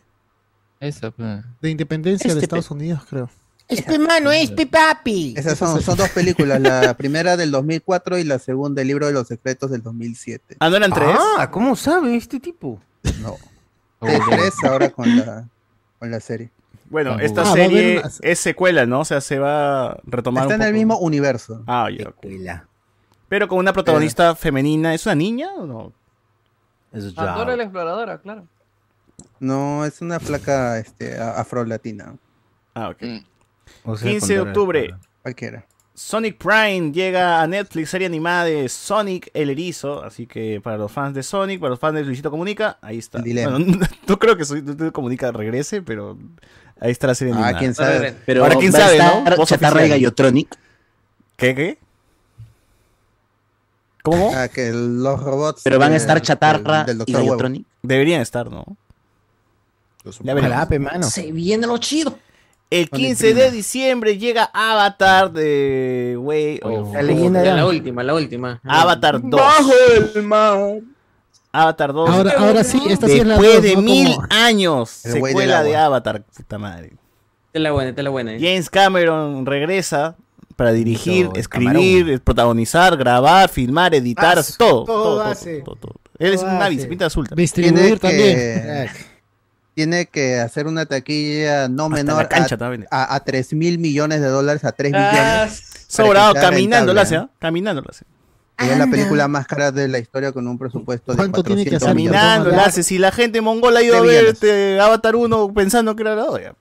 Esa, pues. de independencia de Este Estados Unidos, creo. Este mano, este papi. Esas son, son dos películas, la primera del 2004 y la segunda, El libro de los secretos del 2007. Ah, ¿no eran tres? Ah, ¿cómo sabe este tipo? No. Tres ahora con la, con la serie. Bueno, Ah, esta serie una- es secuela, ¿no? O sea, se va a retomar Está un en el mismo universo. Ah, ya. Secuela. Pero con una protagonista femenina. ¿Es una niña o no? Es Pandora la exploradora, claro. No, es una placa este, a- afro-latina. Ah, ok. O sea, 15 de octubre. Cualquiera. Sonic Prime llega a Netflix, serie animada de Sonic el Erizo. Así que para los fans de Sonic, para los fans de Luisito Comunica, ahí está. Bueno, no creo que Luisito Comunica regrese, pero ahí está la serie Ah, animada. quién sabe. Pero Ahora, ¿quién va a sabe, no? estar Voz Chatarra y. Gallotronic. ¿Qué, qué? ¿Cómo? Ah, que los robots. Pero van a estar Chatarra del- del y. Gallotronic. Deberían estar, ¿no? Ya mano. Se viene lo chido. El Con el 15 de diciembre llega Avatar de Way of La leyenda de la última, la última. Avatar 2. el mar. Avatar 2. Ahora, ahora sí, esta sí es la Después de ¿no? mil años, El güey del secuela agua. de Avatar, puta madre. Es la buena, es la buena. James Cameron regresa para dirigir, el escribir, protagonizar, grabar, filmar, editar, Ah, hace todo. todo todo, hace. todo, todo. Él es Todo un Navi, hace. se pinta azul. también. Tiene Distribuir también. que, tiene que hacer una taquilla no Hasta menor la cancha a, también. a, a 3 mil millones de dólares, a 3 Ah, millones. Sobrado, que sea caminando hace, ¿ah? Caminando hace. Y es la película más cara de la historia con un presupuesto de ¿Cuánto tiene que 400 hacer? hace. Si la gente mongola ha ido a ver este Avatar 1 pensando que era la otra.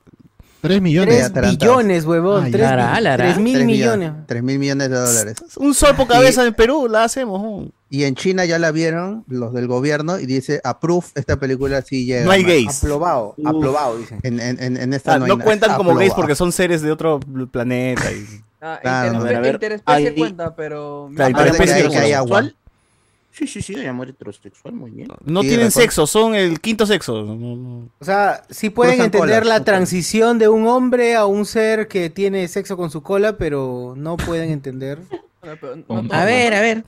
3 millones. Tres atarantado. billones, huevón. Ah, tres, ya. Lara, Lara. tres mil 3 millones. 3 mil millones de dólares. Un sol por cabeza en Perú, la hacemos. Y en China ya la vieron los del gobierno y dice, approve, esta película sí llega. No hay man". gays. Aprobado, aprobado, dicen. En, en, en, en esta Ah, no, no hay na- cuentan como gays porque son seres de otro planeta. y- Ah, Claro, a ver, ver. interespecie Ahí- cuenta, pero. Claro, interespecie que hay- hay agua. Sí, sí, sí, hay amor heterosexual, muy bien. No Sí, tienen sexo, son el quinto sexo. No, no. O sea, sí pueden Cruzan entender colas, la cruzan. transición de un hombre a un ser que tiene sexo con su cola, pero no pueden entender. No todo. A ver, a ver.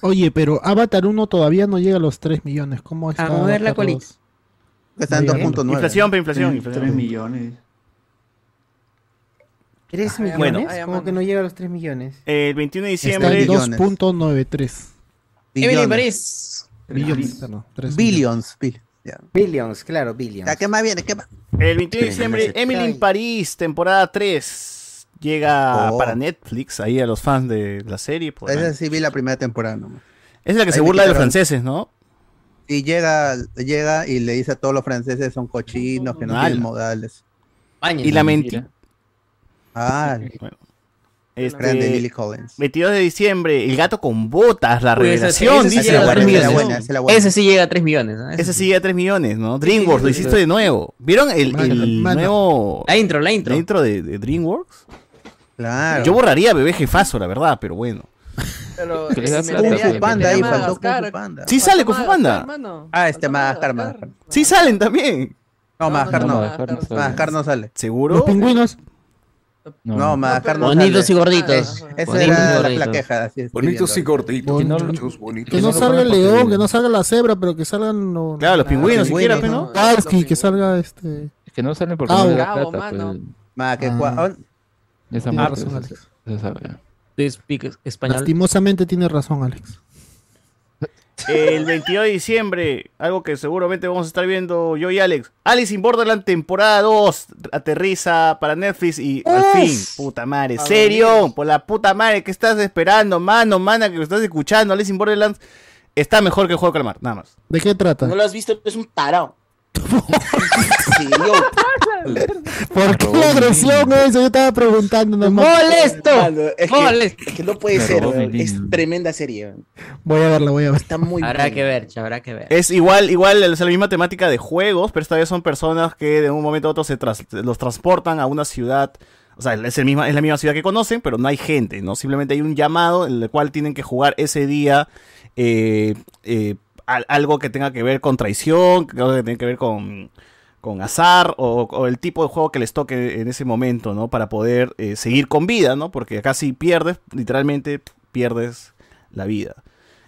Oye, pero Avatar 1 todavía no llega a los 3 millones. ¿Cómo está? A mover la colita. 2? Está en Muy bien. 2.9. Inflación, pero inflación, 3 inflación. millones. ¿Tres Ah, millones? ¿Cómo mano. que no llega a los tres millones? El 21 de diciembre. en Está en billones. 2.93 Emily. París. millones. Perdón, 3 Billions. bi- ya. Billions, claro, billions. ¿Qué más viene? ¿Qué más? El 21 de diciembre. Emily in París, temporada 3. Llega Oh. para Netflix, ahí a los fans de la serie. Esa sí vi la primera temporada nomás. es la que se ahí burla de los franceses, ¿no? Y llega, llega y le dice a todos los franceses son cochinos, que no Ala. tienen modales. Y la mentira. Ah, Bueno. grande Este, Lily Collins. 22 de diciembre, El gato con botas, la Uy, revelación. Ese sí llega a 3 millones. ¿no? Ese sí llega a 3 millones, ¿no? DreamWorks, lo hiciste de nuevo. ¿Vieron el, Mano, el mano. nuevo... La intro, la intro. La intro de, de DreamWorks? Claro. Yo borraría Bebé Jefazo, la verdad, pero bueno. Pero eh, Kung Panda ahí, faltó Kung. Panda. Sí sale Kung Panda. Ah, este Madagascar, Madagascar. Sí salen también. No, Madagascar no. Madagascar no sale. ¿Seguro? Los pingüinos. No, no Bonitos sale. y gorditos. Eh, Esa Bonitos y era la así estoy Bonitos y gorditos, muchachos, bonitos. Que no salga el león, que- no salga la cebra, pero que salgan los. Claro, los pingüinos pingüinos, siquiera, ¿no? ¿no? Kalski, que salga este. Es que no salen porque Ah, no le da bravo, plata. Pues, Ma, que Ah. ¿Tú speak español? Lastimosamente tiene razón, Alex. El 22 de diciembre, algo que seguramente vamos a estar viendo yo y Alex. Alice in Borderland temporada 2 aterriza para Netflix y al fin, puta madre, serio, por la puta madre, ¿qué estás esperando, mano, mana, que lo estás escuchando? Alice in Borderland está mejor que el juego de calamar, nada más. ¿De qué trata? ¿No lo has visto? Es un tarao. Sí, yo- ¿Por qué la agresión eso? Yo estaba preguntando nomás. ¡Molesto! Mano, es, que, Molesto. es que no puede ser, es tremenda serie. Voy a verla, voy a ver. Está muy Habrá que ver, habrá que ver. Es igual, igual, es la misma temática de juegos, pero esta vez son personas que de un momento a otro se tras- los transportan a una ciudad. O sea, es, el misma, es la misma ciudad que conocen, pero no hay gente, ¿no? Simplemente hay un llamado en el cual tienen que jugar ese día eh, eh, al- algo que tenga que ver con traición, algo que tenga que ver con, con azar o, o el tipo de juego que les toque en ese momento, ¿no? Para poder eh, seguir con vida, ¿no? Porque acá si pierdes, literalmente pierdes la vida.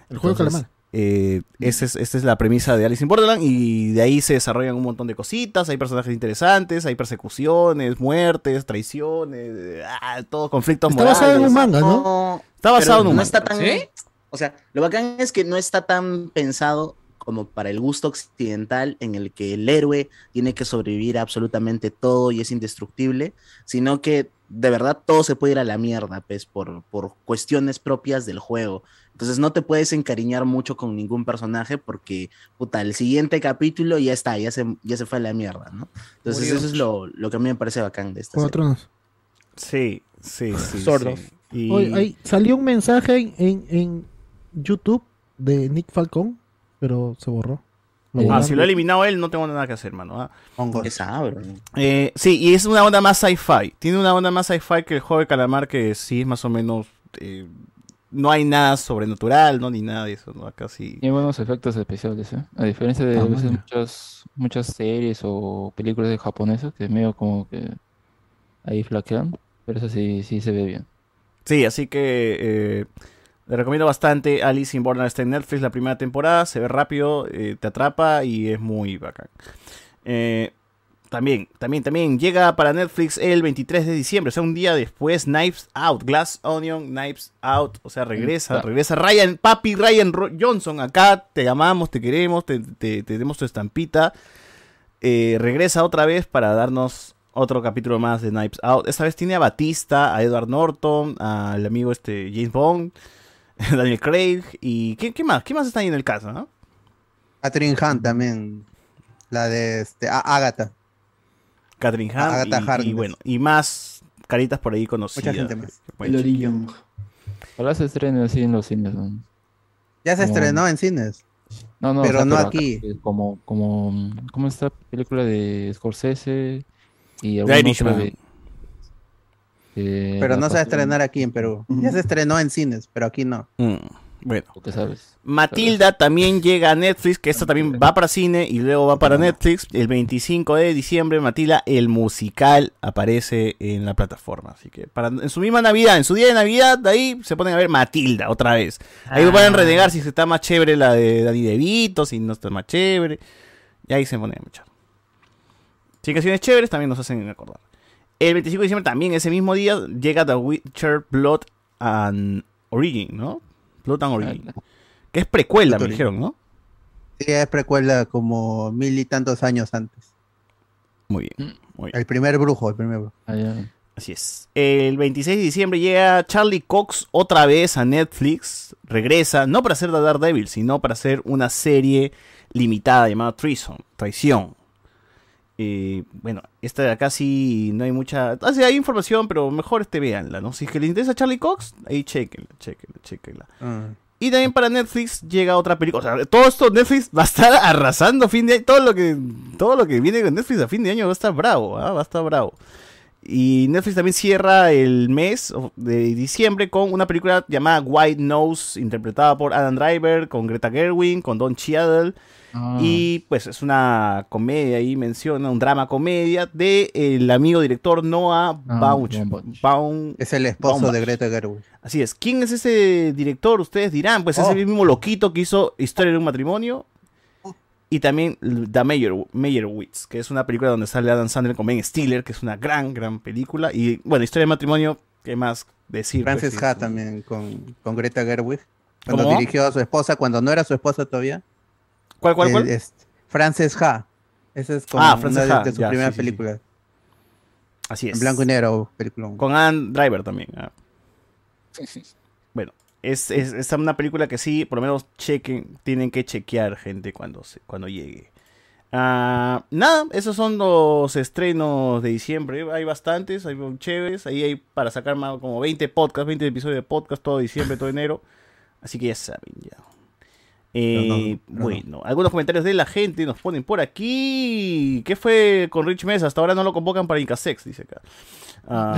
El juego de Entonces, calamar. eh, esa, es, esa es la premisa de Alice in Borderland y de ahí se desarrollan un montón de cositas, hay personajes interesantes, hay persecuciones, muertes, traiciones, ah, todos conflictos Está basado en un morales. manga, ¿no? Está basado en un no manga. está tan. ¿Sí? O sea, lo bacán es que no está tan pensado como para el gusto occidental en el que el héroe tiene que sobrevivir a absolutamente todo y es indestructible, sino que de verdad todo se puede ir a la mierda, pues, por, por cuestiones propias del juego. Entonces no te puedes encariñar mucho con ningún personaje porque, puta, el siguiente capítulo ya está, ya se, ya se fue a la mierda, ¿no? Entonces Murió. eso es lo, lo que a mí me parece bacán de esta serie. Sí, sí, sí. Sort sí. Y- Oye, ahí salió un mensaje en, en, en YouTube de Nick Falcón, pero se borró. Lo Ah, si lo ha eliminado él, no tengo nada que hacer, mano. ah. Eh, sí, y es una onda más sci-fi. Tiene una onda más sci-fi que el juego de calamar, que sí es más o menos. eh, no hay nada sobrenatural, ¿no? Ni nada de eso, ¿no? Acá sí. Tiene buenos efectos especiales, ¿eh? A diferencia de Ah, veces muchas, muchas series o películas de japonesas que medio como que ahí flaquean, pero eso sí, sí se ve bien. Sí, así que eh, le recomiendo bastante. Alice in Borderland está en Netflix la primera temporada. Se ve rápido, eh, te atrapa y es muy bacán. Eh, también, también, también llega para Netflix el 23 de diciembre, o sea, un día después, Knives Out, Glass Onion, Knives Out, o sea, regresa, regresa Ryan, papi Ryan Johnson, acá te amamos, te queremos, te, te, te demos tu estampita. Eh, regresa otra vez para darnos otro capítulo más de Knives Out. Esta vez tiene a Batista, a Edward Norton, al amigo este James Bond, Daniel Craig y ¿qué, qué más? ¿Qué más está ahí en el caso? no? Catherine Hunt también. La de este, a- Agatha. Catherine Hunt Agatha y- y, bueno, y más caritas por ahí conocidas. gente más. Bueno, Hilary Young. Ojalá se estrene así en los cines. ¿no? Ya se Como- estrenó en cines. No, no, o Pero sea, no aquí. Como, como, como esta película de Scorsese y alguna otra de- de Pero no se va a estrenar aquí en Perú. Ya se estrenó en cines, pero aquí no. Mm, bueno. que sabes. Matilda también llega a Netflix, que esta también va para cine y luego va para Netflix. El 25 de diciembre, Matilda, el musical, aparece en la plataforma. Así que para, en su misma Navidad, en su día de Navidad, de ahí se ponen a ver Matilda otra vez. Ahí Ah. pueden renegar si se está más chévere la de Dani DeVito, si no está más chévere. Y ahí se ponen a muchar. Si hay canciones chéveres, también nos hacen acordar. El 25 de diciembre, también ese mismo día, llega The Witcher Blood and Origin, ¿no? Blood and Origin. Que es precuela, me dijeron, ¿no? Sí, es precuela como mil y tantos años antes. Muy bien. Muy bien. El primer brujo, el primer brujo. Así es. El 26 de diciembre llega Charlie Cox otra vez a Netflix. Regresa, no para hacer The Daredevil, sino para hacer una serie limitada llamada Treason, Traición. Eh, bueno, esta de acá sí no hay mucha. Ah, sí, hay información, pero mejor este véanla, ¿no? Si es que les interesa Charlie Cox, ahí chequenla, chequenla, chequenla. Y también para Netflix llega otra película. O sea, todo esto Netflix va a estar arrasando fin de año. Todo lo que, todo lo que viene con Netflix a fin de año va a estar bravo, ¿ah? va a estar bravo. Y Netflix también cierra el mes de diciembre con una película llamada White Nose, interpretada por Adam Driver, con Greta Gerwig, con Don Cheadle. Ah. Y pues es una comedia ahí, menciona, un drama comedia de el amigo director Noah Baumbach. Baum- Es el esposo Baumbach. de Greta Gerwig. Así es. ¿Quién es ese director? Ustedes dirán, pues es Oh. el mismo loquito que hizo Historia de un matrimonio. Y también The Mayor, Meyerowitz, que es una película donde sale Adam Sandler con Ben Stiller, que es una gran, gran película. Y bueno, Historia de matrimonio, ¿qué más decir? Pues, Frances sí, Ha es también con, con Greta Gerwig. Cuando ¿Cómo? dirigió a su esposa, cuando no era su esposa todavía. ¿Cuál, cuál, cuál? es Frances Ha. Esa es como Ah, una de, Ha, de sus ya, primeras sí, sí, sí. películas. Así es. En blanco y negro, película. Con Adam Driver también. ah. Bueno, es, es, es una película que sí, por lo menos chequen, tienen que chequear, gente, cuando, se- cuando llegue. Ah, nada, esos son los estrenos de diciembre. Hay bastantes, hay chéveres. Ahí hay para sacar más como 20 podcasts, 20 episodios de podcast todo diciembre, todo enero. Así que ya saben, ya. Eh, No, no, no, no. bueno, algunos comentarios de la gente nos ponen por aquí. ¿Qué fue con Rich Mesa? Hasta ahora no lo convocan para Incasex, dice acá. Ah,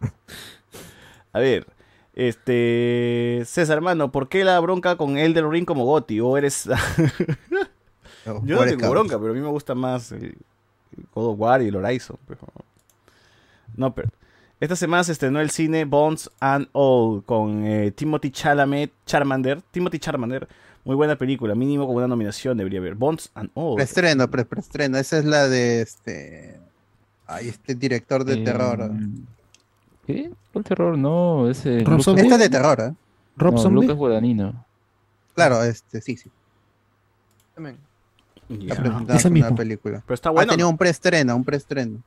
a ver, este César, hermano, ¿por qué la bronca con Elden Ring como Goti? ¿O eres.? Yo no tengo bronca, pero a mí me gusta más el el God of War y el Horizon. pero- No, pero. Esta semana se estrenó el cine Bones and All con eh, Timothy Chalamet, Charmander. Timothy Charmander, muy buena película, mínimo con una nominación debería haber. Bones and All. Preestreno, pre preestreno. Esa es la de este. Ay, este director de Eh, terror. ¿Qué? ¿Cuál terror? No, ese. Rob Lucas- Zombie. Esta es de terror, ¿eh? Rob no, Zombie. Lucas Guadagnino. Claro, este, sí, sí. También. Está presentando Esa una misma. película. Pero está Ha bueno. tenido ¿no? un preestreno, un preestreno.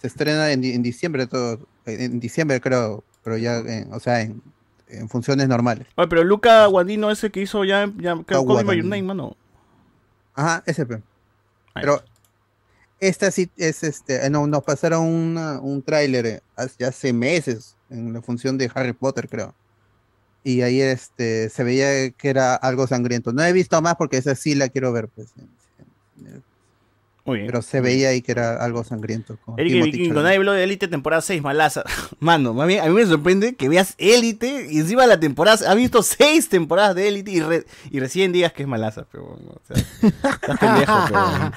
Se estrena en, di- en diciembre todo. En diciembre creo, pero ya, en- o sea, en, en funciones normales. Oye, pero Luca Guandino ese que hizo ya, ya creo, Call Me By Your. Name, mano. Ajá, ese. pe. Pero esta sí es este. eh, No, nos pasaron una- un tráiler eh, hace, hace meses en la función de Harry Potter, creo. Y ahí este se veía que era algo sangriento. No he visto más porque esa sí la quiero ver, pues. Muy bien. Pero se veía ahí que era algo sangriento. con Eric Chalamet. nadie habló de Elite temporada 6, malaza. Mano, a mí, a mí me sorprende que veas Elite y encima la temporada. Has visto 6 temporadas de Elite y, re- y recién digas que es malaza. Pero, o sea, estás pendejo, pero-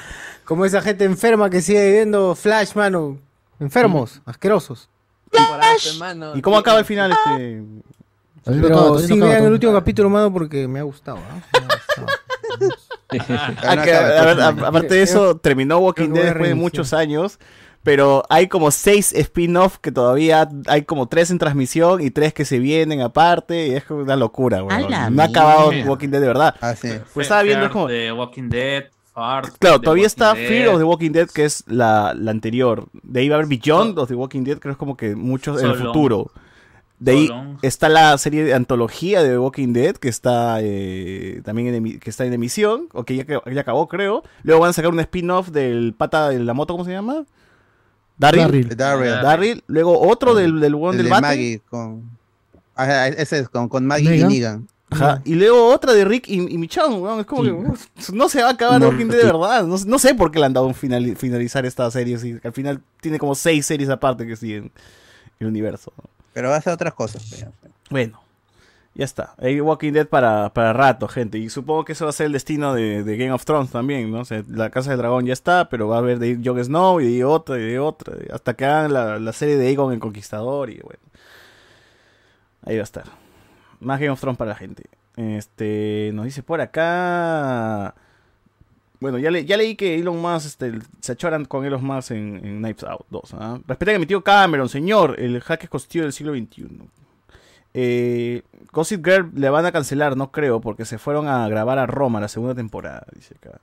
Como esa gente enferma que sigue viendo Flash, mano. Enfermos, asquerosos. ¿Y cómo acaba el final este? Pero sí vean el último capítulo, mano, porque me ha gustado. ¿ah? Ah, que, a ver, a- aparte de eso, terminó Walking Dead después de muchos años. Pero hay como seis spin-off que todavía hay como tres en transmisión y tres que se vienen aparte. Y es como una locura, güey. No ha acabado. Walking Dead de verdad. Ah, sí. Pues estaba viendo como. de Walking Dead, Claro, todavía Walking está Dead. Fear of the Walking Dead, que es la, la anterior. De ahí va a haber Beyond of the Walking Dead, creo que es como que muchos en el So long. futuro. De ahí So long. está la serie de antología de The Walking Dead, que está eh, también en, que está en emisión, o que ya, que- ya acabó, creo. Luego van a sacar un spin-off del pata de la moto, ¿cómo se llama? Darryl. Darryl. Darryl. Darryl. Luego otro del, del del de bate. Maggie con. Ajá, ese es con, con Maggie Negan. y Negan. Ajá. Y luego otra de Rick y, y Michonne, weón. Es como que no se va a acabar No, Walking Dead de verdad. No, no sé por qué le han dado un final, finalizar esta serie. así, al final tiene como seis series aparte que siguen el universo. ¿no? Pero va a ser otras cosas. Bueno, ya está. Hay Walking Dead para, para rato, gente. Y supongo que eso va a ser el destino de, de Game of Thrones también, ¿no? O sea, la Casa del Dragón ya está, pero va a haber de Jon Snow y de otra y de otra. Hasta que hagan la, la serie de Aegon el Conquistador y bueno. Ahí va a estar. Más Game of Thrones para la gente. Este, nos dice por acá. Bueno, ya, le- ya leí que Elon Musk este, se achoran con Elon Musk en, en Knives Out 2. ¿ah? Respeten a mi tío Cameron, señor. El hack constituido del siglo XXI. Eh, Gossip Girl le van a cancelar, no creo, porque se fueron a grabar a Roma la segunda temporada, dice acá.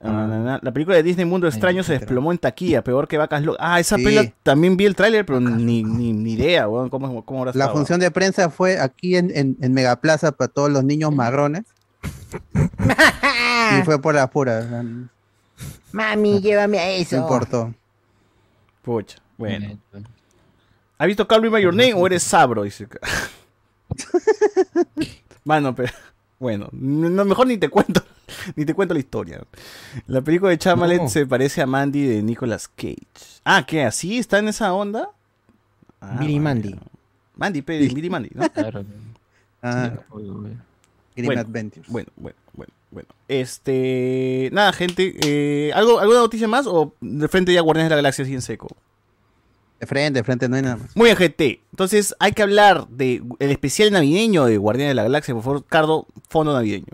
Ah. La película de Disney Mundo Extraño se desplomó en taquilla, peor que vacas locas. Ah, esa Sí. película también vi el tráiler, pero ni, ni, ni idea, weón, cómo, cómo habrá La estado. función de prensa fue aquí en, en, en Megaplaza para todos los niños marrones. y fue por la pura. No Mami, llévame a eso. importó. Pucha, bueno. ¿Has visto Call Me By Your Name o eres sabro? Dice. Mano, pero... Bueno, no, mejor ni te cuento, ni te cuento la historia. La película de Chamalet No. se parece a Mandy de Nicolas Cage. Ah, ¿qué? ¿Así está en esa onda? Ah, vaya. Mandy. Mandy, Billy Mandy, ¿no? Claro. Ah. Green Bueno, Adventures. Bueno, bueno, bueno, bueno. Este. Nada, gente. eh, ¿algo, ¿Alguna noticia más? ¿O de frente ya Guardianes de la Galaxia así en seco? De frente, de frente, no hay nada más. Muy bien, gente. Entonces hay que hablar del especial navideño de Guardianes de la Galaxia. Por favor, Cardo, fondo navideño.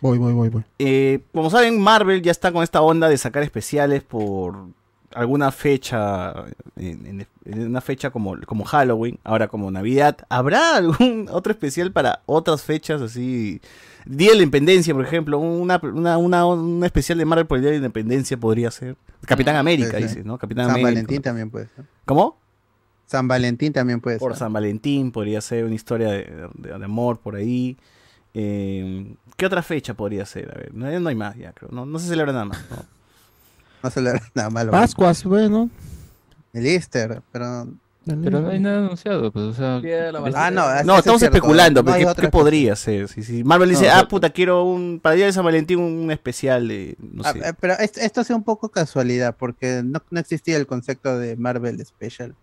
Voy, voy, voy, voy. Eh, como saben, Marvel ya está con esta onda de sacar especiales por alguna fecha, en, en- en una fecha como, como Halloween, ahora como Navidad. ¿Habrá algún otro especial para otras fechas así? Día de la Independencia, por ejemplo, una, una, una- un especial de Marvel por el Día de la Independencia podría ser. Capitán América, Sí, sí. dice, ¿no? Capitán San América. Valentín también puede ser. ¿Cómo? San Valentín también puede Por ser. San Valentín podría ser una historia de, de- de amor por ahí. Eh, ¿Qué otra fecha podría ser? A ver, no, no hay más ya, creo. No, no se celebra nada más. ¿no? No se le nada malo. Pascuas, bueno. El Easter, pero. Pero no hay nada anunciado, pues, o sea... Ah, no, No, eso es estamos especulando, pero hay ¿qué, podría ser? Si, si Marvel dice, No, ah, puta, quiero un, para el día de San Valentín un especial de, no Ah, sé. eh, pero esto, esto ha sido un poco casualidad, porque no, no existía el concepto de Marvel Special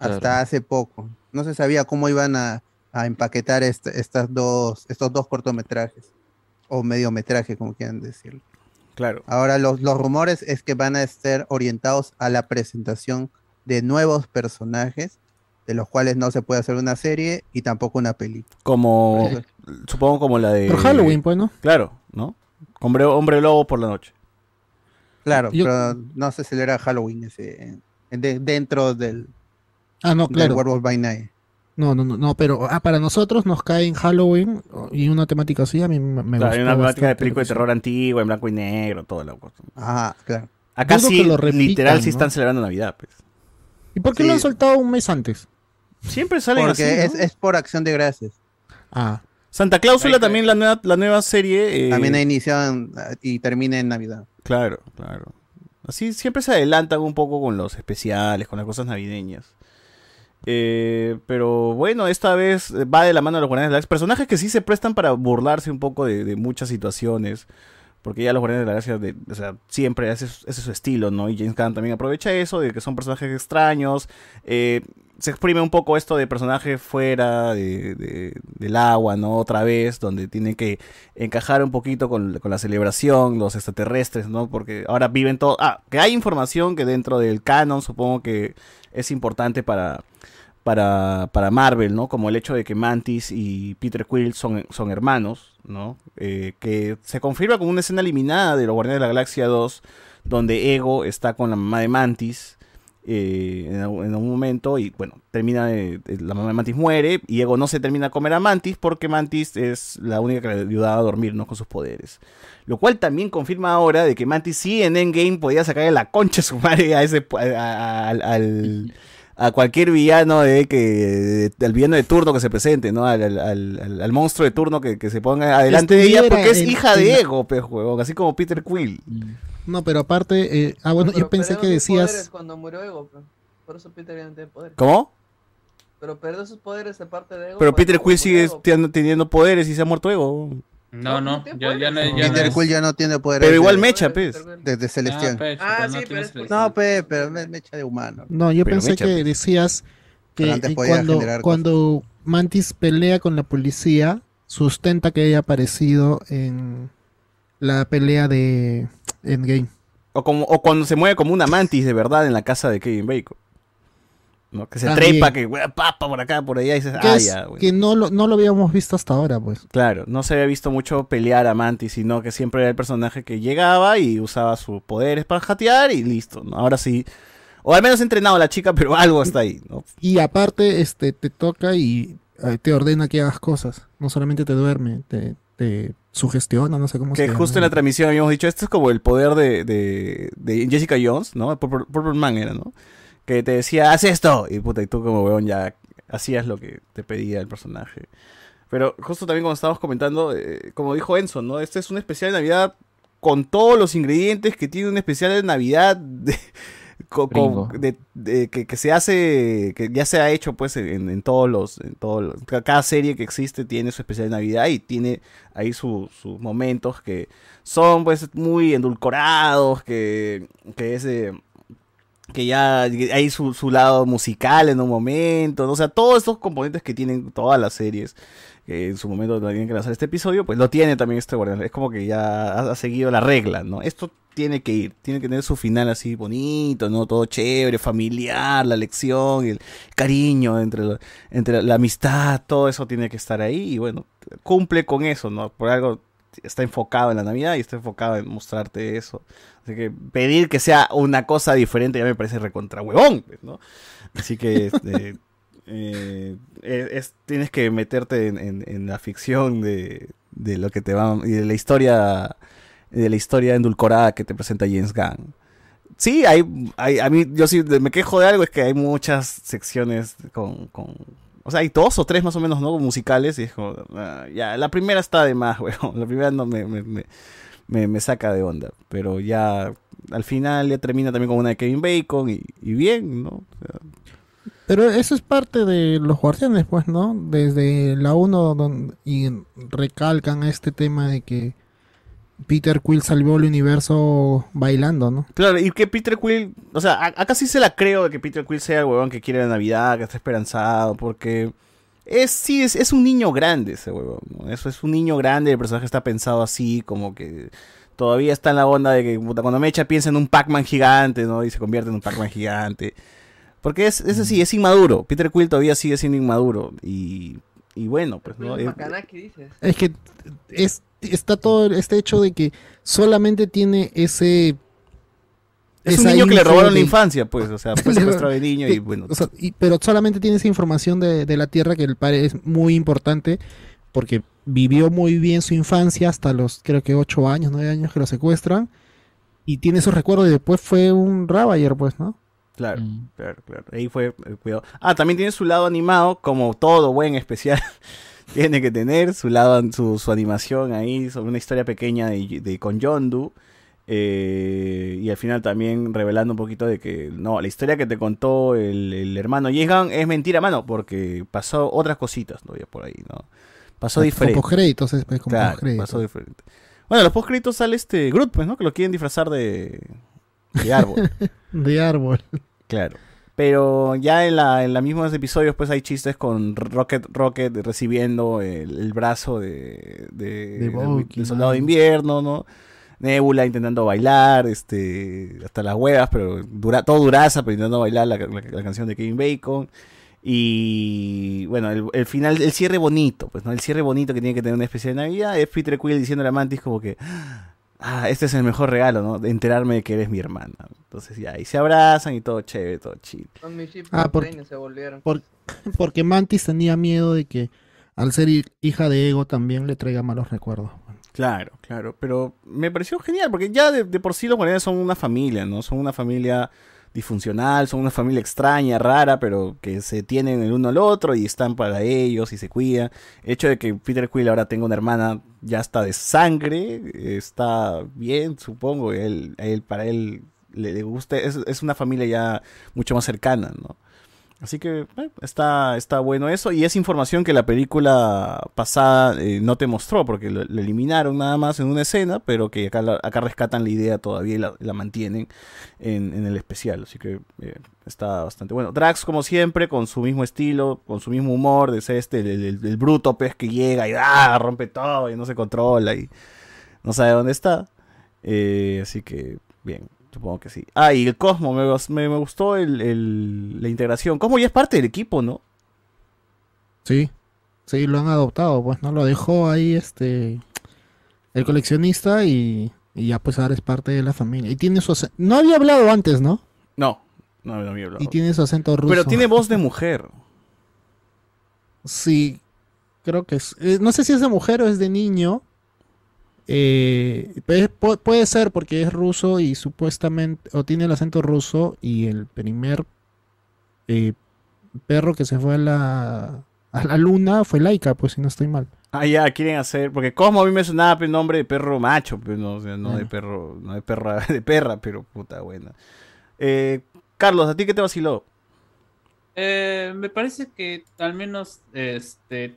hasta Claro. hace poco. No se sabía cómo iban a, a empaquetar est- estas dos, estos dos cortometrajes, o mediometraje, como quieran decirlo. Claro. Ahora los, los rumores es que van a estar orientados a la presentación de nuevos personajes, de los cuales no se puede hacer una serie y tampoco una película. Como, supongo como la de... Por Halloween, pues, ¿no? Claro, ¿no? Hombre, hombre lobo por la noche. Claro, Yo- pero no se celebra Halloween ese, de- dentro del, Ah, no, del claro. Werewolf by Night. No, no, no, no, pero ah, para nosotros nos cae en Halloween y una temática así, a mí me, me Claro, hay gustó una temática de película lo de terror antigua, en blanco y negro, toda la cosa. Ajá, claro. Acá Dudo sí, que lo repitan, literal, sí ¿no? están celebrando Navidad, pues. ¿Y por qué Sí. lo han soltado un mes antes? Siempre salen Porque así, es, ¿no? es por acción de gracias. Ah, Santa Cláusula Ahí- también, la nueva, la nueva serie... eh, También ha iniciado en- y termina en Navidad. Claro, claro. Así siempre se adelantan un poco con los especiales, con las cosas navideñas. Eh, pero bueno, esta vez va de la mano de los Guardianes de la Galaxia. Personajes que sí se prestan para burlarse un poco de, de muchas situaciones. Porque ya los Guardianes de la Galaxia, de- o sea, siempre ese, es- su estilo, ¿no? Y James Gunn también aprovecha eso, de que son personajes extraños. Eh, se exprime un poco esto de personajes fuera de, de- del agua, ¿no? Otra vez, donde tienen que encajar un poquito con, con la celebración, los extraterrestres, ¿no? Porque ahora viven todo... Ah, que hay información que dentro del canon supongo que es importante para, para, para Marvel, ¿no? Como el hecho de que Mantis y Peter Quill son, son hermanos, ¿no? Eh, que se confirma como una escena eliminada de los Guardianes de la Galaxia 2, donde Ego está con la mamá de Mantis eh, en, en algún momento y bueno, termina, de- la mamá de Mantis muere y Ego no se termina a comer a Mantis porque Mantis es la única que le ayudaba a dormir, ¿no? Con sus poderes. Lo cual también confirma ahora de que Mantis sí en Endgame podía sacarle la concha a su madre a ese al- a cualquier villano de que del villano de turno que se presente, ¿no? Al, al- al- al- al monstruo de turno que, que se ponga adelante de ella Estuviera porque es hija de Ego, pues, así como Peter Quill. no, pero aparte, eh, ah, bueno, Pero yo pensé que decías, Cuando murió Ego, pero por eso Peter ya no tiene poder. ¿Cómo? Pero perdió sus poderes de parte de Ego. Pero Peter Quill sigue Ego. teniendo, teniendo poderes y se ha muerto Ego. No, no, ya, ya no, ya Peter Quill ya no tiene poder. Pero igual mecha, pues. Desde Celestial. Ah, pe, Ah, sí, no pero no, pe, pero me, mecha de humano. no, yo Pero pensé mecha, que pues. decías que antes cuando, cuando Mantis pelea con la policía, sustenta que haya aparecido en la pelea de Endgame. O, como, o cuando se mueve como una mantis de verdad en la casa de Kevin Bacon. ¿No? Que se También. trepa, que wea, papa por acá, por allá y dices, Que, ah, ya, bueno". que no, lo, no lo habíamos visto hasta ahora, pues. Claro, no se había visto mucho pelear a Mantis, sino que siempre era el personaje que llegaba y usaba sus poderes para jatear y listo. ¿no? Ahora sí, o al menos entrenado a la chica, pero algo está ahí. ¿no? Y aparte, este, te toca y eh, te ordena que hagas cosas. No solamente te duerme, te, te sugestiona, no sé cómo se Que llama. justo en la transmisión habíamos dicho, esto es como el poder de, de, de Jessica Jones, ¿no? Purple, Purple Man era, ¿no? Que te decía, haz esto. Y puta, y tú como weón ya hacías lo que te pedía el personaje. Pero justo también como estábamos comentando, eh, como dijo Enzo, ¿no? Este es un especial de Navidad con todos los ingredientes que tiene un especial de Navidad de, que, que se hace, que ya se ha hecho pues en, en todos los, en todos los- cada serie que existe tiene su especial de Navidad y tiene ahí su- sus momentos que son pues muy endulcorados, que, que es eh, que ya hay su, lado musical en un momento, ¿no? o sea, todos estos componentes que tienen todas las series, en su momento tenían que lanzar este episodio, pues lo tiene también este Guardián, es como que ya ha, seguido la regla, ¿no? Esto tiene que ir, tiene que tener su final así bonito, ¿no? Todo chévere, familiar, la lección, el cariño entre, entre la amistad, todo eso tiene que estar ahí y bueno, cumple con eso, ¿no? Por algo está enfocado en la Navidad y está enfocado en mostrarte eso. Así que pedir que sea una cosa diferente ya me parece recontra huevón, pues, ¿no? Así que este, eh, es- tienes que meterte en, en- en la ficción de, de lo que te va y de la historia de la historia endulcorada que te presenta James Gunn. Sí, hay, hay a mí yo sí me quejo de algo es que hay muchas secciones con, con o sea, hay dos o tres más o menos, ¿no? Musicales y es como, ah, ya, la primera está de más, weón. La primera no me, me, me, me- saca de onda. Pero ya, al final ya termina también con una de Kevin Bacon y, bien, ¿no? O sea, Pero eso es parte de los guardianes, pues, ¿no? Desde la 1 don- y recalcan este tema de que Peter Quill salvó el universo bailando, ¿no? Claro, y que Peter Quill, o sea, acá sí se la creo de que Peter Quill sea el huevón que quiere la Navidad, que está esperanzado, porque es sí, es, es un niño grande ese huevón. Eso es un niño grande, el personaje está pensado así, como que todavía está en la onda de que cuando Mecha piensa en un Pac-Man gigante, ¿no? Y se convierte en un Pac-Man gigante. Porque es, es así, es inmaduro. Peter Quill todavía sigue siendo inmaduro. Y, y bueno, pues, ¿no? Eh, dices. Es que es, está todo este hecho de que solamente tiene ese... es un niño que le robaron la infancia, pues, o sea, fue secuestrado de niño y bueno. O sea, y- pero solamente tiene esa información de, de la Tierra que el padre es muy importante porque vivió muy bien su infancia hasta los creo que 8 años, 9 años que lo secuestran y tiene esos recuerdos y después fue un Ravager, pues, ¿no? Claro, claro, claro. Ahí fue el cuidado. Ah, también tiene su lado animado, como todo buen especial. tiene que tener su lado, su, su animación ahí, sobre una historia pequeña de, de- con Yondu. eh, y al final también revelando un poquito de que no, la historia que te contó el, el hermano Yegan es mentira, mano, porque pasó otras cositas todavía por ahí, ¿no? Pasó Como diferente. postcréditos, es, pues, como Claro, postcréditos. pasó diferente. Bueno, los postcréditos sale este Groot, pues, ¿no? Que lo quieren disfrazar de, de árbol. De árbol. Claro. Pero ya en la, en la mismos episodios, pues hay chistes con Rocket Rocket recibiendo el, el brazo de, de, del- Bucky, del soldado de ¿no? invierno, ¿no? Nebula intentando bailar, este, hasta las huevas, pero dura, todo duraza, pero intentando bailar la, la- la canción de Kevin Bacon. Y bueno, el, el final, el cierre bonito, pues, ¿no? El cierre bonito que tiene que tener una especie de Navidad es Peter Quill diciendo a Mantis como que, ah, este es el mejor regalo, ¿no? De enterarme de que eres mi hermana. Entonces ya, y se abrazan y todo chévere, todo chill. Ah, por- se volvieron. Por- porque Mantis tenía miedo de que al ser hi- hija de Ego también le traiga malos recuerdos. Claro, claro, pero me pareció genial, porque ya de, de por sí los guardianes son una familia, ¿no? Son una familia disfuncional, son una familia extraña, rara, pero que se tienen el uno al otro y están para ellos y se cuidan. El hecho de que Peter Quill ahora tenga una hermana ya está de sangre, está bien, supongo, él, él, para él le, le gusta, es, es una familia ya mucho más cercana, ¿no? Así que eh, está, está bueno eso. Y es información que la película pasada eh, no te mostró, porque lo, eliminaron nada más en una escena, pero que acá, acá rescatan la idea todavía y la, la mantienen en, en el especial. Así que eh, está bastante bueno. Drax, como siempre, con su mismo estilo, con su mismo humor, ser este, el, el- el bruto pez que llega y ¡ah! rompe todo y no se controla y no sabe dónde está. Eh, así que, bien, supongo que sí. Ah, y el Cosmo, me, me- me gustó el, el- la integración. Cosmo ya es parte del equipo, ¿no? Sí, sí, lo han adoptado, pues, ¿no? Lo dejó ahí este el coleccionista y, y ya pues ahora es parte de la familia. Y tiene su acento, no había hablado antes, ¿no? No, no, no había hablado. Y tiene su acento ruso. Pero tiene voz de mujer. Sí, creo que es. eh, no sé si es de mujer o es de niño. Eh, puede ser porque es ruso y supuestamente, o tiene el acento ruso y el primer eh, perro que se fue a la, a la luna fue Laika, pues si no estoy mal. Ah, ya, quieren hacer. Porque Cosmo a mí me sonaba pues, nombre de perro macho, pues, no, o sea, no de perro, no de perra, de perra, pero puta buena. Eh, Carlos, ¿a ti qué te vaciló? Eh, me parece que al menos este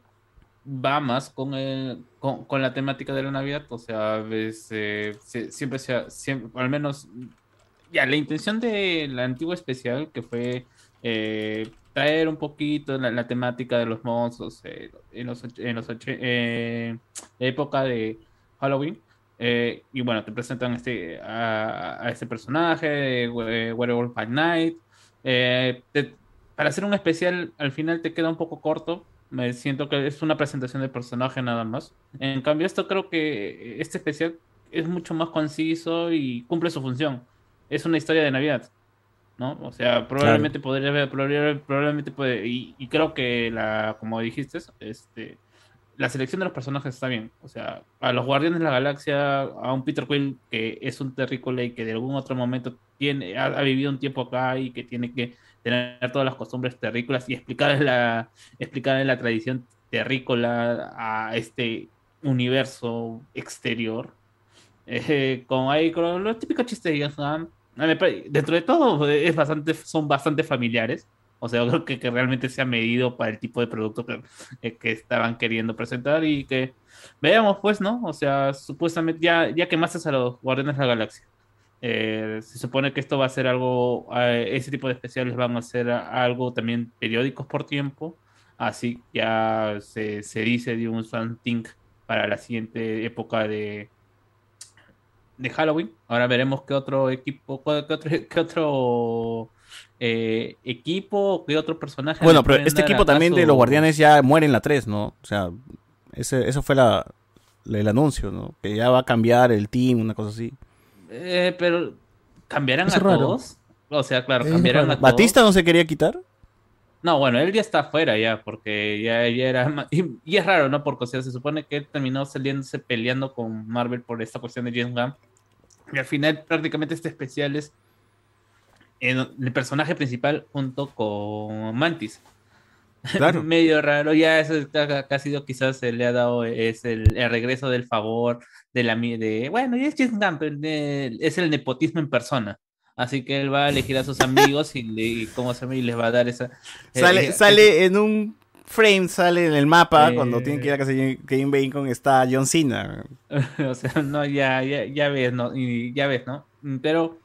va más con, el, con, con la temática de la Navidad. O sea, eh, siempre se ha- siempre, al menos ya la intención de la antigua especial que fue eh, traer un poquito la, la temática de los monstruos eh, en los en los eh, época de Halloween. Y bueno, te presentan este, a, a este personaje, de We- Werewolf by Night. Para hacer un especial, al final te queda un poco corto. Me siento que es una presentación de personaje nada más. En cambio, esto creo que este especial es mucho más conciso y cumple su función. Es una historia de Navidad, ¿no? O sea, probablemente podría haber, probable- probablemente puede, y, y creo que la, como dijiste, este, la selección de los personajes está bien. O sea, a los Guardianes de la Galaxia, a un Peter Quill que es un terrícola y que de algún otro momento tiene, ha, ha vivido un tiempo acá y que tiene que tener todas las costumbres terrícolas y explicar la, explicar la tradición terrícola a este universo exterior. Eh, con ahí con los típicos chistes de pare- Dentro de todo es bastante, son bastante familiares. O sea, creo que, que realmente se ha medido para el tipo de producto que, eh, estaban queriendo presentar y que veamos pues, ¿no? O sea, supuestamente ya, ya quemaste a los Guardianes de la Galaxia. Eh, se supone que esto va a ser algo, eh, ese tipo de especiales van a ser algo también periódicos por tiempo. Así ya se, se dice de un something para la siguiente época de, de Halloween. Ahora veremos qué otro equipo, qué otro, qué otro eh, equipo, qué otro personaje. Bueno, pero este equipo también de los Guardianes ya muere en la 3, ¿no? O sea, ese, eso fue la, la- el anuncio, ¿no? Que ya va a cambiar el team, una cosa así. Eh, pero cambiarán Es a raro. todos. O sea, claro, raro. a todos. ¿Batista no se quería quitar? No, bueno, él ya está afuera ya, porque ya, ya era... Y, y es raro, ¿no? Porque, o sea, se supone que él terminó saliéndose peleando con Marvel por esta cuestión de James Gunn. Y al final prácticamente este especial es en- el personaje principal junto con Mantis. Claro. Medio raro, ya eso ha sido quizás se le ha dado es el, el regreso del favor de la de bueno, y es es el nepotismo en persona. Así que él va a elegir a sus amigos y, le, y ¿cómo se llama? y les va a dar esa Sale, eh, sale en un frame, sale en el mapa, Eh. cuando tienen que ir a casa de Kevin Bacon, está John Cena. o sea, no, ya, ya, ya ves, ¿no? Y ya ves, ¿no? Pero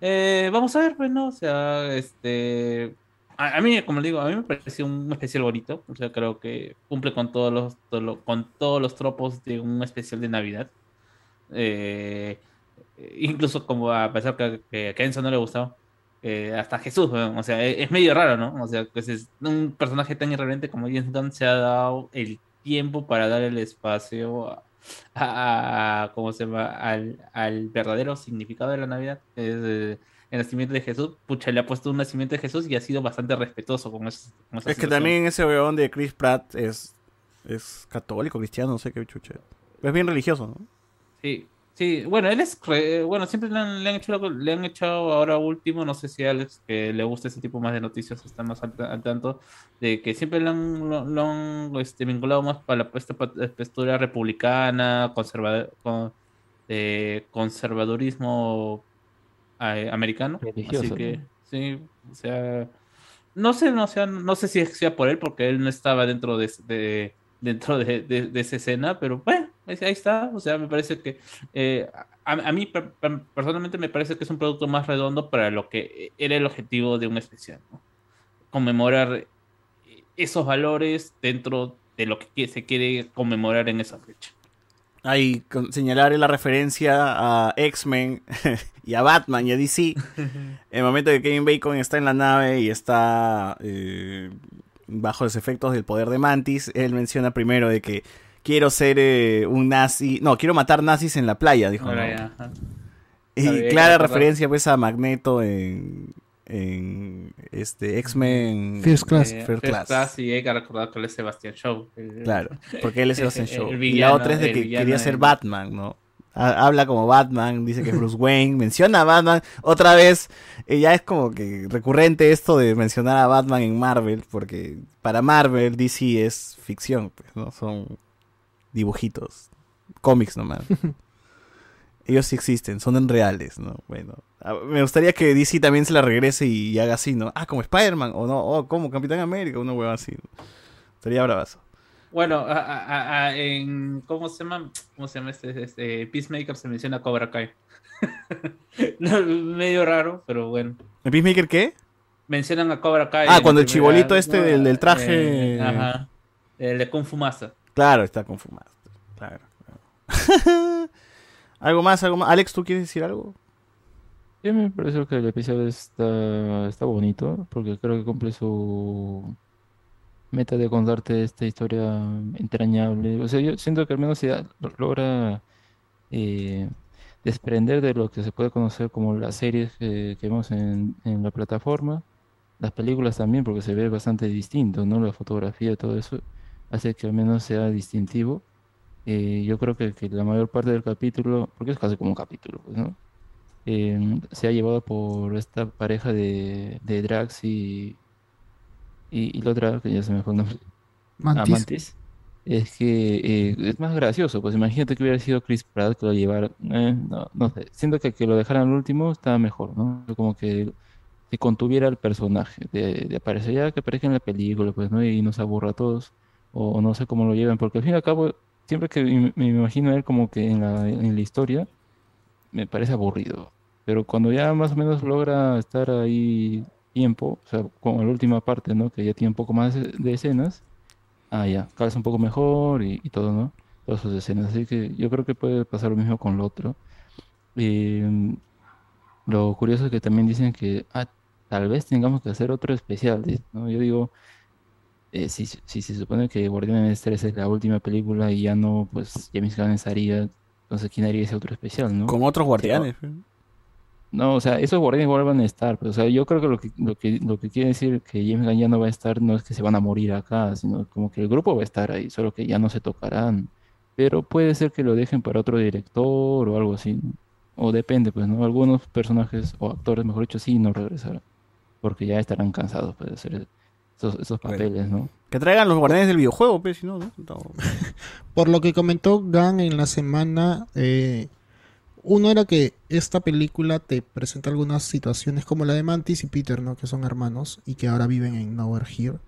eh, vamos a ver, pues, ¿no? O sea, este. A, mí, como le digo, a mí me pareció un especial bonito. O sea, creo que cumple con todos los, con todos los tropos de un especial de Navidad. Eh, incluso como a pesar que, que a Kenzo no le gustaba. eh, hasta Jesús, o sea, es, medio raro, ¿no? O sea, pues es un personaje tan irreverente como James Gunn se ha dado el tiempo para dar el espacio a, ¿cómo se llama? Al, al verdadero significado de la Navidad, es eh, el nacimiento de Jesús. Pucha, le ha puesto un nacimiento de Jesús y ha sido bastante respetuoso con eso. Es que también ese weón de Chris Pratt es, es católico, cristiano, no sé qué chucha. Es bien religioso, ¿no? Sí, sí, bueno, él es, bueno, siempre le han, le han hecho, le han hecho ahora último, no sé si a Alex, que le gusta ese tipo más de noticias, está más al, al tanto, de que siempre le han, lo, lo han, este, vinculado más para la esta postura republicana, conserva, con, de conservadurismo eh, americano, así que, ¿no? sí, o sea, no sé, no, sea, no sé si sea por él, porque él no estaba dentro de, de- dentro de, de- de esa escena, pero bueno, ahí está. O sea, me parece que eh, a, a mí per- per- personalmente me parece que es un producto más redondo para lo que era el objetivo de un especial, ¿no? Conmemorar esos valores dentro de lo que se quiere conmemorar en esa fecha. Ahí con- señalar la referencia a X-Men y a Batman y a DC. En el momento que Kevin Bacon está en la nave y está eh, bajo los efectos del poder de Mantis, él menciona primero de que quiero ser eh, un nazi, no, quiero matar nazis en la playa, dijo. Y clara referencia pues a Magneto en, en este X-Men First Class. Eh, First Class. y hay que recordar que él es Sebastian Shaw. Claro, porque él es Sebastian Shaw. y la otra es de que quería ser Batman, ¿no? Ha- Habla como Batman, dice que es Bruce Wayne, menciona a Batman. Otra vez, eh, ya es como que recurrente esto de mencionar a Batman en Marvel, porque para Marvel DC es ficción, pues, ¿no? Son dibujitos, cómics nomás. Ellos sí existen, son reales, ¿no? Bueno, me gustaría que DC también se la regrese y haga así, ¿no? Ah, como Spider-Man, o no, o como Capitán América, una hueva así. Sería bravazo. Bueno, a- a- a- en ¿cómo se llama? ¿Cómo se llama este, este Peacemaker se menciona Cobra Kai. No, medio raro, pero bueno. ¿El Peacemaker qué? Mencionan a Cobra Kai. Ah, cuando el chibolito este del- del traje- Eh, ajá. El de Kung Fu. Claro, está confirmado. Claro. claro. ¿Algo más? ¿Algo más? Alex, ¿tú quieres decir algo? Sí, me parece que el episodio está, está bonito, porque creo que cumple su meta de contarte esta historia entrañable. O sea, yo siento que al menos se logra eh, desprender de lo que se puede conocer como las series que, que vemos en, en la plataforma, las películas también, porque se ve bastante distinto, ¿no? La fotografía y todo eso hace que al menos sea distintivo. Eh, yo creo que, que la mayor parte del capítulo, porque es casi como un capítulo, pues, ¿no? Eh, se ha llevado por esta pareja de, de Drax y, y, y la otra, que ya se me fue el nombre, Mantis. Mantis, es que eh, es más gracioso, pues imagínate que hubiera sido Chris Pratt que lo llevara, eh, no, no sé, siento que que lo dejaran al último estaba mejor, ¿no? Como que que contuviera el personaje, de, de aparecer ya que aparezca en la película, pues, ¿no? Y nos aburra a todos, o, o no sé cómo lo llevan, porque al fin y al cabo, siempre que me, me imagino a él como que en la, en la historia, me parece aburrido. Pero cuando ya más o menos logra estar ahí tiempo, o sea, con la última parte, ¿no? Que ya tiene un poco más de escenas, ah, ya, calza un poco mejor y, todo, ¿no? Todas sus escenas. Así que yo creo que puede pasar lo mismo con lo otro. Eh, lo curioso es que también dicen que ah, tal vez tengamos que hacer otro especial, ¿no? Yo digo, eh, si, si se supone que Guardianes 3 es la última película y ya no, pues James Gunn estaría, entonces ¿quién haría ese otro especial, no? Con otros guardianes. No, o sea, esos guardianes igual van a estar, pero, o sea, yo creo que lo que, lo que, lo que quiere decir que James Gunn ya no va a estar no es que se van a morir acá, sino como que el grupo va a estar ahí, solo que ya no se tocarán. Pero puede ser que lo dejen para otro director o algo así, ¿no? O depende, pues, ¿no? Algunos personajes o actores, mejor dicho, sí no regresarán, porque ya estarán cansados pues, de hacer esos, esos papeles, ¿no? Que traigan los guardianes del videojuego, pues, si no, ¿no? Por lo que comentó Gan en la semana, eh, uno era que esta película te presenta algunas situaciones como la de Mantis y Peter, ¿no? Que son hermanos y que ahora viven en Nowhere Here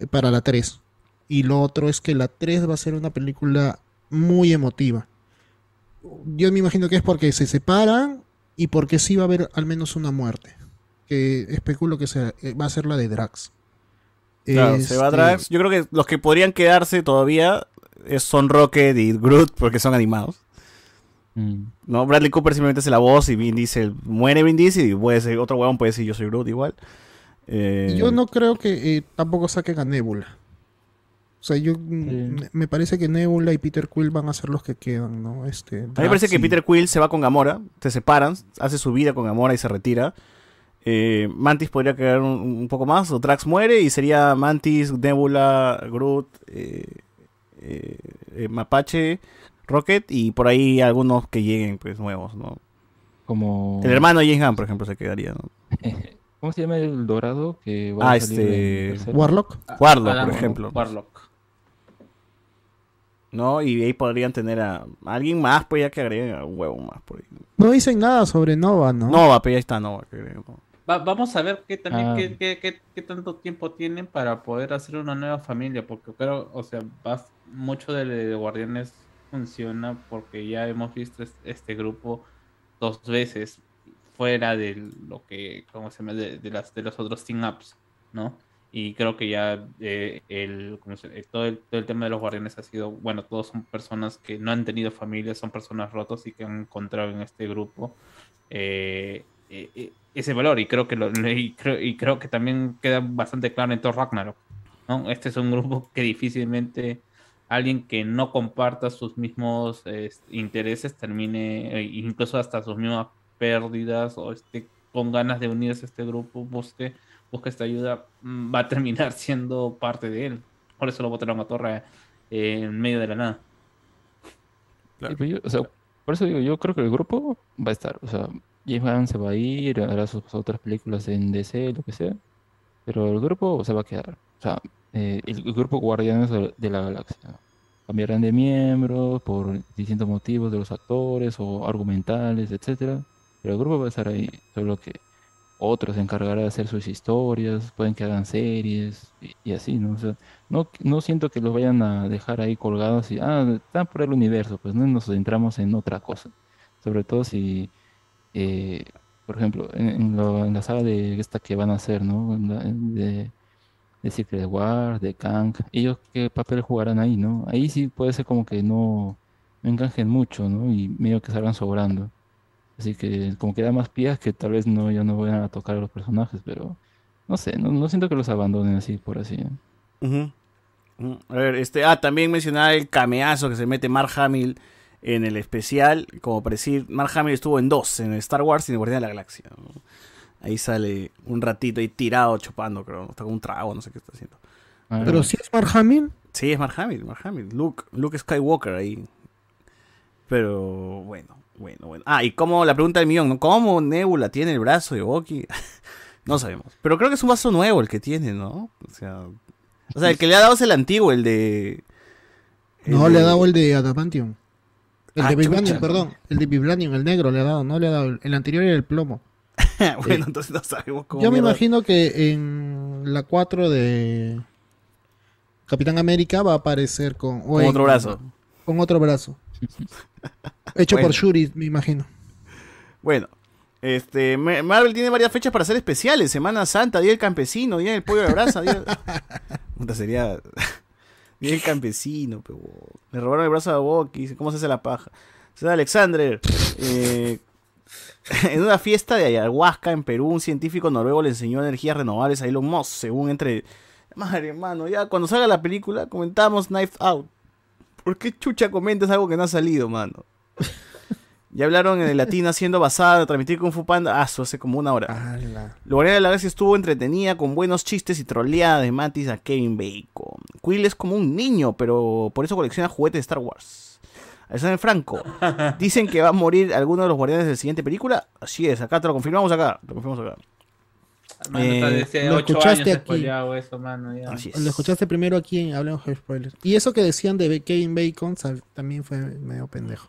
eh, para la 3. Y lo otro es que la 3 va a ser una película muy emotiva. Yo me imagino que es porque se separan y porque sí va a haber al menos una muerte. Que especulo que sea- eh, va a ser la de Drax. Claro, se va a Este, Drax. Yo creo que los que podrían quedarse todavía es- son Rocket y Groot porque son animados. Mm. No, Bradley Cooper simplemente hace la voz y Vin Diesel muere Vin Diesel y puede ser otro huevón puede decir yo soy Groot igual. Eh, Yo no creo que eh, tampoco saquen a Nebula. O sea, yo mm, me parece que Nebula y Peter Quill van a ser los que quedan, ¿no? Este, A mí me parece que Peter Quill se va con Gamora, se separan, hace su vida con Gamora y se retira. Eh, Mantis podría quedar un, un poco más, o Drax muere y sería Mantis, Nebula, Groot, eh, eh, eh, Mapache, Rocket y por ahí algunos que lleguen pues nuevos, ¿no? Como... El hermano de James por ejemplo, se quedaría, ¿no? ¿Cómo se llama el dorado que va Ah, a salir este... Warlock. Warlock, Alan por ejemplo. Warlock. ¿No? Y ahí podrían tener a alguien más, pues ya que agreguen a un huevo más por ahí. No dicen nada sobre Nova, ¿no? Nova, pero ya está Nova. ¿no? Va- vamos a ver qué también Ah. qué, qué- qué- qué tanto tiempo tienen para poder hacer una nueva familia, porque creo, o sea, vas- mucho de, de Guardianes funciona porque ya hemos visto es- este grupo dos veces fuera de lo que, ¿cómo se llama? De, de las de los otros team ups, ¿no? Y creo que ya eh, el, ¿cómo se- eh, todo el todo el tema de los Guardianes ha sido, bueno, todos son personas que no han tenido familia, son personas rotas y que han encontrado en este grupo eh, eh, eh, ese valor y creo que lo, y creo, y creo que también queda bastante claro en Thor Ragnarok ¿no? este es un grupo que difícilmente alguien que no comparta sus mismos eh, intereses termine eh, incluso hasta sus mismas pérdidas o esté con ganas de unirse a este grupo busque busque esta ayuda mm, va a terminar siendo parte de él por eso lo botaron a Torre eh, en medio de la nada Sí, pero yo- o sea, por eso digo, yo creo que el grupo va a estar. O sea, James Gunn se va a ir, hará sus otras películas en DC, lo que sea. Pero el grupo se va a quedar. O sea, eh, el, el grupo Guardianes de, la Galaxia. cambiarán de miembros por distintos motivos de los actores o argumentales, etcétera. Pero el grupo va a estar ahí, solo que otros se encargarán de hacer sus historias, pueden que hagan series y, y así, ¿no? O sea, no, no siento que los vayan a dejar ahí colgados y, ah, están por el universo, pues no nos centramos en otra cosa. Sobre todo si, eh, por ejemplo, en, la saga de esta que van a hacer, ¿no? De, de Secret War, de Kang, ellos qué papel jugarán ahí, ¿no? Ahí sí puede ser como que no, no mucho, ¿no? Y medio que salgan sobrando. Así que como que da más pies que tal vez no, ya no vayan a tocar a los personajes, pero no sé, no, siento que los abandonen así por así. ¿eh? Ujú. A ver, este, ah, también mencionaba el cameazo que se mete Mark Hamill en el especial, como para decir, Mark Hamill estuvo en dos, en Star Wars y en Guardián de la Galaxia. ¿no? Ahí sale un ratito ahí tirado chupando, creo, está con un trago, no sé qué está haciendo. Pero si es Mark Hamill. Sí, es Mark Hamill, Mark Hamill, Luke, Luke Skywalker ahí. Pero bueno, bueno, bueno. Ah, y como la pregunta del millón, ¿no? ¿Cómo Nebula tiene el brazo de Bucky? no sabemos. Pero creo que es un vaso nuevo el que tiene, ¿no? O sea, o sea, el que le ha dado es el antiguo, el de... el No, de- le ha dado el de Adamantium. El Ah, de Vibranium, chucha. perdón. El de Vibranium, el negro le ha dado. No le ha dado. El, anterior era el plomo. bueno, entonces no sabemos cómo... Yo me imagino que en la 4 de Capitán América va a aparecer con... Con otro brazo. Con otro brazo. Hecho Bueno. por Shuri, me imagino. Bueno, este, Ma- Marvel tiene varias fechas para hacer especiales. Semana Santa, Día del Campesino, Día del Pollo de la Brasa, Día... Puta, sería... Del Campesino, pero... Le robaron el brazo a Bucky, ¿cómo se hace la paja? César Alexander, eh, en una fiesta de ayahuasca en Perú, un científico noruego le enseñó energías renovables a Elon Musk, según entre... Madre, hermano, ya cuando salga la película comentamos Knife Out. ¿Por qué chucha comentas algo que no ha salido, mano? Ya hablaron en el latina siendo basada, transmitir Kung Fu Panda. Ah, eso hace como una hora. Lo Guardián de la Galaxia estuvo entretenida con buenos chistes y troleada de Matis a Kevin Bacon. Quill es como un niño, pero por eso colecciona juguetes de Star Wars. Alexander Franco. Dicen que va a morir alguno de los guardianes de la siguiente película. Así es, acá te lo confirmamos acá. Lo confirmamos acá. Mano, Eh, lo escuchaste aquí. spoileado eso, mano. Ya. Lo escuchaste primero aquí en Hablemos de Spoilers. Y eso que decían de Kevin Bacon también fue medio pendejo.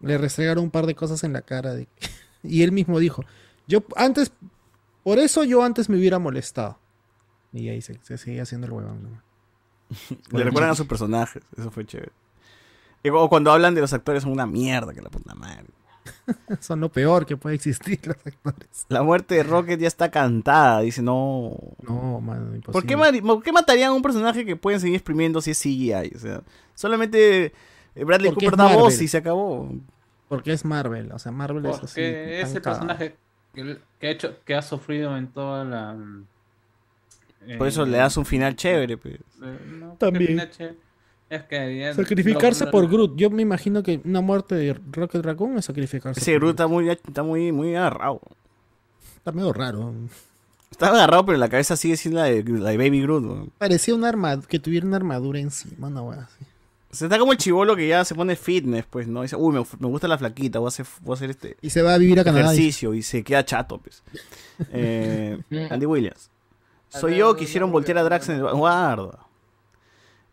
Le restregaron un par de cosas en la cara. de- y él mismo dijo, yo antes, por eso yo antes me hubiera molestado. Y ahí se, se sigue haciendo el huevón. ¿no? Le recuerdan a sus personajes. Eso fue chévere. O cuando hablan de los actores son una mierda que la puta madre. Son lo peor que puede existir los actores. La muerte de Rocket ya está cantada. Dice, no. No, mano, imposible. ¿Por qué, por qué matarían a un personaje que pueden seguir exprimiendo si es CGI? O sea, solamente Bradley Porque Cooper da voz y se acabó. Porque es Marvel, o sea, Marvel es así. Porque es el personaje que, que ha hecho, que ha sufrido en toda la. Por eso eh, le das un final chévere. Pues. eh, no, También. Es que Sacrificarse lo- por Groot. Yo me imagino que una muerte de Rocket Raccoon es sacrificarse. Ese por Groot está muy, está muy, muy agarrado. Está medio raro. Está agarrado, pero la cabeza sigue siendo la de, la de Baby Groot. ¿no? Parecía una armadura, que tuviera una armadura encima, una wea así. O sea, está como el chivolo que ya se pone fitness, pues, ¿no? Dice, uy, me, me gusta la flaquita, voy a hacer, voy a hacer este Y se va a vivir a Canadá. ejercicio y se queda chato, pues. Eh, Andy Williams. Soy yo, quisieron voltear a Drax en el... Guarda.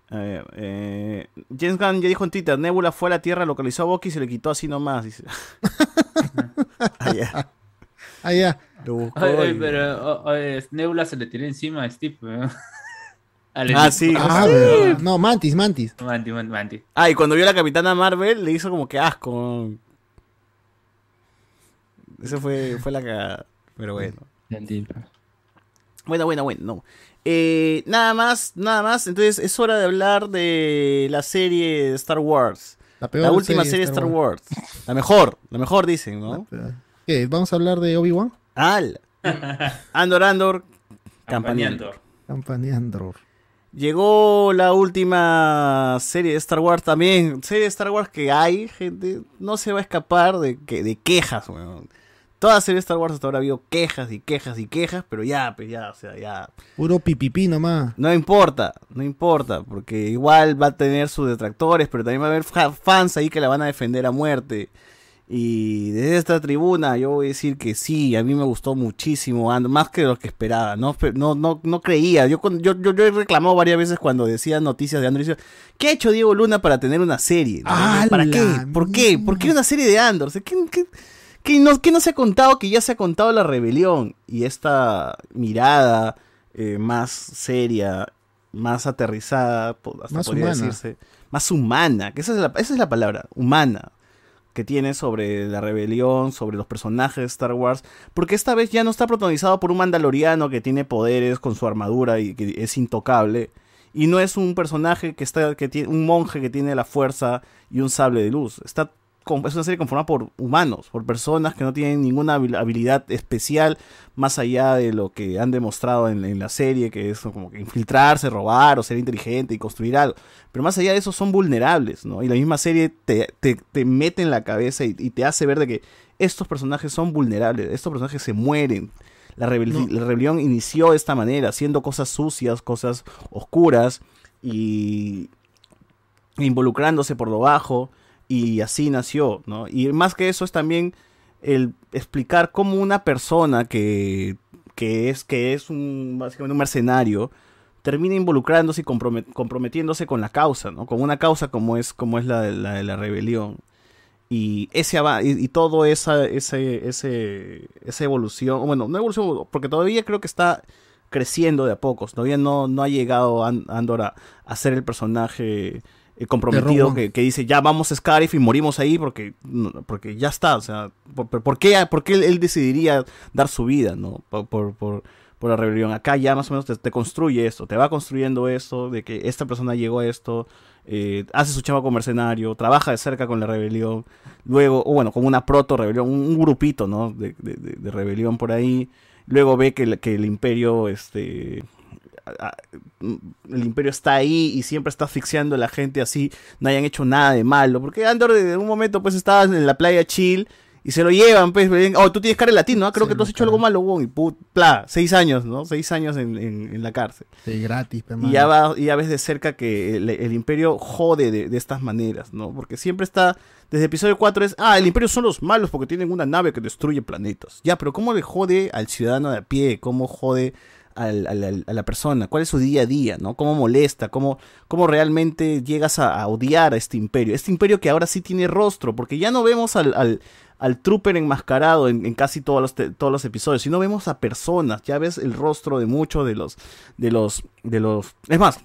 A ver, eh, James Gunn ya dijo en Twitter, Nebula fue a la Tierra, localizó a Bucky y se le quitó así nomás, dice. Ah, ya. Lo buscó Ay, ay, y- pero Nebula se le tiró encima a Steve. weón. Al Ah, equipo. sí. Ah, verdad. No, Mantis, Mantis. Manti, manti, manti. Ah, y cuando vio a la Capitana Marvel, le hizo como que asco. Eso fue, fue la cagada. Pero bueno. Bueno, bueno, bueno, no. Eh, nada más, nada más. Entonces es hora de hablar de la serie de Star Wars. La La, peor última serie de Star Wars. La mejor, la mejor dicen, ¿no? ¿Qué? ¿Vamos a hablar de Obi-Wan? Al. Andor, Andor, campaneando. Campaneando. Llegó la última serie de Star Wars también. Serie de Star Wars que hay, gente. No se va a escapar de, que, de quejas, weón. Toda serie de Star Wars hasta ahora ha habido quejas y quejas y quejas, pero ya, pues ya, o sea, ya. Puro pipipí nomás. No importa, no importa, porque igual va a tener sus detractores, pero también va a haber fa- fans ahí que la van a defender a muerte. Y desde esta tribuna yo voy a decir que sí, a mí me gustó muchísimo, más que lo que esperaba. No, no, no, no creía. Yo, yo, yo, yo he reclamado varias veces cuando decía noticias de Andor. ¿Qué ha hecho Diego Luna para tener una serie? ¿no? ¡A ¿Para qué? ¿Por qué? ¿Por qué una serie de Andor? ¿qué, qué- qué no, qué no se ha contado que ya se ha contado la rebelión? Y esta mirada eh, más seria, más aterrizada, hasta Más podría humana. decirse, más humana, que esa es, la, esa es la palabra, humana, que tiene sobre la rebelión, sobre los personajes de Star Wars, porque esta vez ya no está protagonizado por un mandaloriano que tiene poderes con su armadura y que es intocable, y no es un personaje que está, que tiene, un monje que tiene la fuerza y un sable de luz, está con- es una serie conformada por humanos, por personas que no tienen ninguna habil- habilidad especial más allá de lo que han demostrado en, en la serie, que es como que infiltrarse, robar o ser inteligente y construir algo. Pero más allá de eso son vulnerables, ¿no? Y la misma serie te, te, te mete en la cabeza y, y te hace ver de que estos personajes son vulnerables, estos personajes se mueren. La, rebel- la rebelión inició de esta manera, haciendo cosas sucias, cosas oscuras y involucrándose por lo bajo y así nació, ¿no? Y más que eso es también el explicar cómo una persona que, que es que es un básicamente un mercenario termina involucrándose y compromet- comprometiéndose con la causa, ¿no? Con una causa como es como es la de la, rebelión. Y ese y, todo esa ese ese esa evolución, bueno, no evolución porque todavía creo que está creciendo de a pocos, todavía no no ha llegado An- Andor a, a ser el personaje eh, comprometido que, que dice ya vamos a Scarif y morimos ahí porque porque ya está, o sea, ¿por, por- qué, por qué él, decidiría dar su vida, no? Por, por, por- por la rebelión. Acá ya más o menos te, te construye esto, te va construyendo esto, de que esta persona llegó a esto, eh, hace su chamba como mercenario, trabaja de cerca con la rebelión, luego, o bueno, con una proto rebelión, un, un grupito, ¿no? De, de- de- de rebelión por ahí. Luego ve que, el- que el imperio, este, el imperio está ahí y siempre está asfixiando a la gente así, no hayan hecho nada de malo. Porque Andor en un momento pues estaba en la playa chill y se lo llevan, pues, oh, tú tienes cara de latino, ¿ah? creo que tú has hecho algo malo, weón", y put, pla, seis años, ¿no? Seis años en, en- en la cárcel. Sí, gratis, Y ya, va, y ya ves de cerca que el, el imperio jode de, de estas maneras, ¿no? Porque siempre está, desde episodio 4 es, ah, el imperio son los malos porque tienen una nave que destruye planetas. Ya, pero ¿cómo le jode al ciudadano de a pie? ¿Cómo jode a la persona? ¿Cuál es su día a día, no? ¿Cómo molesta? ¿Cómo, cómo realmente llegas a, odiar a este imperio? Este imperio que ahora sí tiene rostro, porque ya no vemos al... al al trooper enmascarado en, casi todos los, todos los episodios, sino vemos a personas, ya ves el rostro de muchos de los, de los, de los, es más,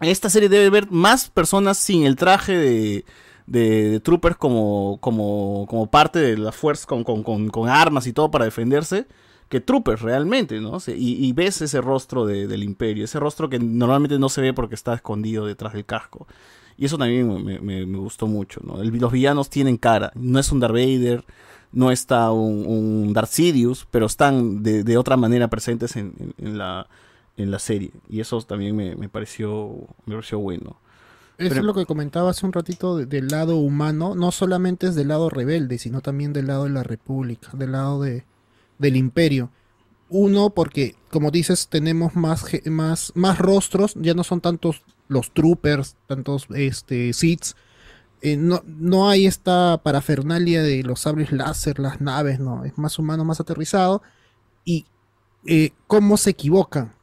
esta serie debe haber más personas sin el traje de, de, de troopers como, como, como parte de la fuerza, con, con, con armas y todo para defenderse, que troopers realmente, ¿no? Se- Y, y ves ese rostro de- del imperio, ese rostro que normalmente no se ve porque está escondido detrás del casco. Y eso también me, me- me gustó mucho, ¿no? El- los villanos tienen cara, no es un Darth Vader, no está un, un Darth Sidious, pero están de, de otra manera presentes en, en- en la, en la serie. Y eso también me, me pareció, me pareció bueno. Eso Pero- es lo que comentaba hace un ratito de- del lado humano, no solamente es del lado rebelde, sino también del lado de la república, del lado de, del imperio. Uno, porque, como dices, tenemos más, más, más rostros, ya no son tantos los troopers, tantos este, Siths. Eh, no, no hay esta parafernalia de los sables láser, las naves, no, es más humano, más aterrizado. Y eh, cómo se equivocan.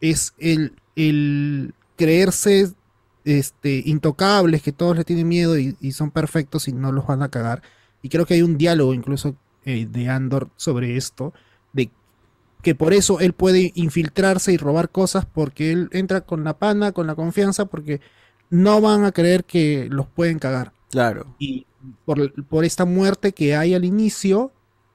Es el, el creerse este, intocables, que todos le tienen miedo y, y son perfectos y no los van a cagar. Y creo que hay un diálogo incluso eh, de Andor sobre esto, de que por eso él puede infiltrarse y robar cosas porque él entra con la pana, con la confianza, porque no van a creer que los pueden cagar. Claro. Y por, por esta muerte que hay al inicio,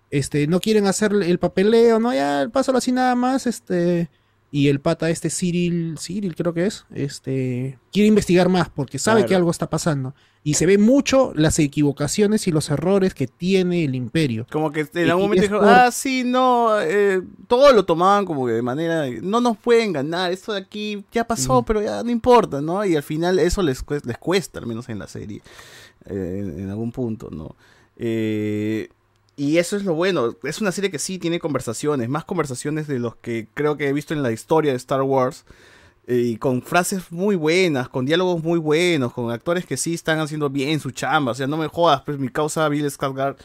este, no quieren hacer el papeleo, no, ya pásalo así nada más, este, y el pata este Cyril, Cyril creo que es, este, quiere investigar más porque sabe Claro. que algo está pasando. Y se ve mucho las equivocaciones y los errores que tiene el imperio. Como que en algún momento dijo, por- ah, sí, no, eh, todo lo tomaban como que de manera, no nos pueden ganar, esto de aquí ya pasó, pero ya no importa, ¿no? Y al final eso les, cuesta, les cuesta, al menos en la serie, eh, en, en algún punto, ¿no? Eh, y eso es lo bueno, es una serie que sí tiene conversaciones, más conversaciones de los que creo que he visto en la historia de Star Wars. Y con frases muy buenas, con diálogos muy buenos, con actores que sí están haciendo bien su chamba. O sea, no me jodas, pues mi causa Bill Skarsgård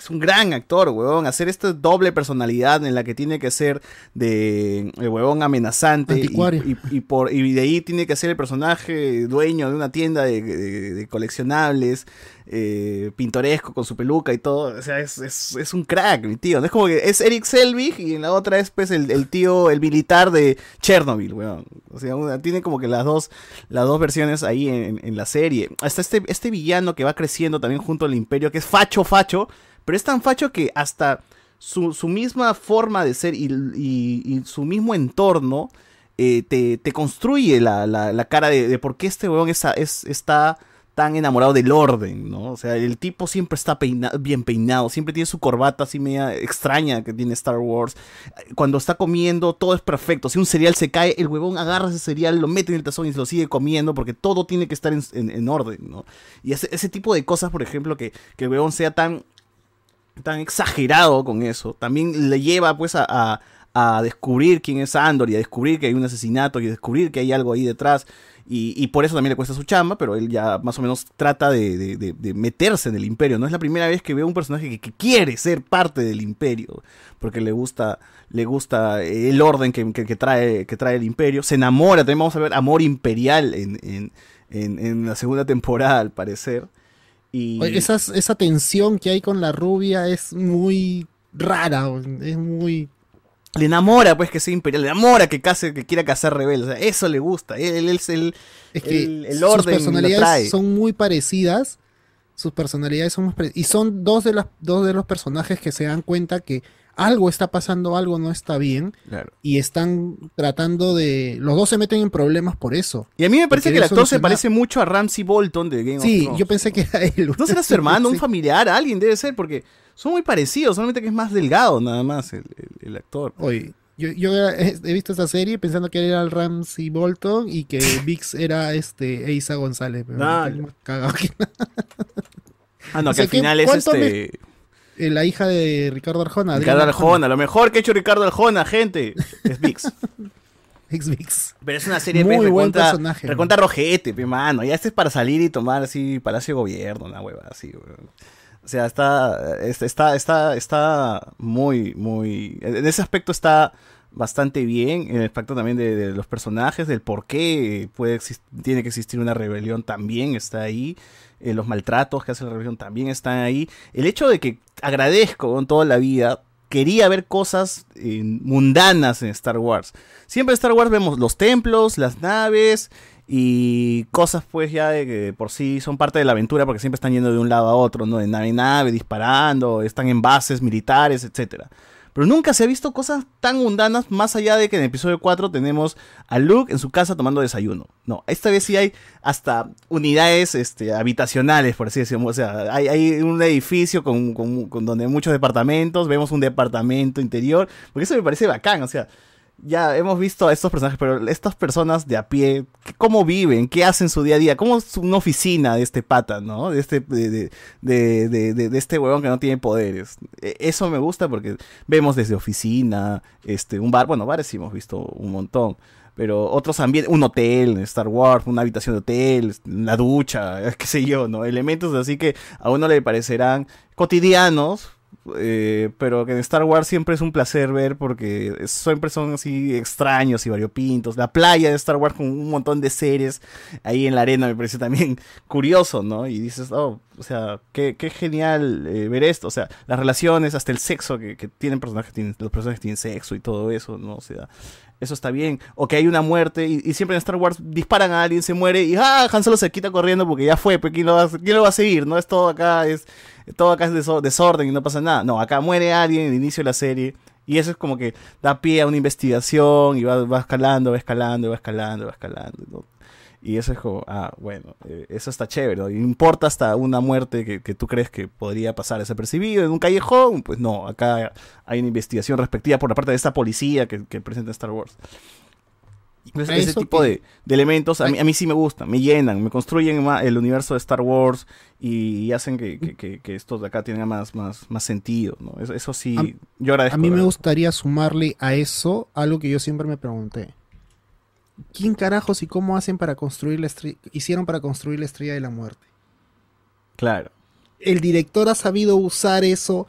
es un gran actor, huevón. Hacer esta doble personalidad en la que tiene que ser de el huevón amenazante y, Anticuario. y- y por, y de ahí tiene que ser el personaje dueño de una tienda de, de- de coleccionables, eh, pintoresco con su peluca y todo. O sea, es, es- es un crack, mi tío. Es como que es Eric Selvig y en la otra es pues el, el tío, el militar de Chernobyl, weón. O sea, una- tiene como que las dos, las dos versiones ahí en, en la serie. Hasta este, este villano que va creciendo también junto al imperio, que es facho, facho, pero es tan facho que hasta su, misma forma de ser y, su mismo entorno eh, te, construye la, la- cara de, por qué este weón es- es- está tan enamorado del orden, ¿no? O sea, el tipo siempre está peina- bien peinado, siempre tiene su corbata así media extraña que tiene Star Wars. Cuando está comiendo, todo es perfecto. Si un cereal se cae, el huevón agarra ese cereal, lo mete en el tazón y se lo sigue comiendo porque todo tiene que estar en, en- en orden, ¿no? Y ese, ese tipo de cosas, por ejemplo, que, que el huevón sea tan tan exagerado con eso, también le lleva pues a, a- descubrir quién es Andor y a descubrir que hay un asesinato y a descubrir que hay algo ahí detrás. Y, y por eso también le cuesta su chamba, pero él ya más o menos trata de, de- de- meterse en el imperio. No es la primera vez que veo un personaje que, quiere ser parte del imperio, porque le gusta, le gusta el orden que, que- que trae, que trae el imperio. Se enamora, también vamos a ver amor imperial en, en- en- en la segunda temporada, al parecer. Y... Esas- esa tensión que hay con la rubia es muy rara, es muy... Le enamora, pues, que sea imperial. Le enamora que case, que quiera. O sea, eso le gusta. Él, él es el, Es que el, el sus orden trae. personalidades son muy parecidas. Sus personalidades son muy pare- Y son dos de, las, dos de los personajes que se dan cuenta que algo está pasando, algo no está bien. Claro. Y están tratando de... Los dos se meten en problemas por eso. Y a mí me parece que el actor se parece mucho a Ramsey Bolton de Game of Sí, Thrones. yo pensé que era él. ¿No será su hermano, un Sí. familiar, alguien debe ser? Porque son muy parecidos, solamente que es más delgado nada más el, el- el actor. Oye, yo, yo he, visto esa serie pensando que era el Ramsey Bolton y que Vix era este Eiza González. Pero Ah, más cagado que- Ah, no, O que al ¿qué- final es este... Eh, La hija de Ricardo Arjona. Ricardo Arjona, lo mejor que ha hecho Ricardo Arjona, gente, es VIX. Ex Vix. Pero es una serie Muy pues, buen recontra, personaje, man. rojete, pe, mano. Ya este es para salir y tomar así Palacio de Gobierno, una hueva así, weón. O sea, está, está, está, está, está muy, muy... En ese aspecto está bastante bien, en el aspecto también de, de los personajes, del por qué puede tiene que existir una rebelión también está ahí, eh, los maltratos que hace la rebelión también están ahí. El hecho de que agradezco con toda la vida, quería ver cosas eh, mundanas en Star Wars. Siempre en Star Wars vemos los templos, las naves y cosas pues ya de que por sí son parte de la aventura porque siempre están yendo de un lado a otro, ¿no? De nave en nave, disparando, están en bases militares, etcétera. Pero nunca se ha visto cosas tan mundanas más allá de que en el episodio 4 tenemos a Luke en su casa tomando desayuno. No, esta vez sí hay hasta unidades este, habitacionales, por así decirlo. O sea, hay, hay un edificio con, con- con donde hay muchos departamentos, vemos un departamento interior, porque eso me parece bacán, o sea, ya hemos visto a estos personajes, pero estas personas de a pie, ¿qué- ¿cómo viven? ¿Qué hacen su día a día? ¿Cómo es una oficina de este pata, no? De este, de, de, de, de- de- de este huevón que no tiene poderes. E- Eso me gusta porque vemos desde oficina, este, un bar, bueno, bares sí hemos visto un montón. Pero otros ambientes, un hotel, Star Wars, una habitación de hotel, la ducha, qué sé yo, ¿no? Elementos así que a uno le parecerán cotidianos, eh, pero que en Star Wars siempre es un placer ver porque siempre son así extraños y variopintos. La playa de Star Wars con un montón de seres ahí en la arena me parece también curioso, ¿no? Y dices, oh, o sea, qué, qué genial eh, ver esto. O sea, las relaciones, hasta el sexo que, que tienen personajes, tienen, los personajes tienen sexo y todo eso, ¿no? O sea, eso está bien. O que hay una muerte y, siempre en Star Wars disparan a alguien, se muere y ¡ah! Han Solo se quita corriendo porque ya fue, pero ¿quién lo va, a- quién lo va a seguir? ¿No? Es todo acá, es todo acá es deso- desorden y no pasa nada. No, acá muere alguien en el inicio de la serie y eso es como que da pie a una investigación y va, va escalando, va escalando, va escalando, va escalando. Y eso es como, ah, bueno, eh, eso está chévere. ¿no? Importa hasta una muerte que, que tú crees que podría pasar desapercibido en un callejón. Pues no, acá hay una investigación respectiva por la parte de esta policía que, que presenta Star Wars. Entonces, A ese tipo que- de, de elementos a mí, a mí sí me gustan, me llenan, me construyen el universo de Star Wars y, hacen que, que, estos de acá tengan más, más, más sentido. ¿no? Eso, eso sí, A- yo agradezco. A mí me gustaría sumarle a eso algo que yo siempre me pregunté. ¿Quién carajos y cómo hacen para construir la estrella, hicieron para construir la estrella de la muerte? Claro. El director ha sabido usar eso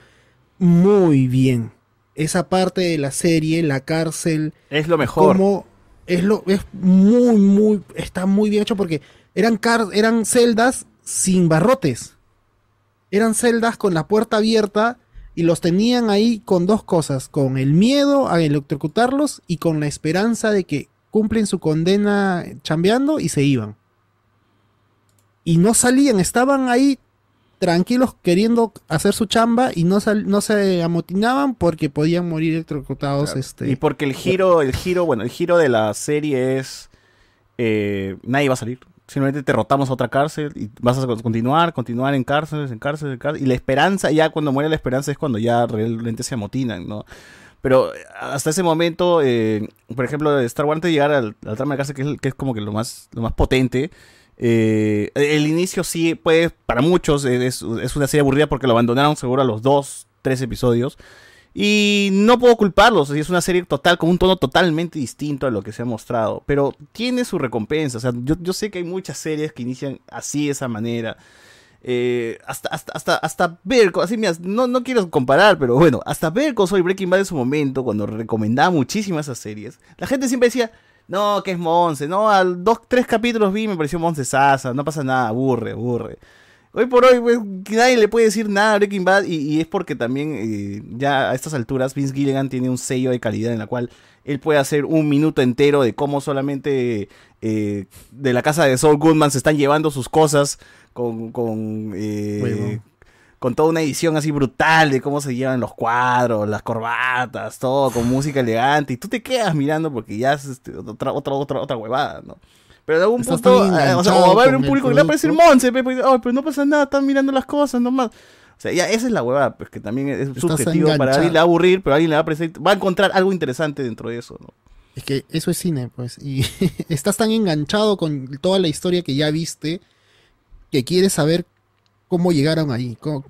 muy bien. Esa parte de la serie, la cárcel. Es lo mejor. Cómo es lo es muy muy está muy bien hecho porque eran car- eran celdas sin barrotes. Eran celdas con la puerta abierta y los tenían ahí con dos cosas, con el miedo a electrocutarlos y con la esperanza de que cumplen su condena chambeando y se iban. Y no salían, estaban ahí tranquilos queriendo hacer su chamba y no, sal- no se amotinaban porque podían morir electrocutados. Este, Y porque el giro, el giro, bueno, el giro de la serie es eh, nadie va a salir. Simplemente te rotamos a otra cárcel y vas a continuar, continuar en cárceles, en cárceles, en cárceles. Y la esperanza, ya cuando muere la esperanza es cuando ya realmente se amotinan, ¿no? Pero hasta ese momento, eh, por ejemplo, Star Wars antes de llegar al, al trama de cárcel, que es, que es como que lo más, lo más potente, eh, el inicio sí, puede, para muchos, es, es una serie aburrida porque lo abandonaron seguro a los dos, tres episodios. Y no puedo culparlos, es una serie total, con un tono totalmente distinto a lo que se ha mostrado, pero tiene su recompensa, o sea, yo, yo sé que hay muchas series que inician así, de esa manera, eh, hasta, hasta, hasta, hasta así, mira, no, no quiero comparar, pero bueno, hasta ver con Soy Breaking Bad en su momento, cuando recomendaba muchísimo esas series, la gente siempre decía, no, que es Monse, no, al dos, tres capítulos vi me pareció Monse Sasa, no pasa nada, aburre, aburre. Hoy por hoy, pues, nadie le puede decir nada a Breaking Bad y, y es porque también eh, ya a estas alturas Vince Gilligan tiene un sello de calidad en la cual él puede hacer un minuto entero de cómo solamente eh, de la casa de Saul Goodman se están llevando sus cosas con, con, eh, con toda una edición así brutal de cómo se llevan los cuadros, las corbatas, todo con música elegante y tú te quedas mirando porque ya es este, otra, otra, otra, otra huevada, ¿no? Pero en algún Estás punto, eh, o sea, o va a haber un público que le va a parecer producto. Monse, pe, pues, "Ay, pero no pasa nada, están mirando las cosas nomás. O sea, ya esa es la huevada, pues que también es Estás subjetivo, para alguien le va a aburrir, pero alguien le va a va a encontrar algo interesante dentro de eso, ¿no? Es que eso es cine, pues. Y estás tan enganchado con toda la historia que ya viste que quieres saber cómo llegaron ahí. cómo-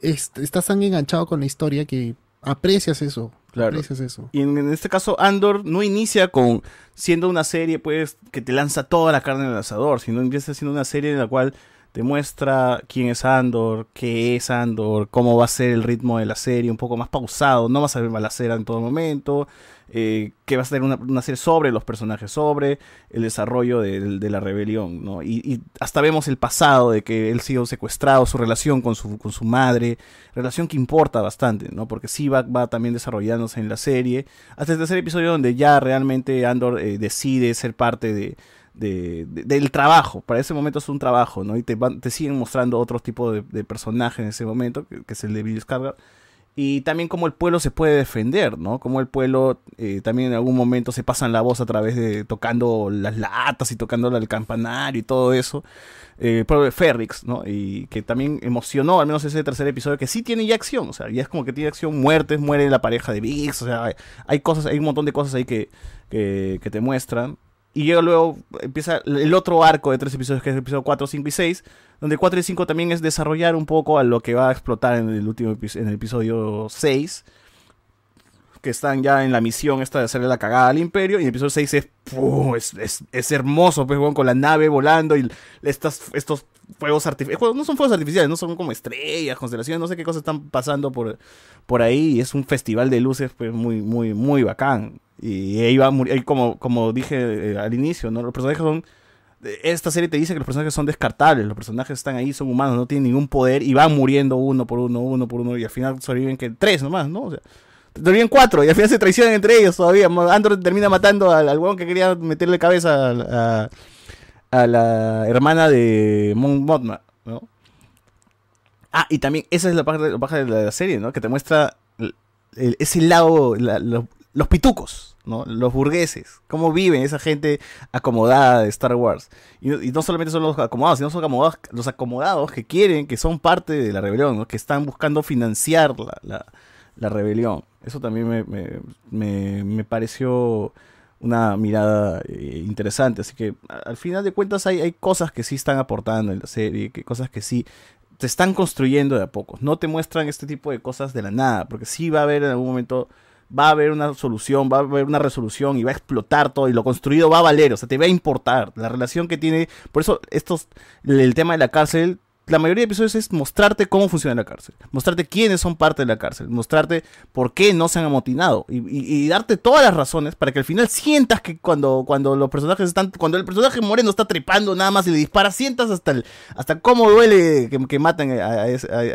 estás tan enganchado con la historia que aprecias eso. Claro. Aprecias eso. Y en, en este caso, Andor no inicia con siendo una serie, pues, que te lanza toda la carne en el asador, sino empieza siendo una serie en la cual te muestra quién es Andor, qué es Andor, cómo va a ser el ritmo de la serie, un poco más pausado, no vas a ver balacera en todo momento, eh, que va a ser una, una serie sobre los personajes, sobre el desarrollo de, la rebelión, ¿no? Y, y hasta vemos el pasado de que él sido secuestrado, su relación con su, con su madre, relación que importa bastante, ¿no? Porque sí va, también desarrollándose en la serie, hasta el tercer episodio donde ya realmente Andor eh, decide ser parte de, de- de- del trabajo. Para ese momento es un trabajo, ¿no? Y te, van- te siguen mostrando otro tipo de, de personaje en ese momento, que, que es el de Bill Skarsgård. Y también cómo el pueblo se puede defender, ¿no? Cómo el pueblo eh, también en algún momento se pasan la voz a través de tocando las latas y tocando el campanario y todo eso. Eh, el Ferrix, ¿no? Y que también emocionó, al menos ese tercer episodio, que sí tiene ya acción, o sea, ya es como que tiene acción, muertes, muere la pareja de Biggs, o sea, hay, cosas, hay un montón de cosas ahí que, que te muestran. Y llega luego, empieza el otro arco de tres episodios, que es el episodio 4, 5 y 6, donde 4 y 5 también es desarrollar un poco a lo que va a explotar en el último en el episodio 6, que están ya en la misión esta de hacerle la cagada al imperio, y el episodio 6 es, es, hermoso, pues, con la nave volando y estas, estos fuegos artificiales, no son fuegos artificiales, no son como estrellas, constelaciones, no sé qué cosas están pasando por, por ahí, y es un festival de luces, pues, muy, muy, muy bacán. Y ahí va, como, como dije eh, al inicio, ¿no? Los personajes son esta serie te dice que los personajes son descartables, los personajes están ahí, son humanos, no tienen ningún poder y van muriendo uno por uno, uno por uno, y al final sobreviven que tres nomás, ¿no? O sea, sobreviven cuatro y al final se traicionan entre ellos todavía. Andor termina matando al, al huevón que quería meterle cabeza a, la hermana de Mon Mothma, ¿no? Ah, y también esa es la parte, la de la serie, ¿no? Que te muestra ese lado, la- lo- los pitucos, ¿no? Los burgueses, cómo viven esa gente acomodada de Star Wars. Y, no solamente son los acomodados, sino son acomodados, los acomodados que quieren, que son parte de la rebelión. Que están buscando financiar la- la rebelión. Eso también me, me- me- pareció una mirada eh, interesante. Así que al final de cuentas hay, hay cosas que sí están aportando en la serie, que cosas que sí te están construyendo de a poco. No te muestran este tipo de cosas de la nada, porque sí va a haber en algún momento va a haber una solución, va a haber una resolución y va a explotar todo y lo construido va a valer, o sea, te va a importar la relación que tiene, por eso estos, el tema de la cárcel, la mayoría de episodios es mostrarte cómo funciona la cárcel, mostrarte quiénes son parte de la cárcel, mostrarte por qué no se han amotinado y, darte todas las razones para que al final sientas que cuando, cuando los personajes están, cuando el personaje moreno está trepando nada más y le dispara, sientas hasta el, hasta cómo duele que, a- a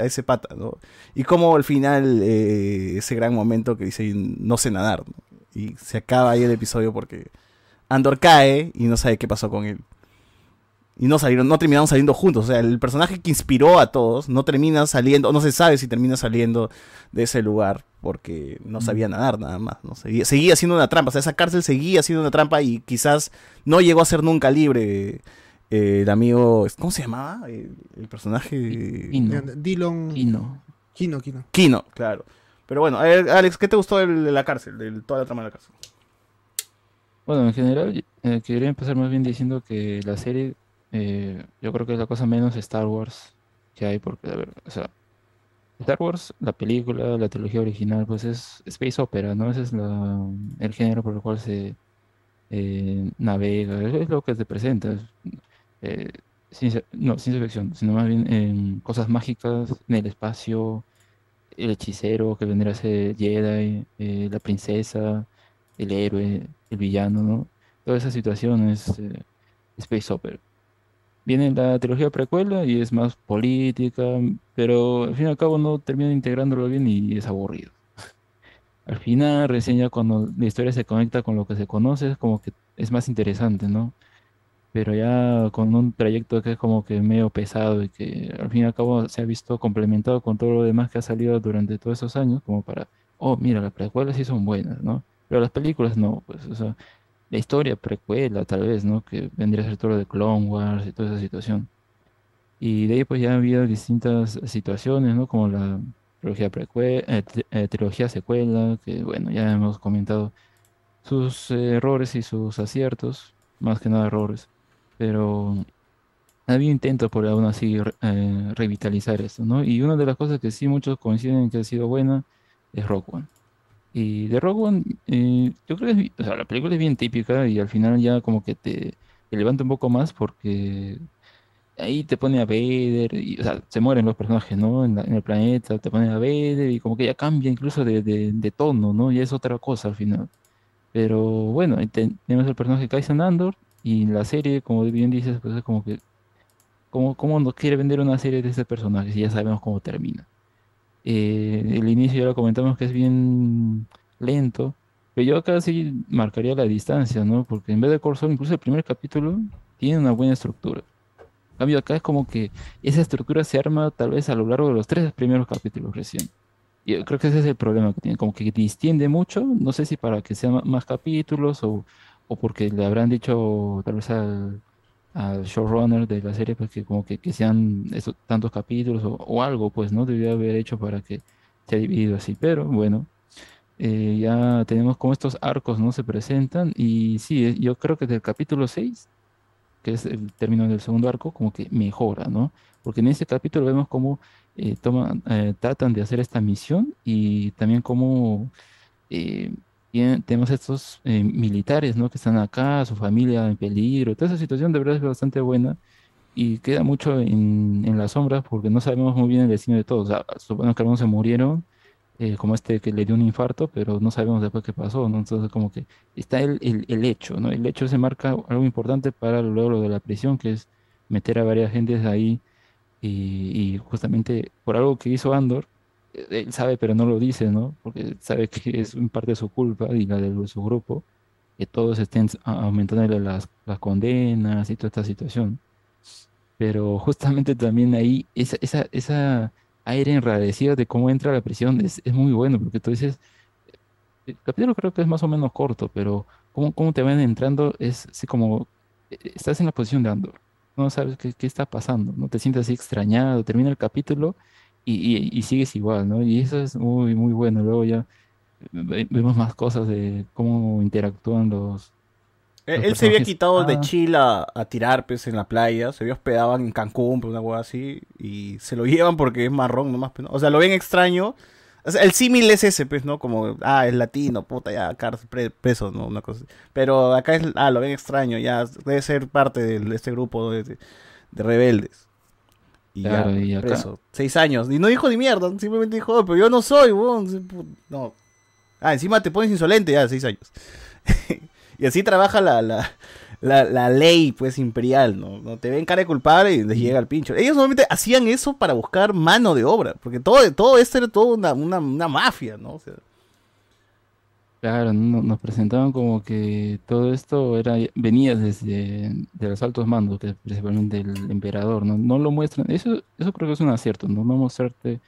ese pata, ¿no? Y cómo al final eh, ese gran momento que dice no sé nadar, ¿no? y se acaba ahí el episodio porque Andor cae y no sabe qué pasó con él. Y no salieron, no terminaron saliendo juntos. O sea, el personaje que inspiró a todos no termina saliendo, no se sabe si termina saliendo de ese lugar porque no sabía nadar nada más. ¿no? Seguía, seguía siendo una trampa. O sea, esa cárcel seguía siendo una trampa y quizás no llegó a ser nunca libre. eh, el amigo, ¿cómo se llamaba? El, el personaje. Dillon. Kino. Kino, Kino. Kino, claro. Pero bueno, a ver, Alex, ¿qué te gustó de la cárcel? De toda la trama de la cárcel. Bueno, en general, eh, quería empezar más bien diciendo que la serie, eh, yo creo que es la cosa menos Star Wars que hay, porque, a ver, Star Wars, la película, la trilogía original, pues es space opera, ¿no? Ese es la, el género por el cual se eh, navega, es, lo que te presenta. es, eh, no, ciencia ficción, sino más bien en cosas mágicas en el espacio, el hechicero que vendría a ser Jedi, eh, la princesa, el héroe, el villano, ¿no? Toda esa situación es eh, Space Opera. Viene la trilogía precuela y es más política, pero al fin y al cabo no termina integrándolo bien y es aburrido. Al final, recién ya cuando la historia se conecta con lo que se conoce, es como que es más interesante, ¿no? Pero ya con un trayecto que es como que medio pesado y que al fin y al cabo se ha visto complementado con todo lo demás que ha salido durante todos esos años, como para, oh, mira, las precuelas sí son buenas, ¿no? Pero las películas no, pues, o sea, la historia precuela tal vez, ¿no? Que vendría a ser todo lo de Clone Wars y toda esa situación. Y de ahí pues ya ha habido distintas situaciones, ¿no? Como la trilogía precuela, eh, eh, trilogía secuela, que bueno, ya hemos comentado sus eh, errores y sus aciertos, más que nada errores. Pero había intentos por aún así eh, revitalizar esto, ¿no? Y una de las cosas que sí muchos coinciden en que ha sido buena es Rock One. Y de Rogue eh, yo creo que la película es bien típica y al final ya como que te, levanta un poco más porque ahí te pone a Vader, y, o sea, se mueren los personajes, ¿no? En, la- en el planeta, te pone a Vader y como que ya cambia incluso de, de, tono, ¿no? Ya es otra cosa al final. Pero bueno, tenemos el personaje Kaizen Andor y la serie, como bien dices, pues es como que, ¿cómo, cómo nos quiere vender una serie de ese personaje si ya sabemos cómo termina? Eh, el inicio ya lo comentamos que es bien lento, pero yo acá sí marcaría la distancia, ¿no? Porque en vez de Corsol, incluso el primer capítulo tiene una buena estructura. En cambio, acá es como que esa estructura se arma tal vez a lo largo de los tres primeros capítulos recién. Y creo que ese es el problema que tiene, como que distiende mucho, no sé si para que sean más capítulos o, o porque le habrán dicho tal vez al, al showrunner de la serie, pues que como que, que sean esos tantos capítulos o, algo, pues, ¿no? Debió haber hecho para que se dividido así, pero bueno, eh, ya tenemos como estos arcos, ¿no? Se presentan y sí, eh, yo creo que del capítulo 6, que es el término del segundo arco, como que mejora, ¿no? Porque en ese capítulo vemos cómo eh, toman, tratan de hacer esta misión y también cómo eh, tenemos estos eh, militares, ¿no? Que están acá, su familia en peligro, toda esa situación de verdad es bastante buena y queda mucho en, en las sombras porque no sabemos muy bien el destino de todos. O sea, suponemos que algunos se murieron, eh, como este que le dio un infarto, pero no sabemos después qué pasó, ¿no? Entonces como que está el, el, el hecho, ¿no? El hecho se marca algo importante para luego lo de la prisión, que es meter a varias gentes ahí y, y justamente por algo que hizo Andor, él sabe pero no lo dice, ¿no? Porque sabe que es en parte su culpa y la de su grupo, que todos estén a- aumentándole las, las condenas y toda esta situación. Pero justamente también ahí, esa, esa, esa aire enrarecido de cómo entra a la prisión es, es muy bueno, porque tú dices, el capítulo creo que es más o menos corto, pero cómo, cómo te van entrando es así como, eh, estás en la posición de Andor, no sabes qué, qué está pasando, no te sientes así extrañado, termina el capítulo y, y- y sigues igual, ¿no? Y eso es muy, muy bueno. Luego ya ve- vemos más cosas de cómo interactúan los, Él, los él se había quitado de Ah, Chile a, a tirar pues en la playa, se había hospedado en Cancún, por una hueá así, y se lo llevan porque es marrón nomás. pues, ¿no? O sea, lo ven extraño O sea, el símil es ese, pues, ¿no? Como, ah, es latino, puta, ya, cárcel, pre- preso, ¿no? Una cosa así. Pero acá es, ah, lo ven extraño, ya, debe ser parte de, de este grupo de, de- de rebeldes. Y Claro, ya, y acá- preso. Seis años. Y no dijo ni mierda, simplemente dijo, "Oh, pero yo no soy, weón. No. Ah, encima te pones insolente, ya, seis años. y así trabaja la, la, la, la ley, pues, imperial, ¿no? ¿no? Te ven cara de culpable y les llega el pincho. Ellos normalmente hacían eso para buscar mano de obra, porque todo, todo esto era todo una, una, una mafia, ¿no? O sea, Claro, no- nos presentaban como que todo esto era venía desde de los altos mandos, que principalmente el emperador, ¿no? No lo muestran. Eso, eso creo que es un acierto, ¿no? No mostrarte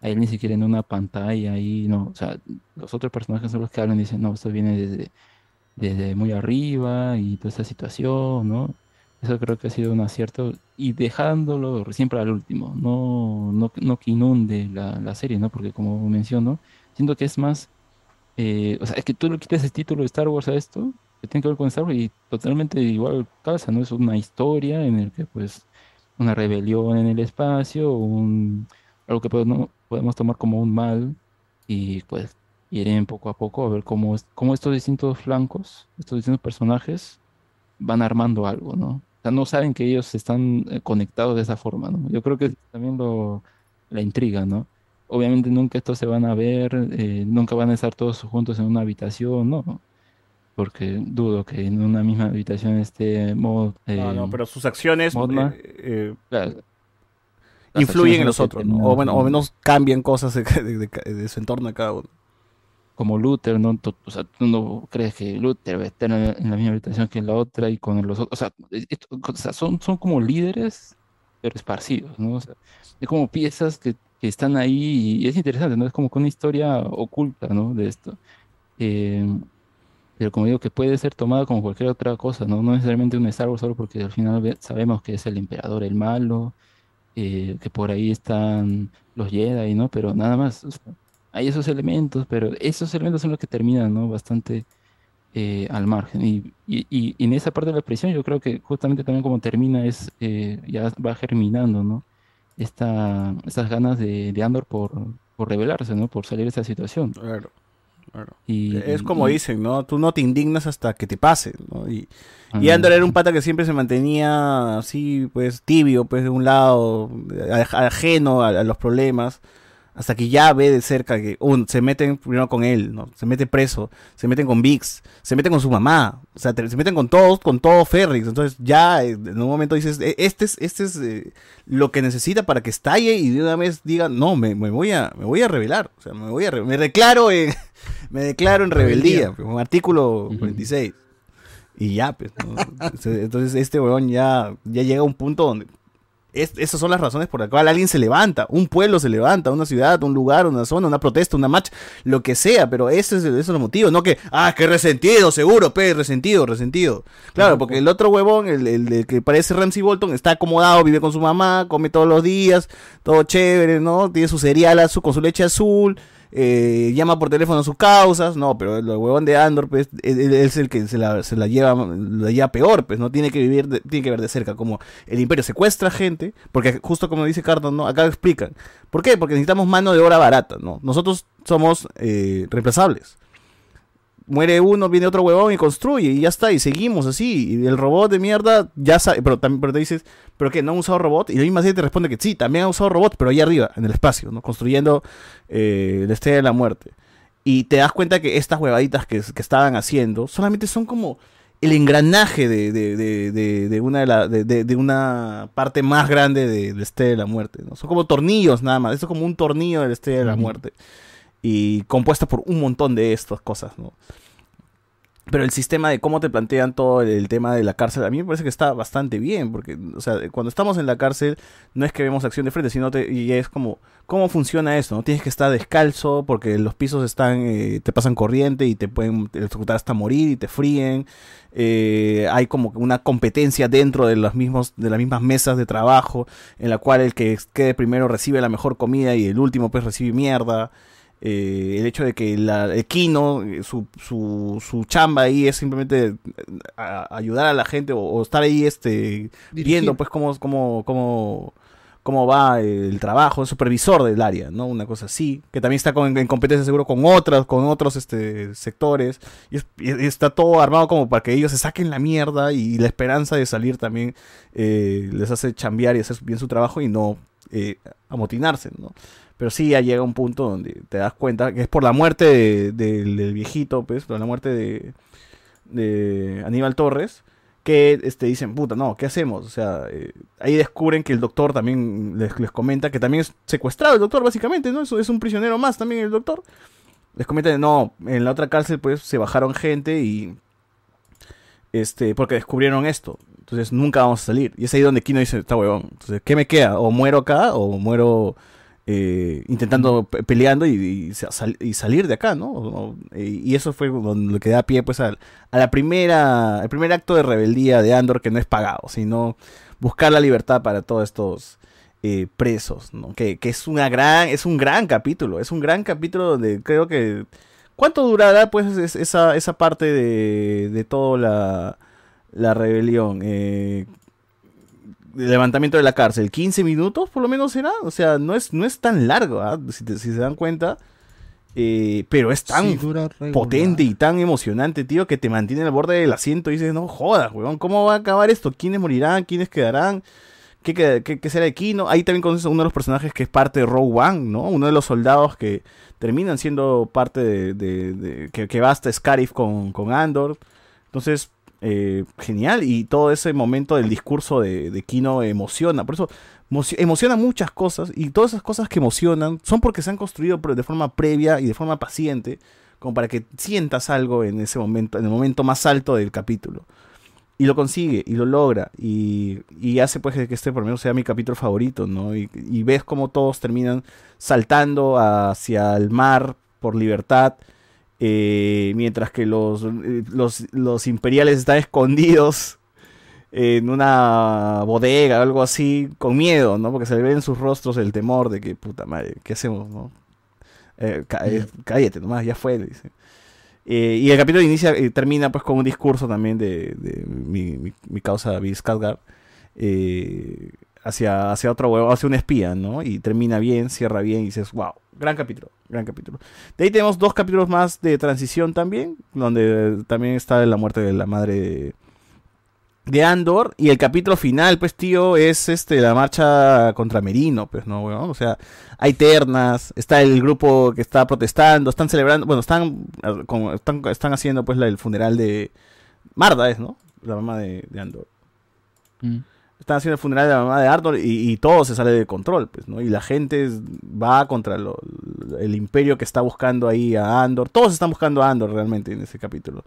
a él ni siquiera en una pantalla ahí, no. O sea, los otros personajes son los que hablan y dicen, no, esto viene desde, desde muy arriba y toda esta situación, ¿no? Eso creo que ha sido un acierto y dejándolo siempre al último, no, no, no que inunde la, la serie, ¿no? Porque como menciono, siento que es más eh, o sea, es que tú le quitas el título de Star Wars a esto, que tiene que ver con Star Wars, y totalmente igual calza, ¿no? Es una historia en el que, pues, una rebelión en el espacio, un, algo que podemos, podemos tomar como un mal, y pues iré poco a poco a ver cómo, cómo estos distintos flancos, estos distintos personajes van armando algo, ¿no? O sea, no saben que ellos están eh, conectados de esa forma, ¿no? Yo creo que también lo, la intriga, ¿no? Obviamente nunca estos se van a ver, eh, nunca van a estar todos juntos en una habitación, ¿no? Porque dudo que en una misma habitación esté Mod, no, eh, no, pero sus acciones eh, eh, Claro. Influyen en los otros, ¿no? O, bueno, o menos cambian cosas de, de- de- de su entorno de cada uno. como Luther, ¿no? O sea, tú no crees que Luther va a estar en la, en misma habitación que la otra y con los otros. O sea, esto- o sea, son, son como líderes, pero esparcidos, ¿no? O sea, es como piezas que, que están ahí y es interesante, ¿no? Es como que una historia oculta, ¿no? De esto. Eh, pero como digo, que puede ser tomada como cualquier otra cosa, ¿no? No necesariamente un Star solo porque al final sabemos que es el emperador el malo, eh, que por ahí están los Jedi, ¿no? Pero nada más. hay esos elementos, pero esos elementos son los que terminan, ¿no? Bastante eh, al margen. Y, y- en esa parte de la prisión yo creo que justamente también como termina es, ya va germinando, ¿no? Esta, estas ganas de, de Andor por, por rebelarse, ¿no? Por salir de esa situación. Claro, claro. Y, Es como y- dicen, ¿no? Tú no te indignas hasta que te pase, ¿no? Y, y. Andor era un pata que siempre se mantenía así, pues, tibio, pues, de un lado, aj- ajeno a, a los problemas, hasta que ya ve de cerca que un, se meten primero con él, ¿no? Se mete preso, se meten con Vix, se meten con su mamá, o sea, te- se meten con todos, con todo Ferrix, entonces ya eh, en un momento dices, "E- este es, este es eh, lo que necesita para que estalle y de una vez diga, no, me, me voy a, me voy a rebelar, o sea, me voy a, me declaro en, me declaro en rebeldía, pues, un artículo 46. Y ya, pues, ¿no? Entonces este weón ya, ya llega a un punto donde es- esas son las razones por las cuales alguien se levanta, un pueblo se levanta, una ciudad, un lugar, una zona, una protesta, una marcha, lo que sea, pero ese es, el- ese es el motivo, no que, ah, que resentido, seguro, pe, resentido, resentido. Claro, porque el otro huevón, el, el- el que parece Ramsey Bolton, está acomodado, vive con su mamá, come todos los días, todo chévere, ¿no? Tiene su cereal azul, con su leche azul, eh, llama por teléfono a sus causas, no, pero el huevón de Andor, pues, es el que se la, se la lleva, la peor, pues, no tiene que vivir, de- tiene que ver de cerca, como el imperio secuestra gente, porque justo como dice Carton, ¿no? Acá explican. ¿Por qué? Porque necesitamos mano de obra barata, ¿no? Nosotros somos eh, reemplazables. Muere uno, viene otro huevón y construye, y ya está, y seguimos así. Y el robot de mierda ya sabe, pero también pero te dices, ¿pero qué? ¿No han usado robot? Y la misma serie te responde que sí, también han usado robot, pero allá arriba, en el espacio, ¿no? Construyendo eh, la estrella de la muerte. Y te das cuenta que estas huevaditas que, que estaban haciendo solamente son como el engranaje de, de, de, de- de una, de, la- una parte más grande de la estrella de la muerte. ¿no? Son como tornillos nada más. Esto es como un tornillo de la estrella de la muerte. Y compuesta por un montón de estas cosas, ¿no? Pero el sistema de cómo te plantean todo el, tema de la cárcel, a mí me parece que está bastante bien, porque, o sea, cuando estamos en la cárcel, no es que vemos acción de frente, sino te, es como, ¿cómo funciona esto? ¿no? Tienes que estar descalzo, porque los pisos están, eh, te pasan corriente y te pueden electrocutar hasta morir y te fríen. Eh, hay como una competencia dentro de los mismos, de las mismas mesas de trabajo, en la cual el que quede primero recibe la mejor comida y el último pues recibe mierda. Eh, el hecho de que la, el Kino, su, su, su chamba ahí es simplemente eh, a- ayudar a la gente o, o estar ahí este viendo pues cómo, cómo, cómo, cómo va el trabajo, el supervisor del área, ¿no? Una cosa así, que también está con- en competencia seguro con otras, con otros este, sectores, y, es- y está todo armado como para que ellos se saquen la mierda y la esperanza de salir también eh, les hace chambear y hacer bien su trabajo y no eh, amotinarse, ¿no? Pero sí ya llega un punto donde te das cuenta que es por la muerte de- del- viejito, pues, por la muerte de, de Aníbal Torres, que este, dicen, puta, no, ¿qué hacemos? O sea, eh, ahí descubren que el doctor también les, les comenta que también es secuestrado el doctor, básicamente, ¿no? Es, es un prisionero más también el doctor. Les comenta, no, en la otra cárcel pues se bajaron gente y... Este, porque descubrieron esto. Entonces nunca vamos a salir. Y es ahí donde Kino dice, está huevón. Entonces, ¿qué me queda? O muero acá o muero eh, intentando pe- peleando y, y sa- sal- y salir de acá, ¿no? O- y eso fue lo que da pie pues al- a, la primera, el primer acto de rebeldía de Andor que no es pagado, sino buscar la libertad para todos estos eh, presos, ¿no? Que, que es una gran, es un gran capítulo, es un gran capítulo donde creo que ¿cuánto durará pues es- esa, esa parte de, de toda la, la rebelión? Eh, levantamiento de la cárcel, 15 minutos por lo menos será, o sea, no es, no es tan largo, ¿ah? si, te- si se dan cuenta, eh, pero es tan Sí, potente y tan emocionante, tío, que te mantiene al borde del asiento y dices, no jodas, weón, ¿cómo va a acabar esto? ¿Quiénes morirán? ¿Quiénes quedarán? ¿Qué, qué- qué será de Kino? Ahí también conoces a uno de los personajes que es parte de Rogue One, ¿no? Uno de los soldados que terminan siendo parte de... de- de- que, que va hasta Scarif con, con Andor. Entonces, eh, genial. Y todo ese momento del discurso de, Kino emociona. Por eso moci- emociona muchas cosas. Y todas esas cosas que emocionan son porque se han construido de forma previa y de forma paciente. Como para que sientas algo en ese momento, en el momento más alto del capítulo. Y lo consigue, y lo logra, y, y hace pues que este por lo menos sea mi capítulo favorito, ¿no? Y, y ves cómo todos terminan saltando hacia el mar por libertad, eh, mientras que los, eh, los, los imperiales están escondidos en una bodega o algo así, con miedo, ¿no? Porque se le ve en sus rostros el temor de que, puta madre, ¿qué hacemos, no? Eh, cállate nomás, ya fue, dice. Eh, y el capítulo inicia, termina pues con un discurso también de, de mi, mi, mi causa eh, hacia, hacia otro huevo, hacia un espía, ¿no? Y termina bien, cierra bien y dices, wow, gran capítulo, gran capítulo. De ahí tenemos dos capítulos más de transición también, donde también está la muerte de la madre de, Andor. Y el capítulo final, pues, tío, es este la marcha contra Merino, pues, ¿no, weón? O sea, hay ternas, está el grupo que está protestando, están celebrando, bueno, están, están, están haciendo, pues, el funeral de Marda, es, ¿no? La mamá de, de Andor. Están haciendo el funeral de la mamá de Andor y, y todo se sale de control, pues, ¿no? Y la gente va contra lo- el imperio que está buscando ahí a Andor. Todos están buscando a Andor realmente en ese capítulo.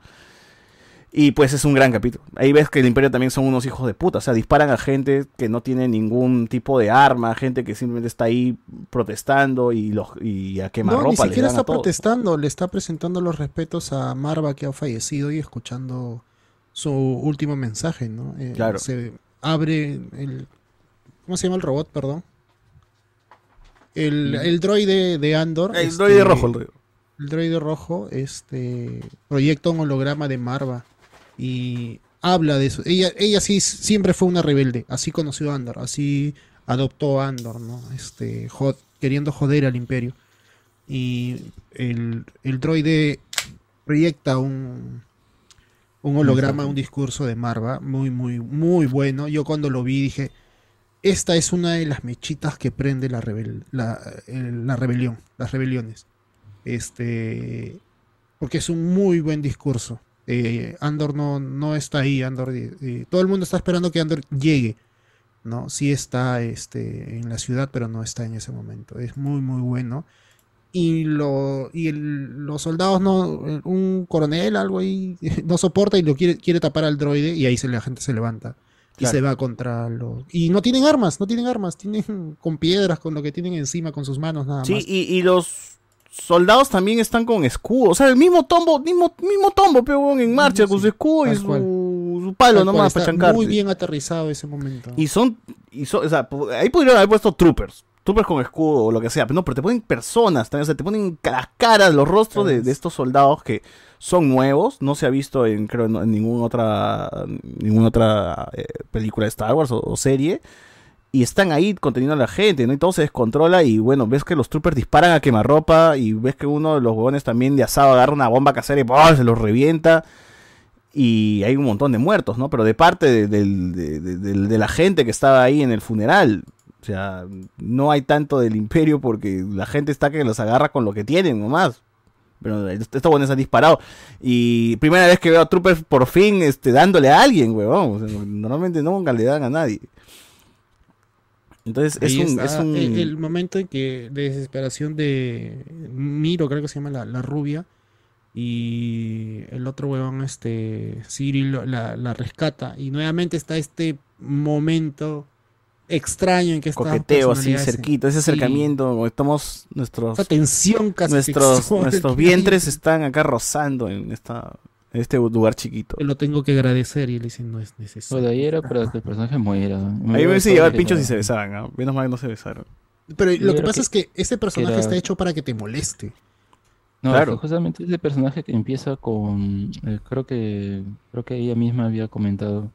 Y pues es un gran capítulo. Ahí ves que el imperio también son unos hijos de puta. O sea, disparan a gente que no tiene ningún tipo de arma, gente que simplemente está ahí protestando y, los, y a No, quemarropa ni siquiera está protestando, le está presentando los respetos a Marva que ha fallecido y escuchando su último mensaje, ¿no? Eh, Claro. Se abre el... ¿Cómo se llama el robot, perdón? El, el droide de Andor. El este, droide rojo, el droide. el droide rojo este, proyecta un holograma de Marva y habla de eso. Ella, ella sí siempre fue una rebelde, así conoció a Andor, así adoptó a Andor, ¿no? Este, jod- queriendo joder al imperio. Y el, el droide proyecta un, un holograma, un discurso de Marva, muy, muy, muy bueno. Yo cuando lo vi dije, esta es una de las mechitas que prende la, rebel- la, el- la rebelión, las rebeliones. Este, porque es un muy buen discurso. Eh, Andor no, no está ahí, Andor, eh, eh, todo el mundo está esperando que Andor llegue, ¿no? Sí está este, en la ciudad, pero no está en ese momento. Es muy, muy bueno. Y, lo, y el- los soldados, no, un coronel, algo ahí, no soporta y lo quiere, quiere tapar al droide y ahí se, la gente se levanta. Y se va contra los... Y no tienen armas, no tienen armas, tienen con piedras, con lo que tienen encima, con sus manos nada Sí, más. y, y los soldados también están con escudo. O sea, el mismo tombo, mismo, mismo tombo, pero en marcha, con su escudo y su, su palo Tal nomás para chancar. Muy bien aterrizado ese momento. Y son, y son, o sea, ahí pudieron haber puesto troopers. Troopers con escudo o lo que sea. Pero no, pero te ponen personas también. O sea, te ponen las caras, los rostros de, de estos soldados que son nuevos. No se ha visto en, creo, en, en ninguna otra, ninguna otra eh, película de Star Wars o, o serie. y están ahí conteniendo a la gente, ¿no? Y todo se descontrola y bueno, ves que los troopers disparan a quemarropa y ves que uno de los huevones también de asado agarra una bomba casera y ¡pum! se los revienta y hay un montón de muertos, ¿no? Pero de parte de, del- de- de- de- de la gente que estaba ahí en el funeral. O sea, no hay tanto del imperio porque la gente está que los agarra con lo que tienen nomás. Pero est- estos buenos han disparado. Y primera vez que veo a Troopers por fin este, dándole a alguien. O sea, normalmente nunca le dan a nadie. Entonces es un, es un- el, el momento en que de desesperación de Miro, creo que se llama la, la rubia, y el otro huevón, este, Cyril, la, la rescata. Y nuevamente está este momento extraño en que está coqueteo así cerquito, ese acercamiento, estamos nuestros Esa tensión casi nuestros nuestros vientres están acá rozando en esta en este lugar chiquito. Lo tengo que agradecer y él dice no es necesario. De ahí era para que el personaje muera. Ahí me hubiese llevado el pincho si se besaban, ¿no? menos mal que no se besaron. Pero lo que pasa que- es que ese personaje era- está hecho para que te moleste. No, es Claro. justamente ese personaje que empieza con, eh, creo que, creo que ella misma había comentado,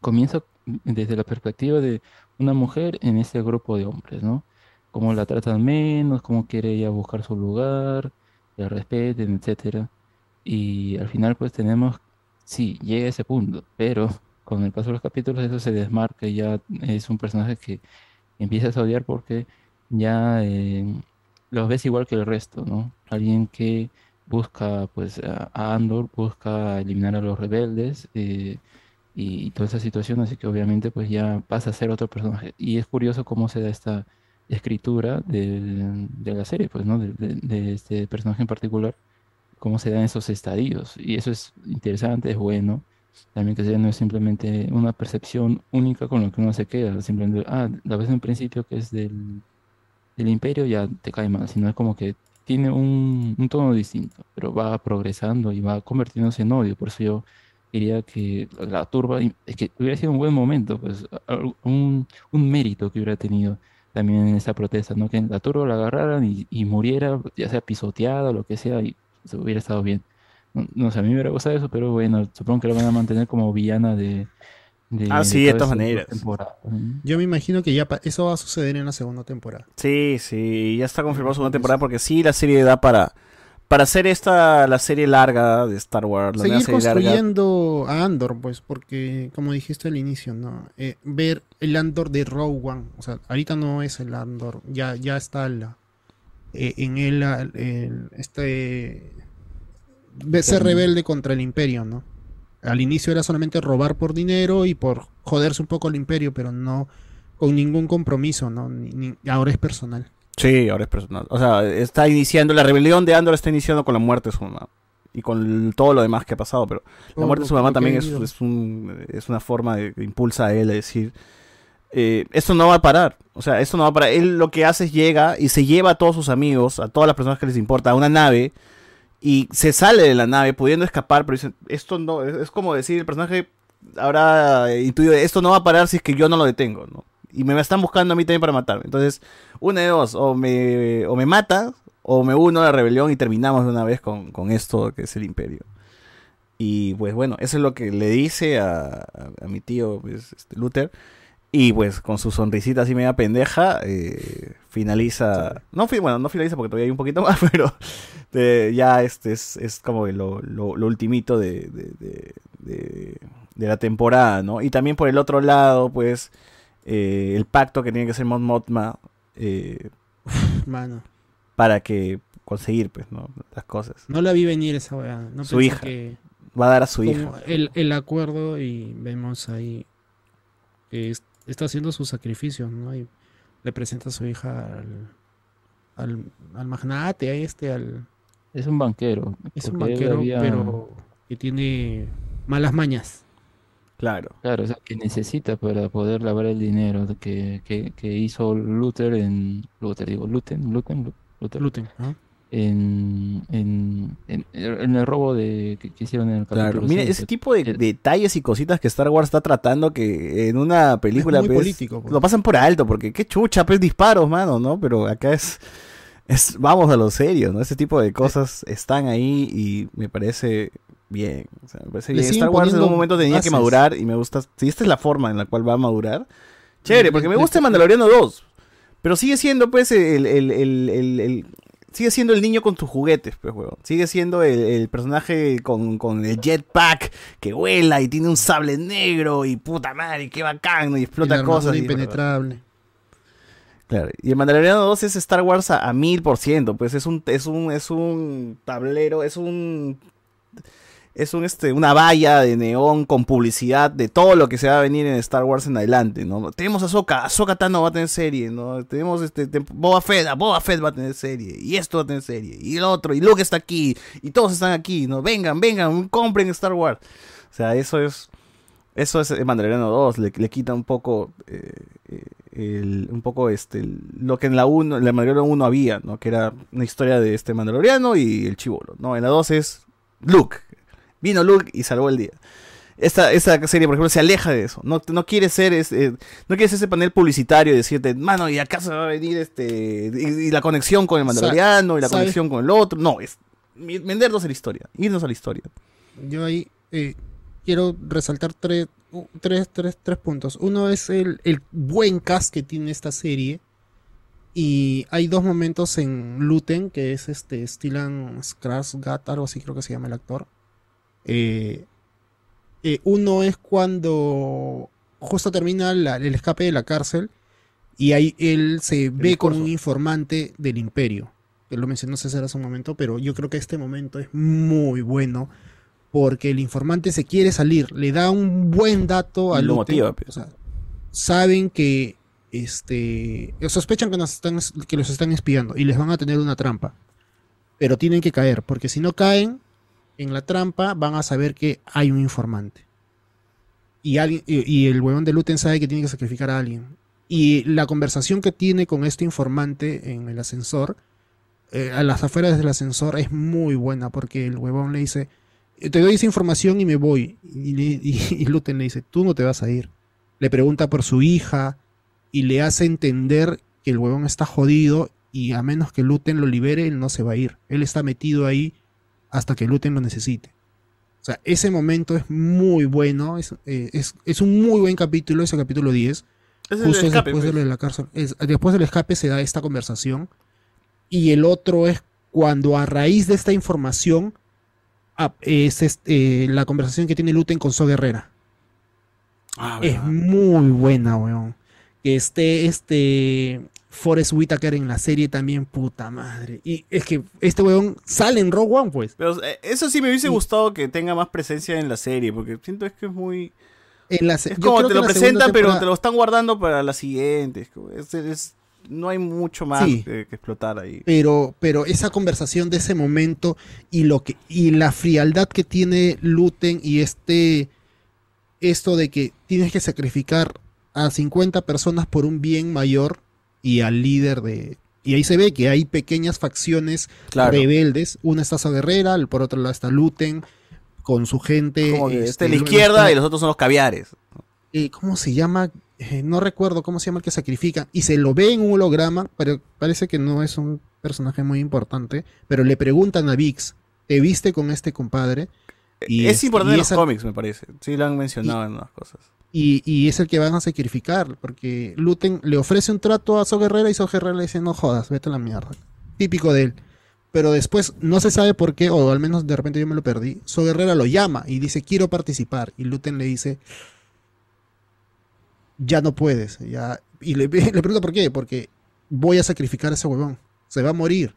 comienza desde la perspectiva de una mujer en ese grupo de hombres, ¿no? Cómo la tratan menos, cómo quiere ella buscar su lugar, la respeten, etcétera. Y al final pues tenemos, sí, llega a ese punto, pero con el paso de los capítulos eso se desmarca y ya es un personaje que empiezas a odiar porque ya eh, ves igual que el resto, ¿no? Alguien que busca pues a Andor, busca eliminar a los rebeldes eh, y, toda esa situación, así que obviamente pues ya pasa a ser otro personaje. Y es curioso cómo se da esta escritura de, de la serie, pues, ¿no? De, de- de este personaje en particular, cómo se dan esos estadios. Y eso es interesante, es bueno. También que sea no es simplemente una percepción única con lo que uno se queda, simplemente, ah, la ves en principio que es del, del imperio ya te cae mal, sino es como que tiene un, un tono distinto, pero va progresando y va convirtiéndose en odio. Por eso yo diría que la turba, es que hubiera sido un buen momento, pues un, un mérito que hubiera tenido también en esa protesta, ¿no? Que la turba la agarraran y, y muriera, ya sea pisoteada o lo que sea, y se hubiera estado bien. No, no sé, a mí me hubiera gustado eso, pero bueno, supongo que la van a mantener como villana de... de- Ah, sí, de toda todas maneras. temporada. Yo me imagino que ya eso va a suceder en la segunda temporada. Sí, sí, ya está confirmado segunda temporada porque sí la serie da para para hacer esta la serie larga de Star Wars, la Seguir serie larga. construyendo a Andor, pues, porque como dijiste al inicio, ¿no? Eh, ver el Andor de Rogue One, o sea, ahorita no es el Andor, ya, ya está la, eh, en él el- este de ser rebelde contra el imperio, ¿no? Al inicio era solamente robar por dinero y por joderse un poco al imperio, pero no con ningún compromiso, ¿no? Ni- ni- ahora es personal. Sí, ahora es personal. O sea, está iniciando la rebelión de Andor está iniciando con la muerte de su mamá y con todo lo demás que ha pasado, pero la Todo muerte de su mamá también es un es una forma de que impulsa a él a decir eh, esto no va a parar. O sea, esto no va a parar. Él lo que hace es llega y se lleva a todos sus amigos, a todas las personas que les importa, a una nave y se sale de la nave pudiendo escapar, pero dicen, esto no, es, es como decir, el personaje habrá intuido, esto no va a parar si es que yo no lo detengo, ¿no? Y me están buscando a mí también para matarme. Entonces, una de dos, o me, o me matas, o me uno a la rebelión y terminamos de una vez con, con esto que es el imperio. Y pues bueno, eso es lo que le dice a, a- a mi tío pues, este, Luther. Y pues con su sonrisita así media pendeja, eh, finaliza. No, bueno, no finaliza porque todavía hay un poquito más, pero eh, ya este es, es como lo, lo, lo ultimito de, de- de- de la temporada, ¿no? Y también por el otro lado, pues, eh, el pacto que tiene que hacer Mon Mothma eh, Mano. para que conseguir, pues, ¿no? Las cosas. No la vi venir esa weá. No Su pensé hija. que- Va a dar a su hija. El, el acuerdo y vemos ahí que es- está haciendo sus sacrificios, ¿no? Y le presenta a su hija al, al, al magnate, a este, al... Es un banquero. Es un banquero, había- pero que tiene malas mañas. Claro. Claro, o sea, que necesita para poder lavar el dinero que, que, que hizo Luther en... Luther, digo, Luten, Luten, Luther. Luten. En, en, en, en el robo de, que, que hicieron en el Claro, capítulo mira, seis, ese tipo de detalles y cositas que Star Wars está tratando que en una película muy pues, político, pues. lo pasan por alto, porque qué chucha, pues disparos, mano, ¿no? Pero acá es, es vamos a lo serio, ¿no? Ese tipo de cosas están ahí y me parece bien, o sea, me parece bien. Star Wars en un momento tenía bases. que madurar y me gusta, si esta es la forma en la cual va a madurar, Chévere, porque me gusta Mandaloriano 2. Pero sigue siendo, pues, el, el- el- Sigue siendo el niño con tus juguetes, pues, huevón. Sigue siendo el, el personaje con, con el jetpack que vuela y tiene un sable negro y puta madre, qué bacán, ¿no? y Y explota cosas. y- impenetrable. Claro, y el Mandaloriano 2 es Star Wars a, a mil por ciento, pues es un, es un, es un tablero, es un, es un, este, una valla de neón con publicidad de todo lo que se va a venir en Star Wars en adelante, ¿no? Tenemos a Ahsoka, Ahsoka Tano va a tener serie, ¿no? Tenemos, este, Boba Fett, a Boba Fett va a tener serie, y esto va a tener serie, y el otro, y Luke está aquí, y todos están aquí, ¿no? Vengan, vengan, compren Star Wars. O sea, eso es, eso es Mandaloriano 2, le, le quita un poco, eh, eh, un poco este, el- lo que en la 1, en la Mandaloriano 1 había, ¿no? Que era una historia de este Mandaloriano y el chivolo, ¿no? En la 2 es Luke. Vino Luke y salvó el día. Esta, esta serie, por ejemplo, se aleja de eso. No, no quiere ser ese, no quiere ser ese panel publicitario y decirte, mano, y acá se va a venir este. Y, y la conexión con el Mandaloriano y la conexión con el otro. No, es vendernos a la historia, irnos a la historia. Yo ahí eh, quiero resaltar tres, tres, tres, tres puntos. Uno es el, el buen cast que tiene esta serie. Y hay dos momentos en Luten, que es este Stellan Skarsgård, algo así creo que se llama el actor. Eh, eh, uno es cuando justo termina la- el escape de la cárcel y ahí él se ve como un informante del imperio. Que lo mencionó César hace un momento, pero yo creo que este momento es muy bueno porque el informante se quiere salir, le da un buen dato a Y lo Luten, motiva, pues. o sea, saben que este sospechan que, nos están, que los están espiando y les van a tener una trampa. Pero tienen que caer, porque si no caen en la trampa, van a saber que hay un informante. Y, alguien, y, el huevón de Luten sabe que tiene que sacrificar a alguien. Y la conversación que tiene con este informante en el ascensor, eh, a las afueras del ascensor, es muy buena, porque el huevón le dice, "Eh, te doy esa información y me voy. Y, y- le dice, tú no te vas a ir. Le pregunta por su hija y le hace entender que el huevón está jodido y a menos que Luten lo libere, él no se va a ir. Él está metido ahí hasta que Luten lo necesite. O sea, ese momento es muy bueno, es, eh, es, es un muy buen capítulo, ese capítulo 10. Es el Justo escape, después de pues. lo de la cárcel. Es- después del escape se da esta conversación. Y el otro es cuando a raíz de esta información es este, la conversación que tiene Luten con So Guerrera. Ah, es muy buena, weón. Que esté este Forrest Whitaker en la serie también, puta madre. Y es que este weón sale en Rogue One, pues. Pero eh, eso sí me hubiese gustado que tenga más presencia en la serie, porque siento es que es muy... En la se- Es como te lo presentan, pero te lo están guardando para la siguiente. es- es- no hay mucho más Sí. que, que explotar ahí. pero pero esa conversación de ese momento y lo que y la frialdad que tiene Luten y este esto de que tienes que sacrificar a 50 personas por un bien mayor y al líder de y ahí se ve que hay pequeñas facciones Claro. rebeldes una está Sa Guerrera por otro lado está Luten con su gente Como que este, está a la izquierda está- y los otros son los caviares. eh, ¿cómo se llama? Eh, no recuerdo cómo se llama el que sacrifica. Y se lo ve en un holograma, pero parece que no es un personaje muy importante. Pero le preguntan a Vix, ¿te viste con este compadre? Y es este- importante en los esa- cómics, me parece. Sí lo han mencionado en unas cosas. Y, y es el que van a sacrificar, porque Luten le ofrece un trato a So Guerrera y So Guerrera le dice, no jodas, vete a la mierda. Típico de él. Pero después, no se sabe por qué, o al menos de repente yo me lo perdí, So Guerrera lo llama y dice, quiero participar. Y Luten le dice, ya no puedes. Ya... Y le, le pregunta por qué, porque voy a sacrificar a ese huevón. Se va a morir.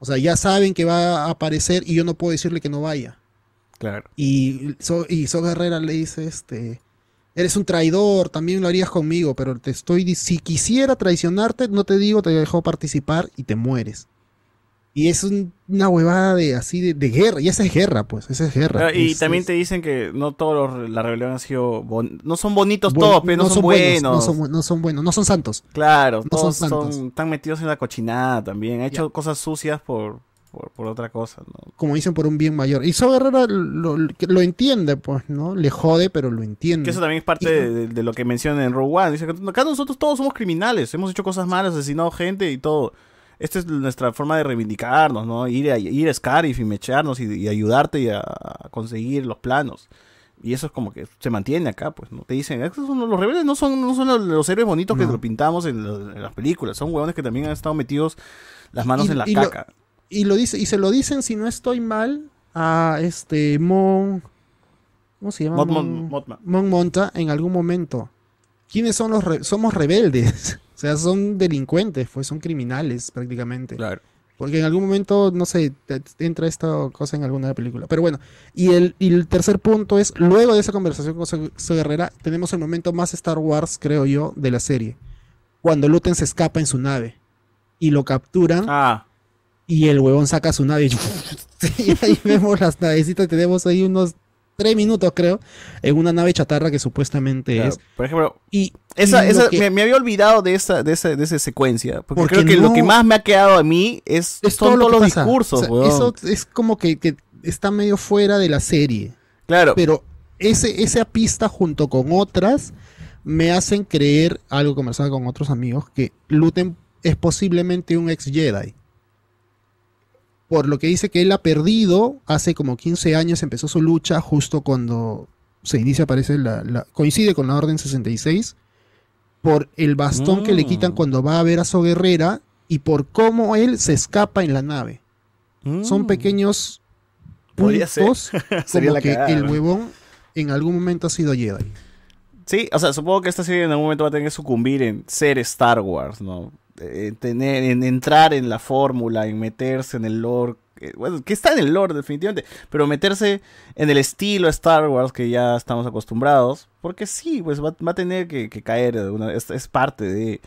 O sea, ya saben que va a aparecer y yo no puedo decirle que no vaya. Claro. Y So, y So Guerrera le dice, este, eres un traidor, también lo harías conmigo, pero te estoy, si quisiera traicionarte, no te digo, te dejo participar y te mueres. Y es un- una huevada de así de, de guerra, y esa es guerra, pues, esa es guerra. Ah, y Es- también es- te dicen que no todos la rebelión han sido... bon- No son bonitos todos, pero no, son, buenos. No son, no son buenos, no son santos. Claro, No todos son son, santos. están metidos en la cochinada también. Han hecho cosas sucias por, por, por otra cosa, ¿no? Como dicen, por un bien mayor. Y So Guerrera lo, lo- entiende, pues, ¿no? Le jode, pero lo entiende. Que eso también es parte de, de- de lo que mencionan en Rogue One. Dice que acá nosotros todos somos criminales, hemos hecho cosas malas, asesinado gente y todo. Esta es nuestra forma de reivindicarnos, ¿no? Ir a, ir a Scarif y mecharnos y, y ayudarte y a, a conseguir los planos. Y eso es como que se mantiene acá, pues, ¿no? Te dicen, "Estos son los rebeldes no son, no son los, los héroes bonitos que lo pintamos en, lo- en las películas, son huevones que también han estado metidos las manos Y- en la y lo- caca. Y lo dice, y se lo dicen, si no estoy mal, a este Mon. ¿Cómo se llama? Mon- Monta en algún momento. ¿Quiénes son los re- somos rebeldes? o sea, son delincuentes, pues son criminales prácticamente. Claro. Porque en algún momento, no sé, entra esta cosa en alguna película. Pero bueno, y el, y el tercer punto es, luego de esa conversación con Zoe Guerrera, tenemos el momento más Star Wars, creo yo, de la serie. Cuando Luten se escapa en su nave y lo capturan. Ah. Y el huevón saca su nave y, y ahí vemos las navecitas. Tenemos ahí unos tres minutos, creo, en una nave chatarra que supuestamente Claro, es. Por ejemplo, y, esa, y esa- que- me, me había olvidado de esa, de esa, de esa secuencia. Porque, Porque creo que lo que más me ha quedado a mí es, es son todo lo todos los pasa. discursos, O sea. Eso es como que, que está medio fuera de la serie. Claro. Pero ese, esa pista junto con otras me hacen creer, algo conversaba con otros amigos, que Luten es posiblemente un ex Jedi. Por lo que dice que él ha perdido, hace como 15 años empezó su lucha justo cuando se inicia, parece, la, la- coincide con la Orden 66, por el bastón que le quitan Mm. cuando va a ver a su guerrera y por cómo él se escapa en la nave. Son pequeños Mm. Ser. puntos Sería como la que cagada, el ¿no? huevón en algún momento ha sido Jedi. Sí, o sea, supongo que esta serie en algún momento va a tener que sucumbir en ser Star Wars, ¿no? Eh, tener, en entrar en la fórmula, en meterse en el lore. eh, bueno, que está en el lore definitivamente, pero meterse en el estilo Star Wars que ya estamos acostumbrados, porque sí, pues va, va a tener que, caer, es, es parte de...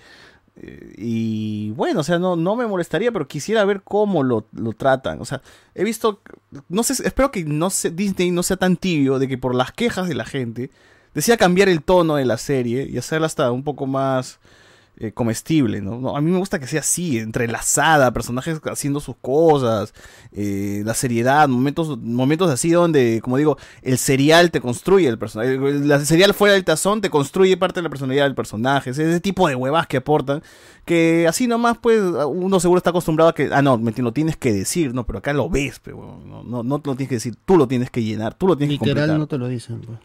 eh, y bueno, o sea, no, no me molestaría, pero quisiera ver cómo lo, lo tratan. O sea, he visto, no sé, espero que no se, Disney no sea tan tibio de que por las quejas de la gente decía cambiar el tono de la serie y hacerla hasta un poco más eh, comestible, ¿no? No, A mí me gusta que sea así, entrelazada, personajes haciendo sus cosas, eh, la seriedad, momentos, momentos así donde, como digo, el serial te construye el personaje, el- la serial fuera del tazón te construye parte de la personalidad del personaje, es ese tipo de huevas que aportan, que así nomás pues uno seguro está acostumbrado a que, ah no, me lo tienes que decir, no, pero acá lo ves, pero no, no, no te lo tienes que decir, tú lo tienes que llenar, tú lo tienes que Literal completar. no te lo dicen. pues.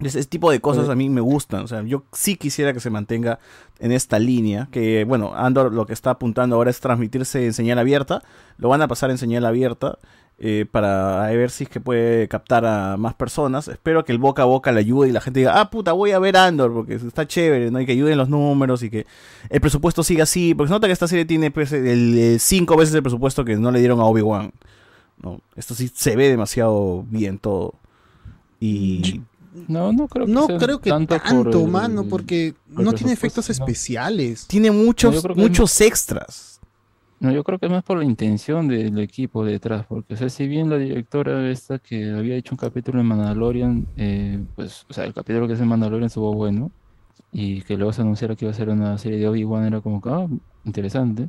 Ese, tipo de cosas Oye. a mí me gustan. O sea, yo sí quisiera que se mantenga en esta línea. Que, bueno, Andor lo que está apuntando ahora es transmitirse en señal abierta. Lo van a pasar en señal abierta. eh, para ver si es que puede captar a más personas. Espero que el boca a boca le ayude y la gente diga, ah, puta, voy a ver Andor porque está chévere, ¿no? Y que ayuden los números y que el presupuesto siga así. Porque se nota que esta serie tiene pues, el, el cinco veces el presupuesto que no le dieron a Obi-Wan. ¿no? Esto sí se ve demasiado bien todo. Y No, no creo que No sea creo que tanto tanto, por el- mano, porque por no tiene efectos no. especiales. Tiene No, muchos, muchos extras. No, yo creo que es más por la intención del equipo detrás, porque o sea, si bien la directora esta que había hecho un capítulo en Mandalorian, eh, pues, o sea, el capítulo que es en Mandalorian estuvo bueno, y que luego se anunciara que iba a ser una serie de Obi-Wan era como que, ah, interesante,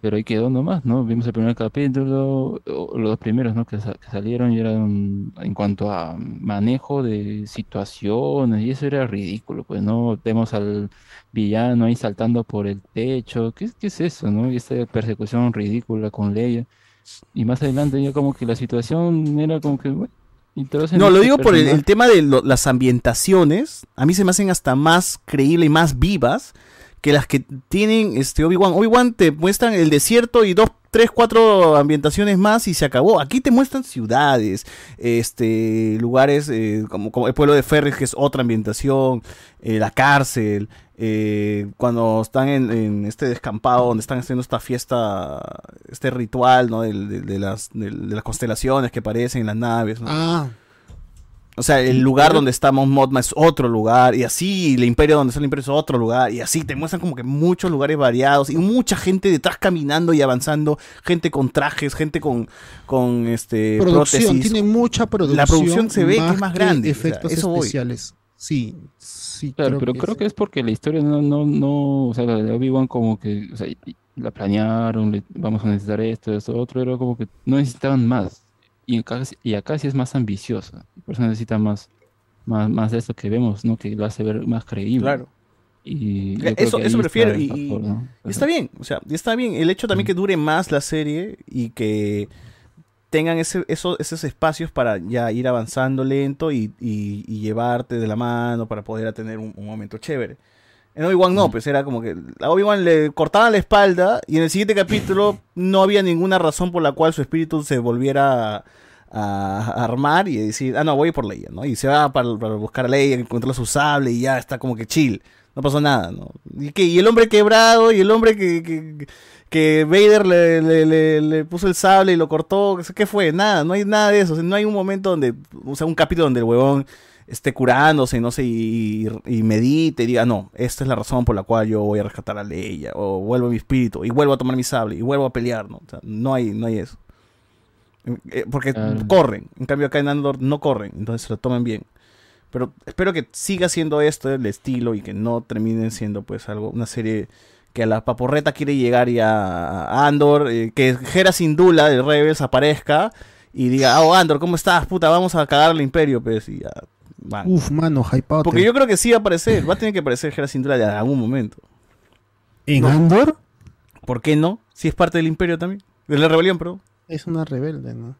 pero ahí quedó nomás, ¿no? Vimos el primer capítulo, los dos primeros, ¿no? Que, sa- que salieron y eran en cuanto a manejo de situaciones, y eso era ridículo, pues, ¿no? Vemos al villano ahí saltando por el techo, ¿qué, es- qué es eso, no? Y esta persecución ridícula con Leia, y más adelante ya como que la situación era como que, bueno, No, lo este digo por el, tema de lo- las ambientaciones. A mí se me hacen hasta más creíbles y más vivas que las que tienen este Obi-Wan. Obi-Wan te muestran el desierto y dos, tres, cuatro ambientaciones más y se acabó. Aquí te muestran ciudades, este lugares eh, como, como el pueblo de Ferris, que es otra ambientación, eh, la cárcel. eh, cuando están en, este descampado donde están haciendo esta fiesta, este ritual, ¿no? De, de las, de las constelaciones que aparecen en las naves. ¿no? Ah, O sea, el lugar donde está Mount Mothma es otro lugar, y así el imperio donde está el imperio es otro lugar, y así te muestran como que muchos lugares variados, y mucha gente detrás caminando y avanzando, gente con trajes, gente con, con este producción, prótesis. tiene mucha producción. La producción se ve que es más grande, o sea, efectos voy. especiales. Sí, sí, Claro, creo pero que creo sí. que es porque la historia no, no, no, o sea, la de Obi-Wan como que, o sea, la planearon, le- vamos a necesitar esto, esto, otro, era como que no necesitaban más. Y acá, sí- y acá sí es más ambiciosa, por eso necesita más, más, más de esto que vemos, ¿no? Que lo hace ver más creíble. Claro. Y creo Eso, eso prefiero, está y, está bien, o sea, está bien. El hecho también que dure más la serie y que tengan ese, eso- esos espacios para ya ir avanzando lento y, y- y llevarte de la mano para poder tener un, un momento chévere. En Obi-Wan no, pues era como que a Obi-Wan le cortaban la espalda y en el siguiente capítulo no había ninguna razón por la cual su espíritu se volviera a, a armar y decir, ah, no, voy por Leia, ¿no? Y se va para, para buscar a Leia, encontrar su sable y ya está como que chill. No pasó nada, ¿no? ¿Y, qué? y el hombre quebrado y el hombre que, que, que Vader le, le- le- le puso el sable y lo cortó, ¿qué fue? Nada, no hay nada de eso. o sea, no hay un momento donde, o sea, un capítulo donde el huevón esté curándose, no sé, y, y medite y diga, no, esta es la razón por la cual yo voy a rescatar a Leia, o vuelvo a mi espíritu, y vuelvo a tomar mi sable, y vuelvo a pelear, ¿no? O sea, no hay, no hay eso. Eh, Porque corren, en cambio acá en Andor no corren, entonces se lo toman bien. Pero espero que siga siendo esto el estilo y que no terminen siendo pues algo, una serie que a la paporreta quiere llegar ya a Andor, eh, que Hera Syndulla de Rebels aparezca y diga, oh Andor, ¿cómo estás? Puta, vamos a cagar al imperio, pues, y ya. Uf, mano, hypado. Porque yo creo que sí va a aparecer, va a tener que aparecer Hera Syndulla en algún momento. ¿En Andor? ¿Por qué no? Si es parte del imperio también, de la rebelión, perdón. Es una rebelde, ¿no?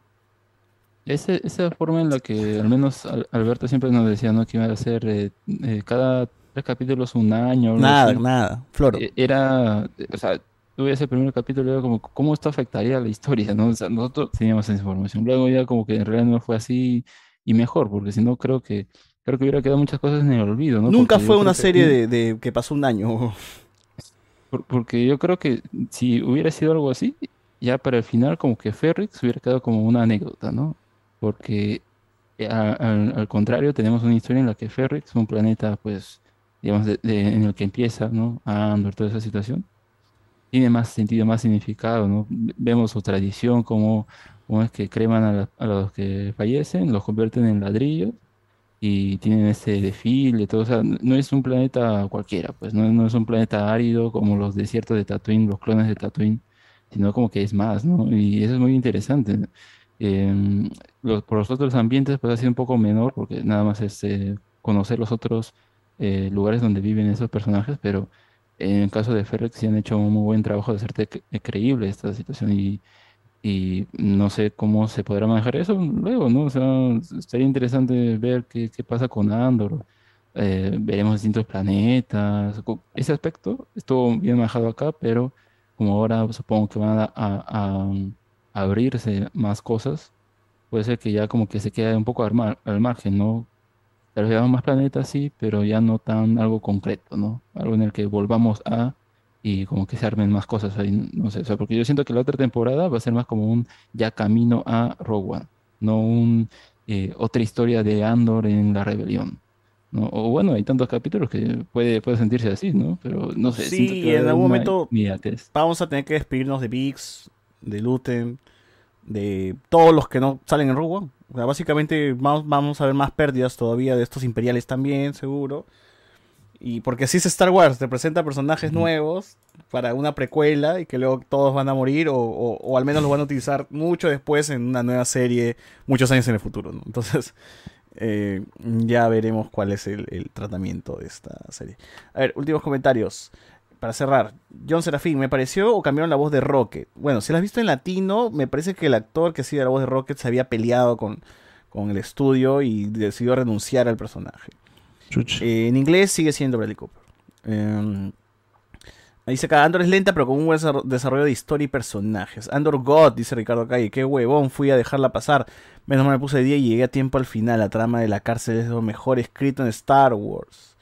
Ese- esa forma en la que al menos Al- Alberto siempre nos decía, ¿no? Que iba a ser eh, eh, cada tres capítulos un año. Nada, así. nada, floro. Eh, Era, o sea, tú veías el primer capítulo y era como, ¿cómo esto afectaría a la historia, no? O sea, nosotros teníamos esa información. Luego ya como que en realidad no fue así y mejor, porque si no creo que, creo que hubiera quedado muchas cosas en el olvido, ¿no? Nunca Porque fue una que- serie de, de que pasó un año. por- Porque yo creo que si hubiera sido algo así, ya para el final como que Ferrix hubiera quedado como una anécdota, ¿no? Porque eh, a- al, al contrario tenemos una historia en la que Ferrix, un planeta pues, digamos, de- de- en el que empieza, ¿no? Andor, toda esa situación, tiene más sentido, más significado, ¿no? Vemos su tradición, cómo, cómo es que creman a, la- a los que fallecen, los convierten en ladrillos y tienen ese desfile, o sea, no es un planeta cualquiera, pues no, no es un planeta árido como los desiertos de Tatooine, los clones de Tatooine, sino como que es más, ¿no? Y eso es muy interesante. Em, por los otros ambientes, pues ha sido un poco menor, porque nada más es eh, conocer los otros eh, lugares donde viven esos personajes, pero en el caso de Ferrex sí han hecho un muy buen trabajo de hacerte cre- creíble esta situación y, y no sé cómo se podrá manejar eso luego, ¿no? O sea, estaría interesante ver qué, qué pasa con Andor. eh, veremos distintos planetas. Ese aspecto estuvo bien manejado acá, pero como ahora supongo que van a, abrirse más cosas, puede ser que ya como que se quede un poco al, al margen, ¿no? Tal vez veamos más planetas, sí, pero ya no tan algo concreto, ¿no? Algo en el que volvamos a y como que se armen más cosas ahí, no sé, o sea, porque yo siento que la otra temporada va a ser más como un ya camino a Rogue One, no un eh, otra historia de Andor en la rebelión, ¿no? O bueno, hay tantos capítulos que puede, puede sentirse así, ¿no? Pero no sé, Sí, que en algún momento vamos a tener que despedirnos de Vix, de Luten, de todos los que no salen en Rogue One. O sea, básicamente vamos, vamos a ver más pérdidas todavía de estos imperiales también, seguro. Y porque así es Star Wars, te presenta personajes nuevos para una precuela y que luego todos van a morir o, o- o al menos los van a utilizar mucho después en una nueva serie, muchos años en el futuro. ¿no? Entonces, eh, ya veremos cuál es el, el tratamiento de esta serie. A ver, últimos comentarios. Para cerrar, John Serafín, ¿me pareció o cambiaron la voz de Rocket? Bueno, si la has visto en latino, me parece que el actor que hacía la voz de Rocket se había peleado con, con el estudio y decidió renunciar al personaje. Eh, en inglés sigue siendo Bradley Cooper. Eh, ahí dice acá, Andor es lenta, pero con un buen desarro- desarrollo de historia y personajes. Andor God, dice Ricardo Calle, qué huevón, fui a dejarla pasar. Menos mal me puse de día y llegué a tiempo al final. La trama de la cárcel es lo mejor escrito en Star Wars.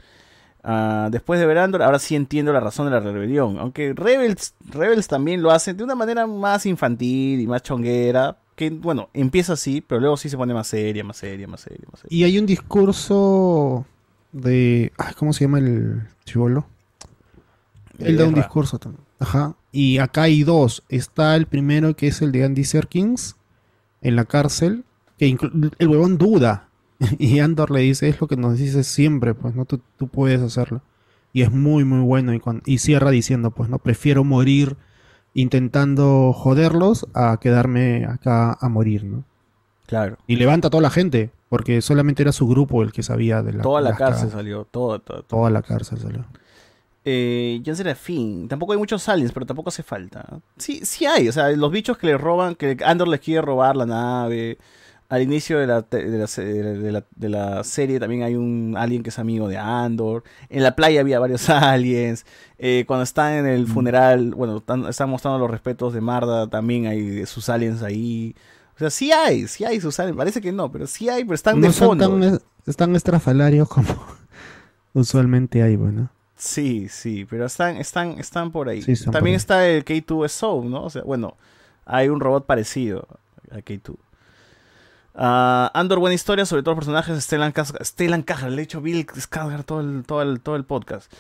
Ah, después de ver Andor, ahora sí entiendo la razón de la rebelión. Aunque Rebels, Rebels también lo hacen de una manera más infantil y más chonguera. Que bueno, empieza así, pero luego sí se pone más seria, más seria, más seria, más seria. Y hay un discurso de. ay, ¿Cómo se llama el chivolo? De Él da un discurso también. Ajá. Y acá hay dos. Está el primero que es el de Andy Serkins en la cárcel. Que el huevón duda. Y Andor le dice, es lo que nos dices siempre, pues, ¿no? Tú, tú puedes hacerlo. Y es muy, muy bueno. Y, y cierra diciendo, pues, no, prefiero morir intentando joderlos a quedarme acá a morir, ¿no? Claro. Y levanta a toda la gente, porque solamente era su grupo el que sabía de la Toda la cárcel salió, toda, toda, toda. Toda la cárcel salió. Eh, Jan Serafín. Tampoco hay muchos aliens, pero tampoco hace falta. Sí, sí hay. O sea, los bichos que le roban, que Andor les quiere robar la nave. Al inicio de la, de la, de la- de la serie también hay un alien que es amigo de Andor. En la playa había varios aliens. Eh, cuando están en el funeral, bueno, están, están mostrando los respetos de Marda, también hay sus aliens ahí. O sea, sí hay, sí hay sus aliens. Parece que no, pero sí hay, pero están de no son fondo. tan, es- tan estrafalarios como usualmente hay, bueno. Sí, sí, pero están, están, están por ahí. Sí, están También por ahí. está el K2SO, ¿no? O sea, bueno, hay un robot parecido a K2. Ah, Andor, buena historia, sobre todo los personajes. Stellan, Cas- Stellan le he dicho Bill Skarsgård todo el, todo el, todo el podcast.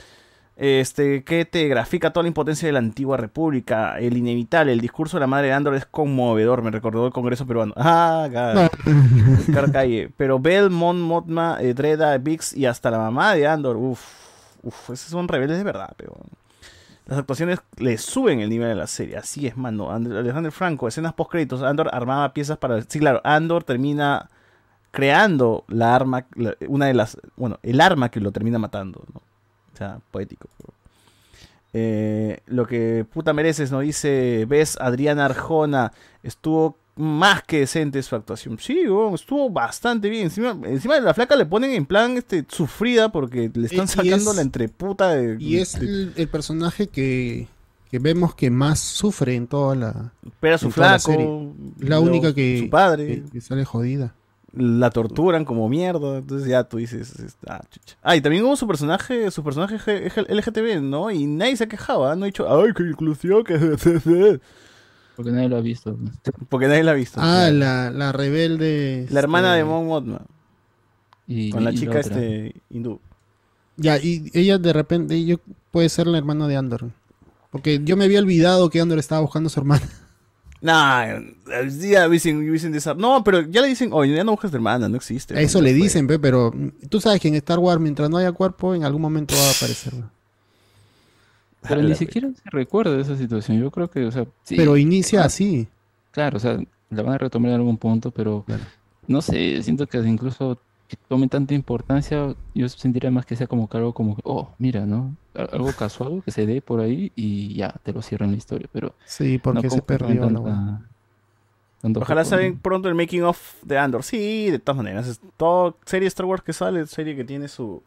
Este, que te grafica toda la impotencia de la antigua república, el inevitable, el discurso de la madre de Andor es conmovedor, me recordó el Congreso peruano. Ah, ga- Car Calle. Pero Bell, Mon, Motma, eh, Dreda, Vix y hasta la mamá de Andor, uff, uff, esos son rebeldes de verdad, pero... Las actuaciones le suben el nivel de la serie, así es, mano. And- Alejandro Franco, escenas post créditos, Andor armaba piezas para... Sí, claro, Andor termina creando la arma, la- una de las... Bueno, el arma que lo termina matando, ¿no? Sea, poético. Eh, lo que puta mereces, ¿no? Dice, ves, Adriana Arjona, estuvo más que decente su actuación. Sí, estuvo bastante bien. Encima, encima de la flaca le ponen en plan este sufrida porque le están sacando es- la entreputa de... Y es el, el personaje que, que vemos que más sufre en toda la. A su la flaco. La única que, su padre. que- que sale jodida. La torturan como mierda, entonces ya tú dices, es- ah, chucha. Ah, y también hubo su personaje, su personaje G- LGTB, ¿no? Y nadie se quejaba, no ha dicho, ay, qué inclusión, que Porque nadie lo ha visto. porque nadie la ha visto. Ah, la, la rebelde. La hermana de este, Mon Mothma, Y, con la y chica este hindú. Ya, y ella de repente, yo puede ser la hermana de Andor. Porque yo me había olvidado que Andor estaba buscando a su hermana. Nah, ya dicen, dicen de esa- No, pero ya le dicen, oye, ya no buscas de hermana, no existe. Eso le fue. dicen, pe, pero mm, tú sabes que en Star Wars, mientras no haya cuerpo, en algún momento va a aparecer. Pero ni siquiera se recuerda de esa situación. Yo creo que, o sea, sí, Pero inicia así. Claro, o sea, la van a retomar en algún punto, pero no sé, siento que incluso que tomen tanta importancia, yo sentiría más que sea como que algo como, que, oh, mira, ¿no? Al- Algo casual que se dé por ahí y ya, te lo cierran la historia, pero... Sí, porque no se perdió la tanta- Ojalá salga pronto el making of de Andor. Sí, de todas maneras. Es toda serie Star Wars que sale, serie que tiene su,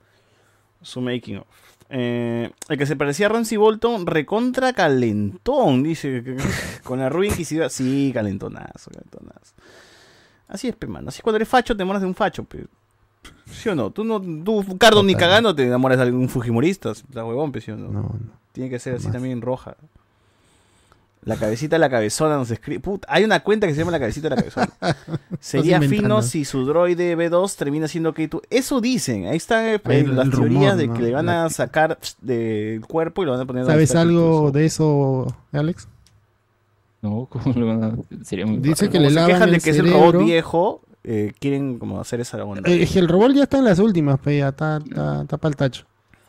su making of. Eh, el que se parecía a Ramsey Bolton, recontra calentón, dice. Con la rubia inquisidora. Sí, calentonazo, calentonazo. Así es, pe, mano. Así cuando eres facho te enamoras de un facho, pe. ¿Sí o no? Tú, no, tú Cardo, ni cagando te enamoras de algún fujimorista. Está huevón, ¿sí o no? Tiene que ser así también roja. La cabecita de la cabezona nos escribe. Puta, hay una cuenta que se llama la cabecita de la cabezona. Sería fino si su droide B2 termina siendo K2. Eso dicen. Ahí están eh, Ahí las teorías rumor, de ¿no? que le van La- a sacar del cuerpo y lo van a poner ¿Sabes algo de eso, Alex? No, ¿cómo le van a...? Sería muy Dice que Como le se lavan quejan de el que es el robot viejo, eh, quieren como hacer esa onda. Eh, Es que el robot ya está en las últimas, pe, ya está, está, está pa'l tacho.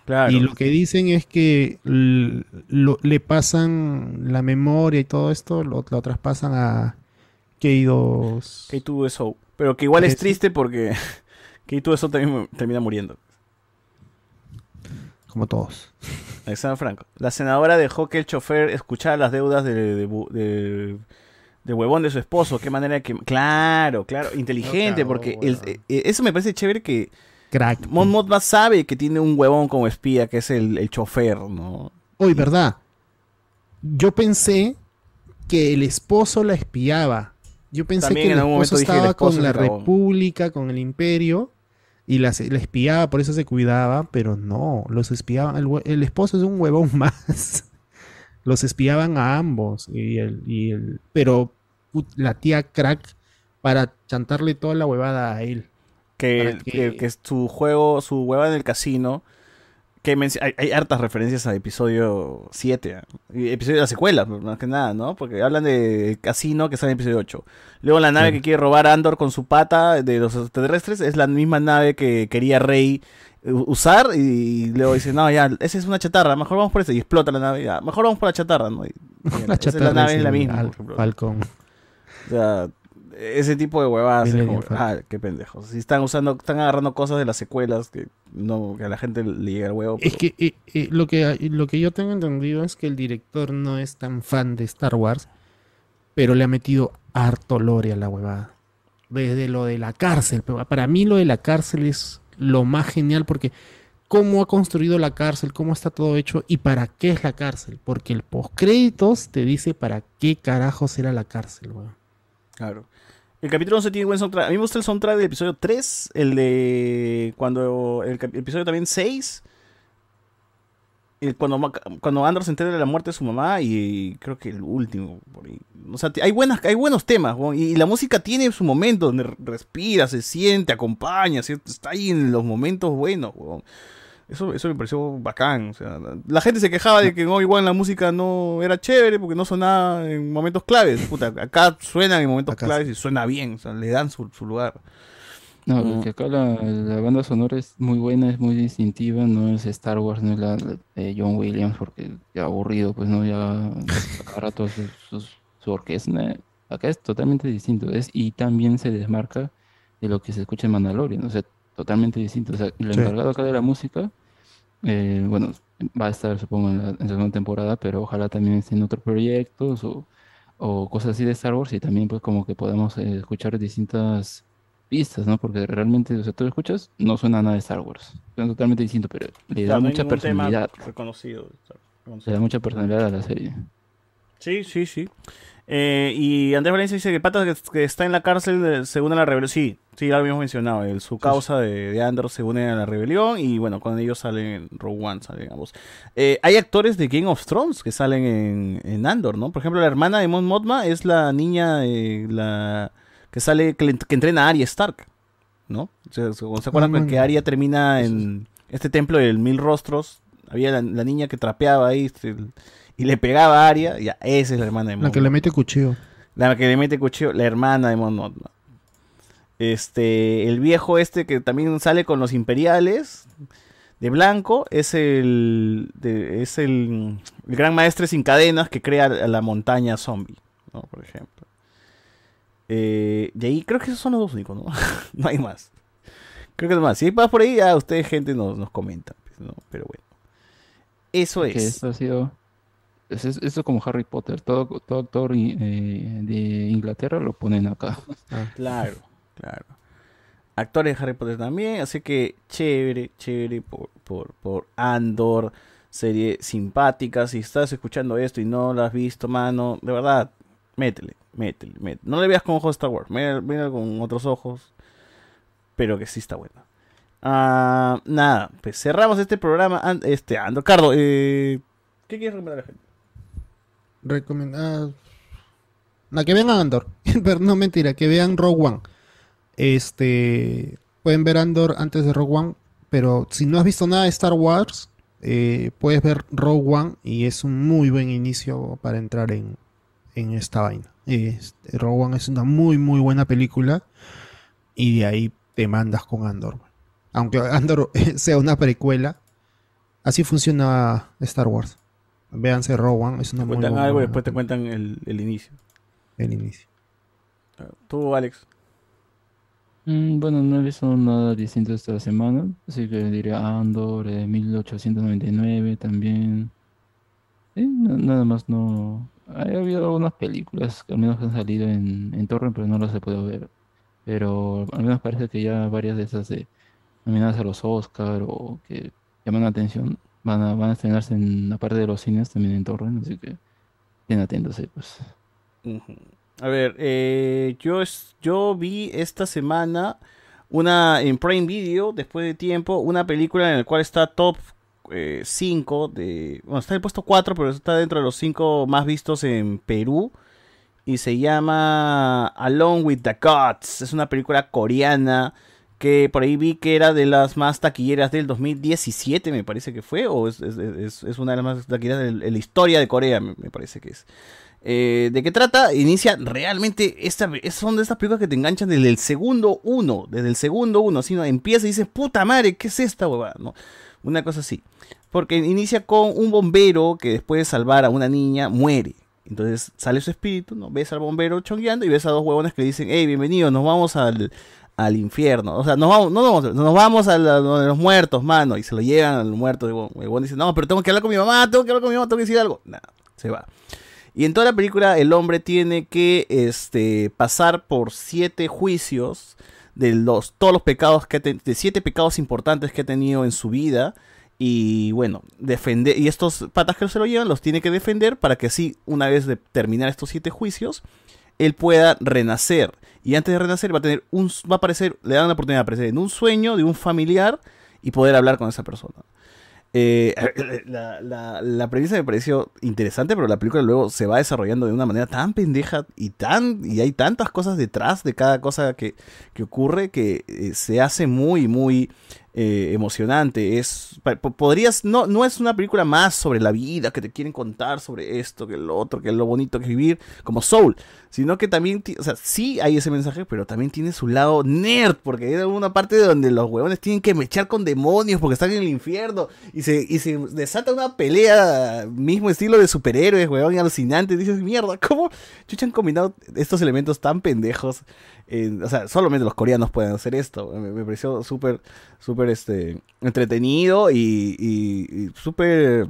Claro. Y lo que dicen es que lo- le pasan la memoria y todo esto, lo, lo traspasan a K2. K2SO. Pero que igual es Es- triste porque K2SO también termina muriendo. Como todos. Alexander Franco. La senadora dejó que el chofer escuchara las deudas de, de, bu- de- de huevón de su esposo. Qué manera que. Claro, claro. Inteligente, porque el- eh, eso me parece chévere que. Crack. Mon Mothma sabe que tiene un huevón como espía, que es el, el chofer, ¿no? Hoy, ¿verdad? Yo pensé que el esposo la espiaba. Yo pensé También que el esposo el estaba con la república, con el imperio, y la, la espiaba, por eso se cuidaba, pero no, los espiaban. El, el esposo es un huevón más. Los espiaban a ambos. Y el, y el, pero put- la tía crack para chantarle toda la huevada a él. Que, que, que su juego, su hueva en el casino. Que hay, hay hartas referencias a episodio 7. ¿ah? Y Episodio de la secuela, pues, más que nada, ¿no? Porque hablan de casino que sale en episodio 8. Luego la nave que quiere robar Andor con su pata de los extraterrestres es la misma nave que quería Rey eh, usar y luego dice, no, ya, esa es una chatarra, mejor vamos por esa y explota la nave, ya, mejor vamos por la chatarra, ¿no? Y- y La chatarra nave es la misma, Al-. Falcon. O sea, ese tipo de huevadas. como, ah, qué pendejos. Si están usando, están agarrando cosas de las secuelas que no, que a la gente le llega el huevo. Es que eh, eh, lo que lo que yo tengo entendido es que el director no es tan fan de Star Wars, pero le ha metido harto lore a la huevada. Desde lo de la cárcel. pero Para mí lo de la cárcel es lo más genial porque cómo ha construido la cárcel, cómo está todo hecho y para qué es la cárcel. Porque el postcréditos te dice para qué carajos era la cárcel, weón. Claro. El capítulo 11 tiene buen soundtrack. A mí me gusta el soundtrack del episodio 3, el de cuando el, cap- episodio también 6. El- cuando, cuando Andor se entera de la muerte de su mamá y, creo que el último. por ahí. O sea, hay, buenas, hay buenos temas y, la música tiene su momento donde re- respira, se siente, acompaña, ¿cierto? está ahí en los momentos buenos. Eso, eso me pareció bacán. O sea, la- gente se quejaba de que no, igual la música no era chévere porque no sonaba en momentos claves. Puta, acá suenan en momentos claves y suena bien, o sea, le dan su, su lugar. No, Mm. que acá la, la banda sonora es muy buena, es muy distintiva, no es Star Wars, no es la de John Williams, porque ya aburrido, pues no, ya cada rato su, su- su orquesta. Acá es totalmente distinto, es, y también se desmarca de lo que se escucha en Mandalorian, o sea, totalmente distinto. O sea, el Sí. encargado acá de la música, eh, bueno, va a estar supongo en la, en la segunda temporada, pero ojalá también esté en otros proyectos o, o cosas así de Star Wars y también pues como que podamos eh, escuchar distintas pistas, ¿no? Porque realmente, o sea, tú lo escuchas, no suena nada de Star Wars, suena totalmente distinto, pero le da no mucha personalidad, reconocido. le da mucha personalidad a la serie. Sí, sí, sí. Eh, y Andrés Valencia dice que Patas que, que está en la cárcel eh, se une a la rebelión. Sí, sí, ya lo habíamos mencionado. el- su causa de, de Andor se une a la rebelión y bueno, con ellos salen en Rogue One, salen ambos. Eh, hay actores de Game of Thrones que salen en, en Andor, ¿no? Por ejemplo, la hermana de Mon Mothma es la niña eh, la que sale, que, le- que entrena a Arya Stark, ¿no? O sea, ¿Se, se acuerdan Ah, que Arya termina en este templo del Mil Rostros? Había la, la niña que trapeaba ahí este, y le pegaba a Arya, ya, esa es la hermana de Mon La que le mete cuchillo. la que le mete cuchillo, la hermana de Mon Mothma. Este, el viejo este que también sale con los imperiales de blanco es el de- es el, el gran maestre sin cadenas que crea la montaña zombie, ¿no? Por ejemplo. Eh, y ahí creo que esos son los dos únicos, ¿no? no hay más. Creo que no más. Si hay más por ahí, ya ustedes, gente, nos, nos comenta. pues, ¿no? Pero bueno. Eso es. esto ha sido, es, es- esto es como Harry Potter, todo, todo actor eh, de Inglaterra lo ponen acá. Claro, claro. Actores de Harry Potter también, así que chévere, chévere por, por, por Andor, serie simpática. Si estás escuchando esto y no la has visto, mano, de verdad, métele, No le veas con ojos Star Wars, mira, con otros ojos, pero que sí está buena. Ah, nada, pues cerramos este programa. An- Este, Andor, Cardo, eh, ¿qué quieres recomendar a la gente? Recomendar. No, que vean Andor. Pero no mentira, que vean Rogue One. Este. Pueden ver Andor antes de Rogue One. Pero si no has visto nada de Star Wars, eh, puedes ver Rogue One y es un muy buen inicio para entrar en, en esta vaina. Este, Rogue One es una muy, muy buena película. Y de ahí te mandas con Andor. Aunque Andor sea una precuela, así funciona Star Wars. Véanse Rogue One, es una Te muy cuentan buena algo y después te cuentan el, el inicio. el inicio. Tú, Alex. Mm, Bueno, no he visto nada distinto esta semana, así que diría Andor, eh, 1899 también. Na- nada más no. Ha habido algunas películas que al menos han salido en, en torrent, pero no las he podido ver. Pero al menos parece que ya varias de esas de nominadas a los Oscar o que llaman la atención van a, van a estrenarse en la parte de los cines también en torrent, así que estén atentos pues. A ver, eh, yo, es- yo vi esta semana una en Prime Video, después de tiempo, una película en la cual está top 5 de... Bueno, está en el puesto 4, pero está dentro de los 5 más vistos en Perú. Y se llama Alone with the Gods. Es una película coreana que por ahí vi que era de las más taquilleras del 2017, me parece que fue. O es, es- una de las más taquilleras de, la historia de Corea, me- parece que es. Eh, ¿De qué trata? Inicia realmente. Esta, es- son de estas películas que te enganchan desde el segundo uno. Desde el segundo uno. Así, ¿no? Empieza y dices, puta madre, ¿qué es esta huevada? ¿no? Una cosa así. Porque inicia con un bombero que después de salvar a una niña muere. Entonces sale su espíritu, ¿no? Ves al bombero chongueando y ves a dos huevones que dicen, hey, bienvenido, nos vamos al, al infierno. O sea, nos vamos, no, vamos, nos vamos a la- donde los muertos, mano. Y se lo llevan al muerto. Y el huevón dice, no, pero tengo que hablar con mi mamá, tengo que hablar con mi mamá, tengo que decir algo. Nada, se va. Y en toda la película el hombre tiene que este, pasar por siete juicios de los, todos los pecados que de siete pecados importantes que ha tenido en su vida. Y bueno, defender, y estos patas que se lo llevan los tiene que defender para que así, una vez de terminar estos siete juicios, él pueda renacer. Y antes de renacer va a tener un, va a aparecer, le dan la oportunidad de aparecer en un sueño de un familiar y poder hablar con esa persona. Eh, la, la- la premisa me pareció interesante, pero la película luego se va desarrollando de una manera tan pendeja y tan y hay tantas cosas detrás de cada cosa que, que ocurre que eh, se hace muy, muy eh, emocionante. Es, podrías, no, no es una película más sobre la vida que te quieren contar sobre esto, que lo otro, que lo bonito que vivir, como Soul, sino que también, o sea, sí hay ese mensaje, pero también tiene su lado nerd, porque hay una parte donde los huevones tienen que mechar con demonios porque están en el infierno y se, y se desata una pelea, mismo estilo de superhéroes, huevón, alucinante. Dices, mierda, ¿cómo chucha combinado estos elementos tan pendejos? O sea, solamente los coreanos pueden hacer esto. Me, pareció súper, súper este, entretenido y, y- súper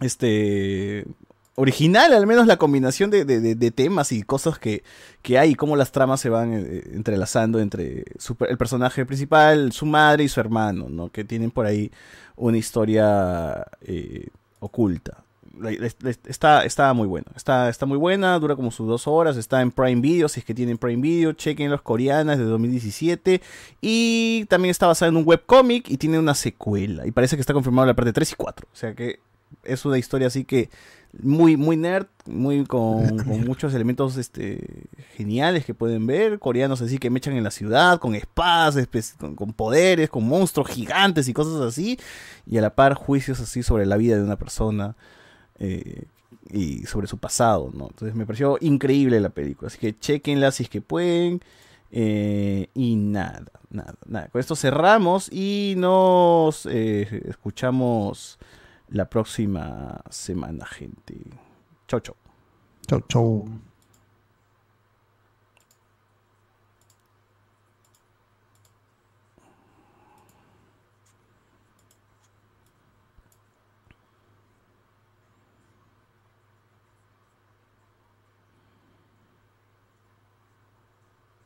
este original al menos la combinación de, de- temas y cosas que, que hay cómo las tramas se van eh, entrelazando entre el personaje principal, su madre y su hermano, ¿no? Que tienen por ahí una historia eh, oculta. Está, está muy bueno, está, está muy buena, dura como sus dos horas, está en Prime Video, si es que tienen Prime Video, chequen los coreanas de 2017 y también está basada en un webcómic y tiene una secuela y parece que está confirmado la parte 3 y 4, o sea que es una historia así que muy muy nerd, muy con, con muchos elementos este geniales que pueden ver, coreanos así que mechan en la ciudad con espadas, con, con poderes, con monstruos gigantes y cosas así y a la par juicios así sobre la vida de una persona eh, y sobre su pasado, ¿no? Entonces me pareció increíble la película, así que chequenla si es que pueden. eh, y nada, nada, nada. Con esto cerramos y nos eh, escuchamos la próxima semana, gente. Chau, chau. Chau, chau.